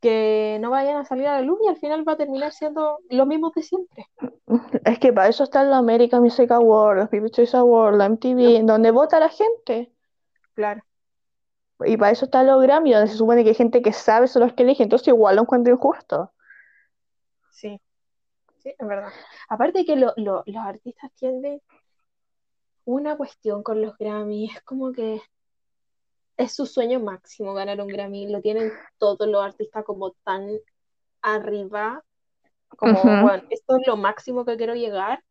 Que no vayan a salir a la luz y al final va a terminar siendo lo mismo de siempre. Es que para eso están los American Music Awards, los People's Choice Awards, la MTV, donde vota la gente. Claro, Y para eso están los Grammy, donde se supone que hay gente que sabe son los que eligen. Entonces igual lo encuentro injusto. sí, sí, es verdad. Aparte que lo- lo- los artistas tienden una cuestión con los Grammy, es como que es su sueño máximo ganar un Grammy, lo tienen todos los artistas como tan arriba, como, bueno, esto es lo máximo que quiero llegar,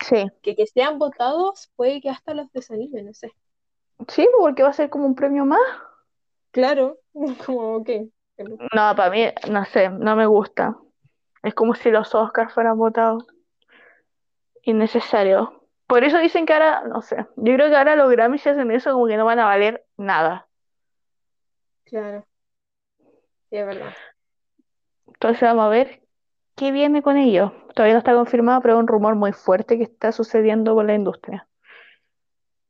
Sí. que que sean votados puede que hasta los desanime, no sé. Sí, porque va a ser como un premio más. Claro, como que No, para mí, no sé, no me gusta. Es como si los Oscars fueran votados. Innecesario. Por eso dicen que ahora, no sé, yo creo que ahora los Grammys si hacen eso como que no van a valer nada. claro, sí, es verdad. Entonces vamos a ver qué viene con ello. Todavía no está confirmado, pero es un rumor muy fuerte que está sucediendo con la industria.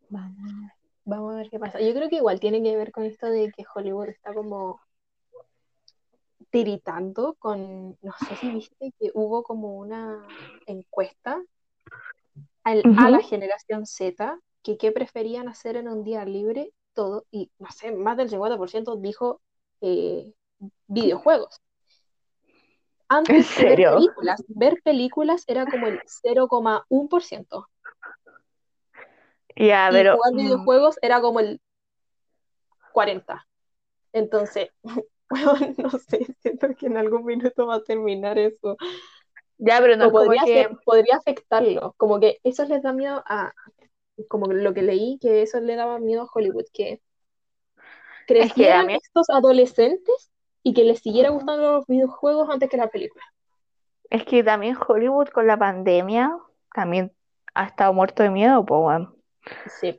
Vamos, a ver- vamos a ver qué pasa. Yo creo que igual tiene que ver con esto de que Hollywood está como tiritando con, no sé si viste que hubo como una encuesta al- a la generación Z que qué preferían hacer en un día libre, todo, y no sé, más del 50% dijo eh, videojuegos. Antes ver películas, ver películas era como el 0,1%. Ya, y pero jugar mm, videojuegos era como el 40. Entonces, no sé, siento que en algún minuto va a terminar eso. Ya, pero no O es como podría que ser, podría afectarlo. Como que eso les da miedo a, como lo que leí, que eso le daba miedo a Hollywood, que es que crecieran estos adolescentes y que les siguiera gustando los videojuegos antes que la película. es que también Hollywood con la pandemia también ha estado muerto de miedo, pues bueno. Sí,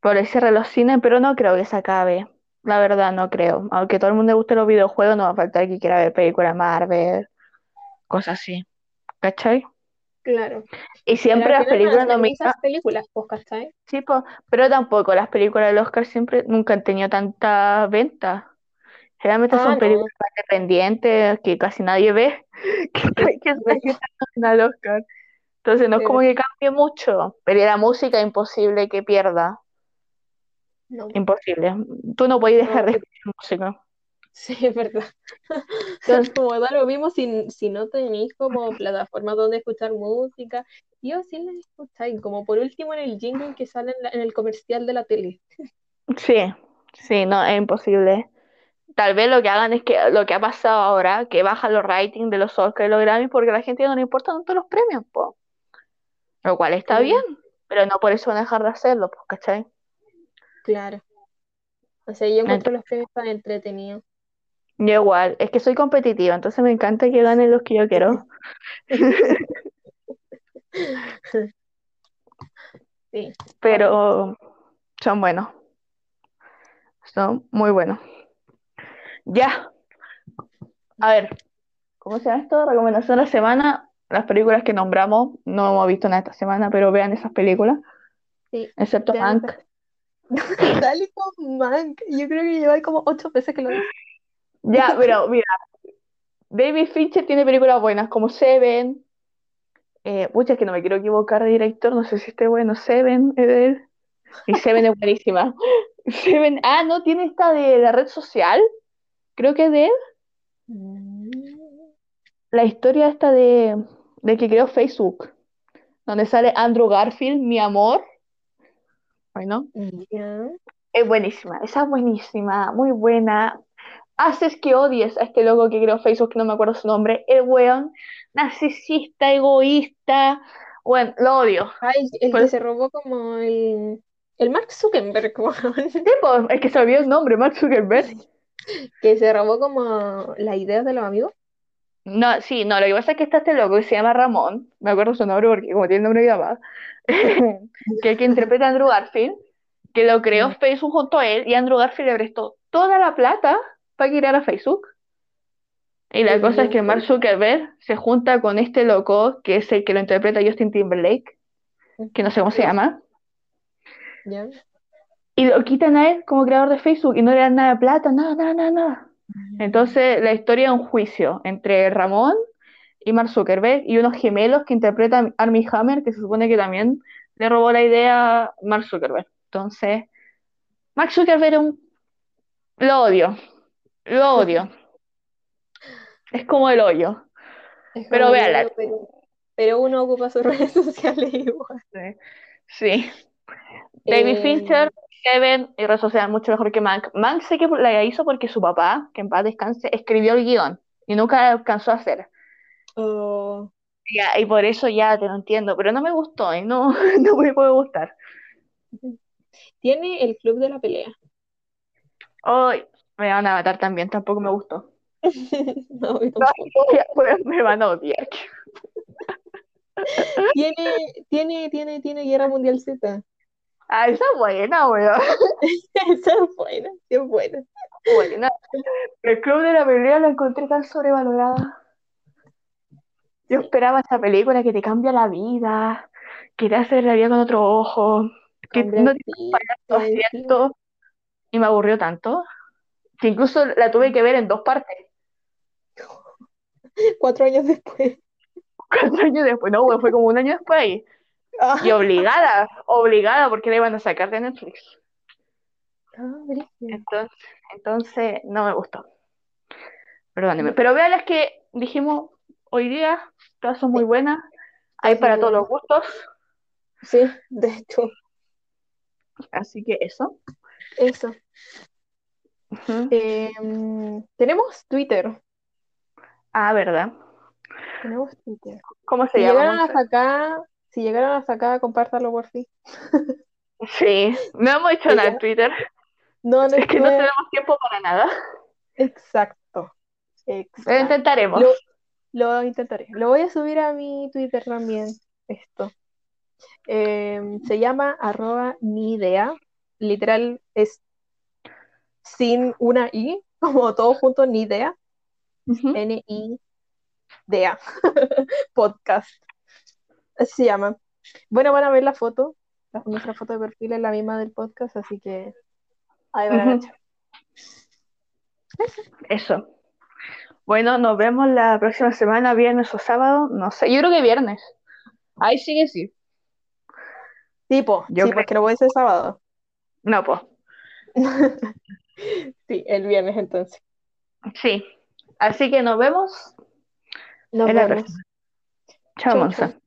Por el cierre de los cines, pero no creo que se acabe. La verdad, no creo. Aunque todo el mundo guste los videojuegos, no va a faltar que quiera ver películas Marvel, cosas así. ¿Cachai? claro. Y siempre las películas nominadas, esas películas, pues, ¿cachai? sí, po, pero tampoco las películas del Oscar siempre nunca han tenido tanta venta. Generalmente Ah, son no. películas independientes que casi nadie ve, que, están al Oscar. Entonces no es como que cambie mucho, pero la música es imposible que pierda. No, Imposible. Tú no puedes dejar no, de escuchar música. Sí, es verdad. Entonces, Como da lo mismo si, si no tenéis como plataformas donde escuchar música. Yo sí la escucháis, como por último en el jingle que sale en, la- en el comercial de la tele. sí, sí, no, es imposible. Tal vez lo que hagan es que lo que ha pasado ahora, que bajan los ratings de los Oscars y los Grammys porque a la gente no le importan tanto los premios, po. Lo cual está bien, pero no por eso van a dejar de hacerlo, pues, ¿cachai? claro. O sea, yo encuentro Ent- los premios tan entretenidos. Yo igual, es que soy competitiva, entonces me encanta que ganen los que yo quiero, Sí, pero son buenos, son muy buenos. Ya, a ver, ¿cómo se llama esto? Recomendación de la semana, las películas que nombramos, no hemos visto nada esta semana, pero vean esas películas, sí. excepto Mank. Dale con Mank. Yo creo que lleva como ocho veces que lo dice. Ya, pero mira, David Fincher tiene películas buenas como Seven, eh, pucha, es que no me quiero equivocar de director, no sé si esté bueno, Seven es de él, y Seven es buenísima. Seven, ah, no, tiene esta de la red social, creo que es de él, Mm, la historia esta de, de que creó Facebook, donde sale Andrew Garfield, mi amor, bueno, Ya. es buenísima, esa es buenísima, muy buena. Haces que odies a este loco que creó Facebook, que no me acuerdo su nombre, el weón, narcisista, egoísta, bueno, lo odio. Ay, el que se robó como el, el Mark Zuckerberg, weón. Pues, es que se olvidó el nombre, Mark Zuckerberg. Que se robó como las ideas de los amigos. No, sí, no, lo que pasa es que está este loco que se llama Ramón, me acuerdo su nombre porque como tiene el nombre de mi mamá, que es el que interpreta a Andrew Garfield, que lo creó. Facebook junto a él y Andrew Garfield le prestó toda la plata para crear a Facebook. Y la cosa es que. Mark Zuckerberg se junta con este loco, que es el que lo interpreta Justin Timberlake, que no sé cómo se llama, y lo quitan a él como creador de Facebook y no le dan nada de plata, nada, nada, nada, nada. Entonces la historia es un juicio entre Ramón y Mark Zuckerberg y unos gemelos que interpretan Armie Hammer, que se supone que también le robó la idea a Mark Zuckerberg. Entonces, Mark Zuckerberg un... lo odio, lo odio. Es como el hoyo. Es Pero véala. pero, pero uno ocupa sus redes sociales igual. Sí. David Eh, Fincher, Seven y redes sociales mucho mejor que Mank. Mank sé que la hizo porque su papá, que en paz descanse, escribió el guion y nunca alcanzó a hacer. oh, Ya, y por eso ya te lo entiendo, pero no me gustó y no, no me puede gustar. tiene el club de la pelea. Hoy me van a matar también, tampoco me gustó. No, No, pues, me van a odiar. Tiene, tiene, tiene, tiene Guerra Mundial Z. Ah, esa es buena, weón. Esa es buena, sí es buena. Buena. El club de la pelea la encontré tan sobrevalorada. Yo Sí. esperaba esa película que te cambia la vida, que te hace la vida con otro ojo, que no tipo, tu encima. asiento, y me aburrió tanto, que incluso la tuve que ver en dos partes. Cuatro años después. Cuatro años después, no, fue como un año después ahí. Ah, Y obligada, obligada, porque la iban a sacar de Netflix. ah. Entonces, entonces no me gustó. Perdóneme. Pero vean las que dijimos hoy día, todas son muy Sí, buenas. Hay para todos los gustos. Sí, de hecho, Así que eso. eso. Em, tenemos Twitter. Ah, ¿verdad? Tenemos Twitter. ¿Cómo se Si llama, llegaron Monse? hasta acá, si llegaron hasta acá, compártalo por fin. Sí, no hemos hecho nada en Twitter. No, no, Es que no tenemos tiempo para nada. exacto. Lo intentaremos. Lo, lo intentaré. Lo voy a subir a mi Twitter también, esto. Em, se llama arroba ni idea. Literal es sin una i, como todo junto, ni idea. Ujú. N-I-D-A. Podcast. Así se llama. Bueno, van a ver la foto. La- nuestra foto de perfil es la misma del podcast, así que ahí van a. Eso. Bueno, nos vemos la próxima semana, viernes o sábado. No sé, yo creo que viernes. Ahí sí que sí. Tipo, Yo sí, creo- porque lo voy a hacer sábado. No, pues. Sí, el viernes entonces. Sí. Así que nos vemos Nos en la vemos. próxima. Chao, Monza.